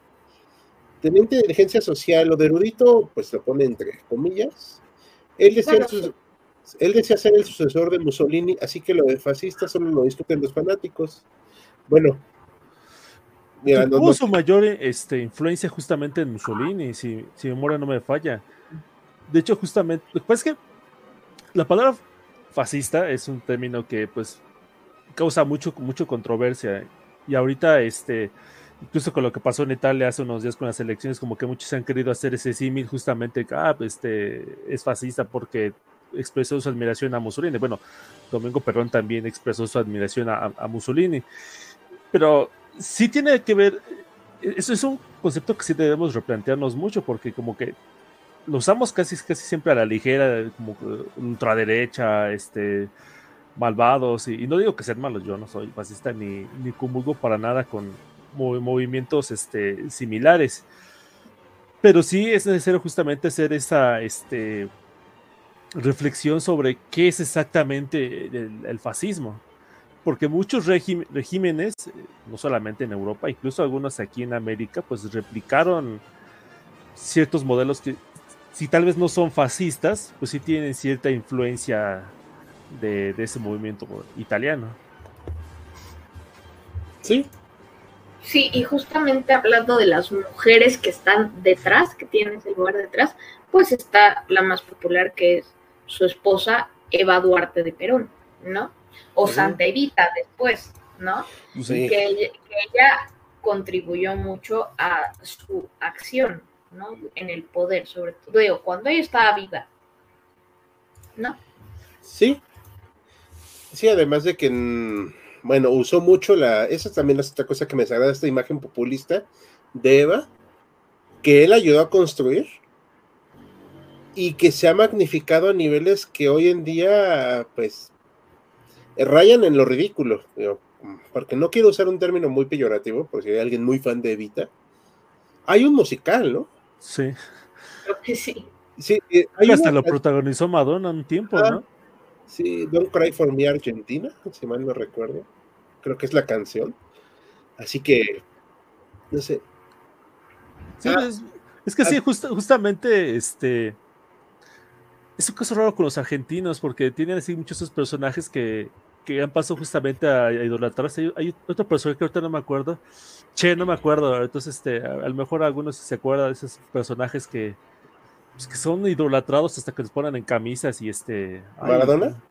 Teniente de inteligencia social o de erudito, pues lo pone entre comillas. Él decía, él decía ser el sucesor de Mussolini, así que lo de fascista solo lo discuten los fanáticos. Bueno, tuvo su mayor este, influencia justamente en Mussolini, si, si memoria no me falla. De hecho, justamente, lo que pasa es que la palabra fascista es un término que pues causa mucho, mucho controversia. Y ahorita, este, incluso con lo que pasó en Italia hace unos días con las elecciones, como que muchos han querido hacer ese símil justamente, ah, pues, este, es fascista porque expresó su admiración a Mussolini. Bueno, Domingo Perón también expresó su admiración a, a Mussolini. Pero sí tiene que ver, eso es un concepto que sí debemos replantearnos mucho porque como que lo usamos casi, casi siempre a la ligera, como ultraderecha, este, malvados, y, no digo que sean malos, yo no soy fascista ni, ni comulgo para nada con movimientos este, similares, pero sí es necesario justamente hacer esa este, reflexión sobre qué es exactamente el fascismo porque muchos regímenes, eh, no solamente en Europa, incluso algunos aquí en América, pues replicaron ciertos modelos que, si tal vez no son fascistas, pues sí tienen cierta influencia de, ese movimiento italiano. Sí. Sí, y justamente hablando de las mujeres que están detrás, que tienen ese lugar detrás, pues está la más popular que es su esposa Eva Duarte de Perón, ¿no? O Santa Evita después, ¿no? Que, ella contribuyó mucho a su acción, ¿no? En el poder, sobre todo, cuando ella estaba viva, ¿no? Sí. Sí, además de que, mm, bueno, usó mucho la, esa también es otra cosa que me agrada, esta imagen populista de Eva, que él ayudó a construir y que se ha magnificado a niveles que hoy en día, pues, rayan en lo ridículo, porque no quiero usar un término muy peyorativo, porque hay alguien muy fan de Evita. Hay un musical, ¿no? Sí. Creo que sí. Sí, eh, hasta lo protagonizó Madonna un tiempo, ¿no? Ah, sí, Don't Cry for Me Argentina, si mal no recuerdo. Creo que es la canción. Así que, no sé. Ah. es, que sí, ah. justamente, este. Es un caso raro con los argentinos, porque tienen así muchos esos personajes que, que han pasado justamente a, idolatrarse. Hay, otro personaje que ahorita no me acuerdo. Che, no me acuerdo. Entonces, este, a, lo mejor algunos se acuerdan de esos personajes que, pues, que son idolatrados hasta que les ponen en camisas y este. ¿Maradona?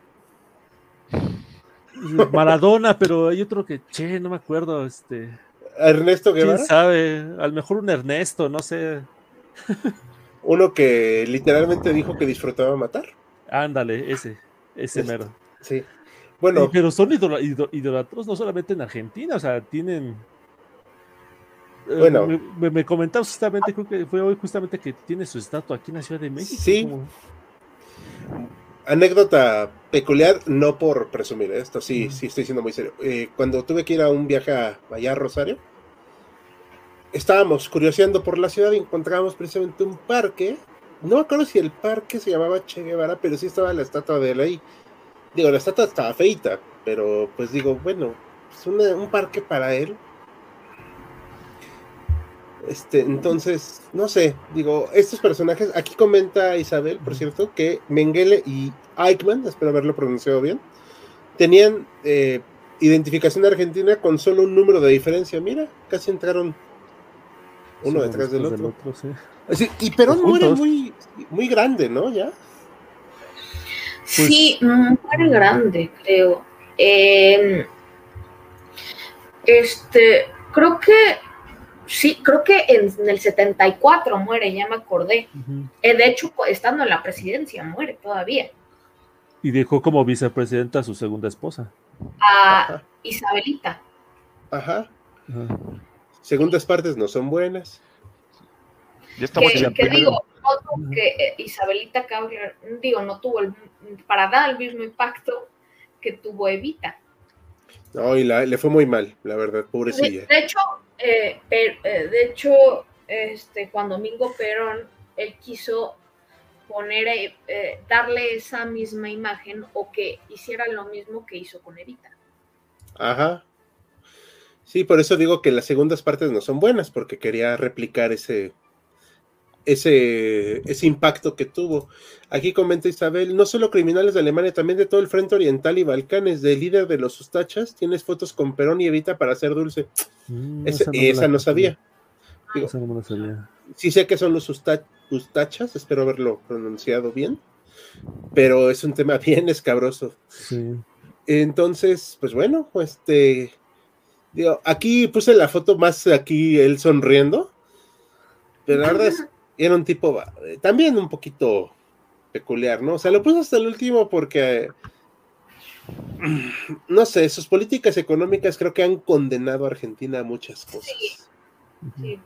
Maradona, pero hay otro que, che, no me acuerdo, este. Ernesto Guevara. ¿Quién sabe? A lo mejor un Ernesto, no sé. Uno que literalmente dijo que disfrutaba matar. Ándale, ese, ese mero. Sí. Bueno. pero son idolatrados no solamente en Argentina, o sea, tienen. Eh, bueno. me, me, justamente, creo que fue hoy justamente que tiene su estatua aquí en la Ciudad de México. Sí anécdota peculiar, no por presumir esto, sí, sí estoy siendo muy serio. Eh, cuando tuve que ir a un viaje a, allá a Rosario, estábamos curioseando por la ciudad y encontramos precisamente un parque. No me acuerdo si el parque se llamaba Che Guevara, pero sí estaba la estatua de él ahí. Digo, la estatua estaba feita, pero pues digo, bueno, es un parque para él este, entonces, no sé, digo, estos personajes, aquí comenta Isabel, por cierto, que Mengele y Eichmann, espero haberlo pronunciado bien, tenían eh, identificación argentina con solo un número de diferencia. Mira, casi entraron uno detrás del otro. y Perón muere muy, muy grande, ¿no? Ya. Sí, muy grande, creo. Em, este, creo que Sí, creo que en, el 74 muere, ya me acordé. Eh, de hecho, estando en la presidencia, muere todavía. Y dejó como vicepresidenta a su segunda esposa. A Isabelita. Ajá. Segundas partes no son buenas. Ya estamos que, digo, que eh, Isabelita digo, no tuvo el, para dar el mismo impacto que tuvo Evita. No, y le fue muy mal, la verdad, pobrecilla. de hecho, eh, eh, de hecho, este, cuando Mingo Perón, él quiso poner, eh, darle esa misma imagen o que hiciera lo mismo que hizo con Evita. Ajá. Sí, por eso digo que las segundas partes no son buenas, porque quería replicar ese, ese, ese impacto que tuvo. Aquí comenta Isabel, no solo criminales de Alemania, también de todo el frente oriental y Balcanes, del líder de los Ustachas, tienes fotos con Perón y Evita para hacer dulce. Mm, esa, no, sabía. Sí sé que son los Ustachas, espero haberlo pronunciado bien, pero es un tema bien escabroso. Entonces, pues bueno, este, digo, aquí puse la foto más aquí él sonriendo, pero la verdad es era un tipo eh, también un poquito peculiar, ¿no? O sea, lo puso hasta el último porque, no sé, sus políticas económicas creo que han condenado a Argentina a muchas cosas. Sí.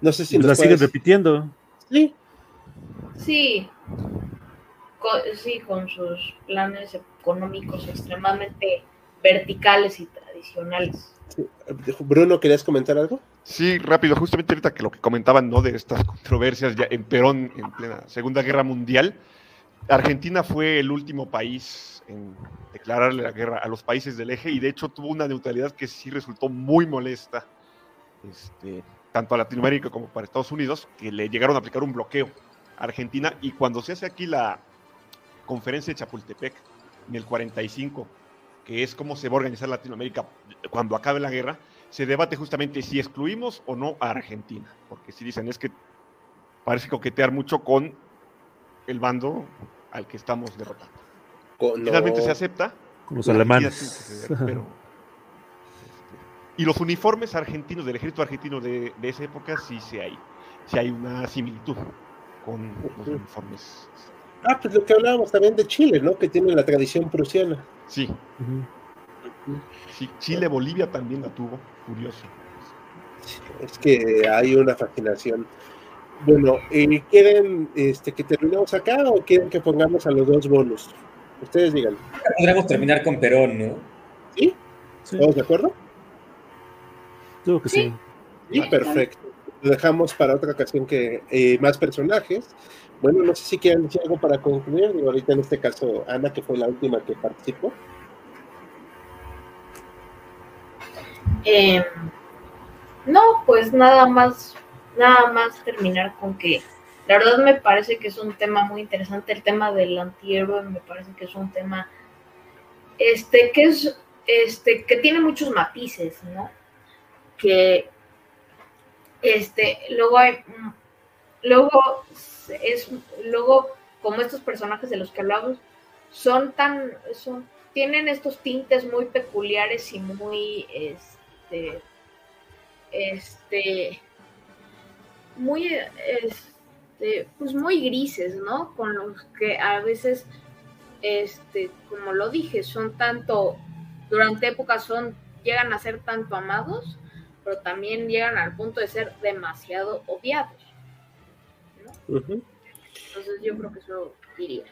No sé si... la siguen repitiendo. Sí. Sí. sí, con sus planes económicos extremadamente verticales y tradicionales. Bruno, ¿querías comentar algo? Sí, rápido, justamente ahorita que lo que comentaban, ¿no? De estas controversias ya en Perón, en plena Segunda Guerra Mundial, Argentina fue el último país en declararle la guerra a los países del eje y de hecho tuvo una neutralidad que sí resultó muy molesta, este, tanto a Latinoamérica como para Estados Unidos, que le llegaron a aplicar un bloqueo a Argentina y cuando se hace aquí la conferencia de Chapultepec en el 45, que es cómo se va a organizar Latinoamérica cuando acabe la guerra, se debate justamente si excluimos o no a Argentina, porque si dicen es que parece coquetear mucho con el bando al que estamos derrotando. Finalmente se acepta. Con los alemanes. y los uniformes argentinos, del ejército argentino de, esa época, sí, sí hay, sí hay una similitud con los uniformes. Ah, pues lo que hablábamos también de Chile, ¿no? Que tiene la tradición prusiana. Sí. sí Chile, Bolivia también la tuvo curioso. Es que hay una fascinación. Bueno, ¿quieren este, que terminemos acá o quieren que pongamos a los dos bonos? Ustedes digan. Podríamos terminar con Perón, ¿no? ¿Sí? ¿Estamos de acuerdo? Creo que sí. Sí, perfecto. Lo dejamos para otra ocasión que eh, más personajes. Bueno, no sé si quieren decir algo para concluir. Digo, ahorita en este caso, Ana, que fue la última que participó. Eh, no, pues nada más, nada más terminar con que la verdad me parece que es un tema muy interesante. El tema del antihéroe me parece que es un tema este que es este que tiene muchos matices, ¿no? Que este luego hay luego es luego como estos personajes de los que hablamos son tan son tienen estos tintes muy peculiares y muy este este muy este, pues muy grises, ¿no? Con los que a veces este como lo dije, son tanto durante épocas son llegan a ser tanto amados, pero también llegan al punto de ser demasiado odiados. Entonces yo creo que eso diría.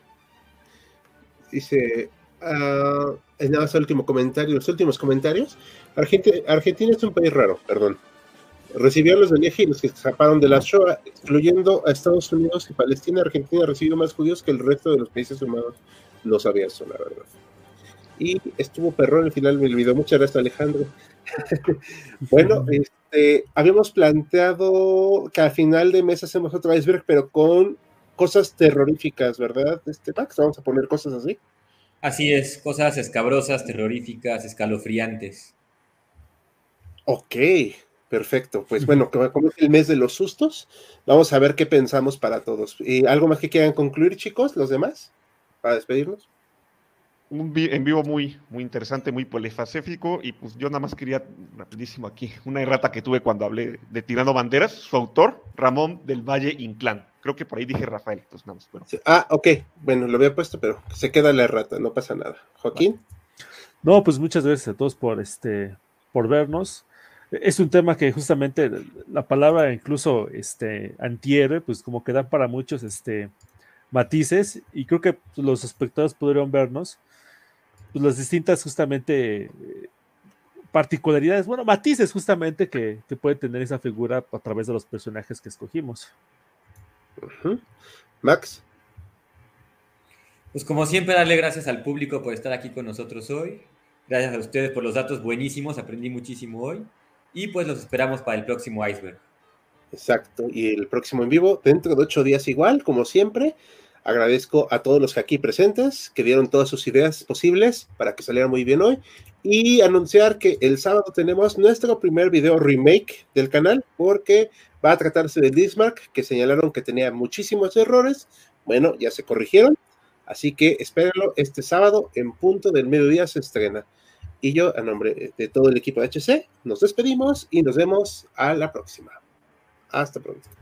Dice, uh, nada más el último comentario, los últimos comentarios. Argentina, Argentina es un país raro, perdón. Recibió a los de y los que escaparon de la Shoah, excluyendo a Estados Unidos y Palestina. Argentina recibió más judíos que el resto de los países humanos. No sabía eso, la verdad. Y estuvo perrón al final me olvidó. Muchas gracias, Alejandro. bueno, este, habíamos planteado que al final de mes hacemos otro iceberg, pero con cosas terroríficas, ¿verdad? Este, Max, vamos a poner cosas así. Así es, cosas escabrosas, terroríficas, escalofriantes. Ok, perfecto. Pues bueno, como es el mes de los sustos, vamos a ver qué pensamos para todos. ¿Y algo más que quieran concluir, chicos, los demás, para despedirnos? Un en vivo muy, muy interesante, muy polifacético, y pues yo nada más quería, rapidísimo aquí, una errata que tuve cuando hablé de Tirando Banderas, su autor, Ramón del Valle Inclán. Creo que por ahí dije Rafael, pues nada más. Bueno. Ah, ok, bueno, lo había puesto, pero se queda la errata, no pasa nada. Joaquín. No, pues muchas gracias a todos por, este, por vernos. Es un tema que justamente la palabra incluso este, antihéroe, pues como que da para muchos este, matices, y creo que los espectadores pudieron vernos pues, las distintas justamente particularidades, bueno, matices justamente que, puede tener esa figura a través de los personajes que escogimos. Max. Pues como siempre, darle gracias al público por estar aquí con nosotros hoy. Gracias a ustedes por los datos buenísimos, aprendí muchísimo hoy. Y pues los esperamos para el próximo iceberg. Exacto, y el próximo en vivo, dentro de ocho días igual, como siempre. Agradezco a todos los que aquí presentes, que dieron todas sus ideas posibles para que saliera muy bien hoy. Y anunciar que el sábado tenemos nuestro primer video remake del canal, porque va a tratarse de Dismark, que señalaron que tenía muchísimos errores. Bueno, ya se corrigieron. Así que espérenlo este sábado en punto del mediodía se estrena. Y yo, a nombre de todo el equipo de HC, nos despedimos y nos vemos a la próxima. Hasta pronto.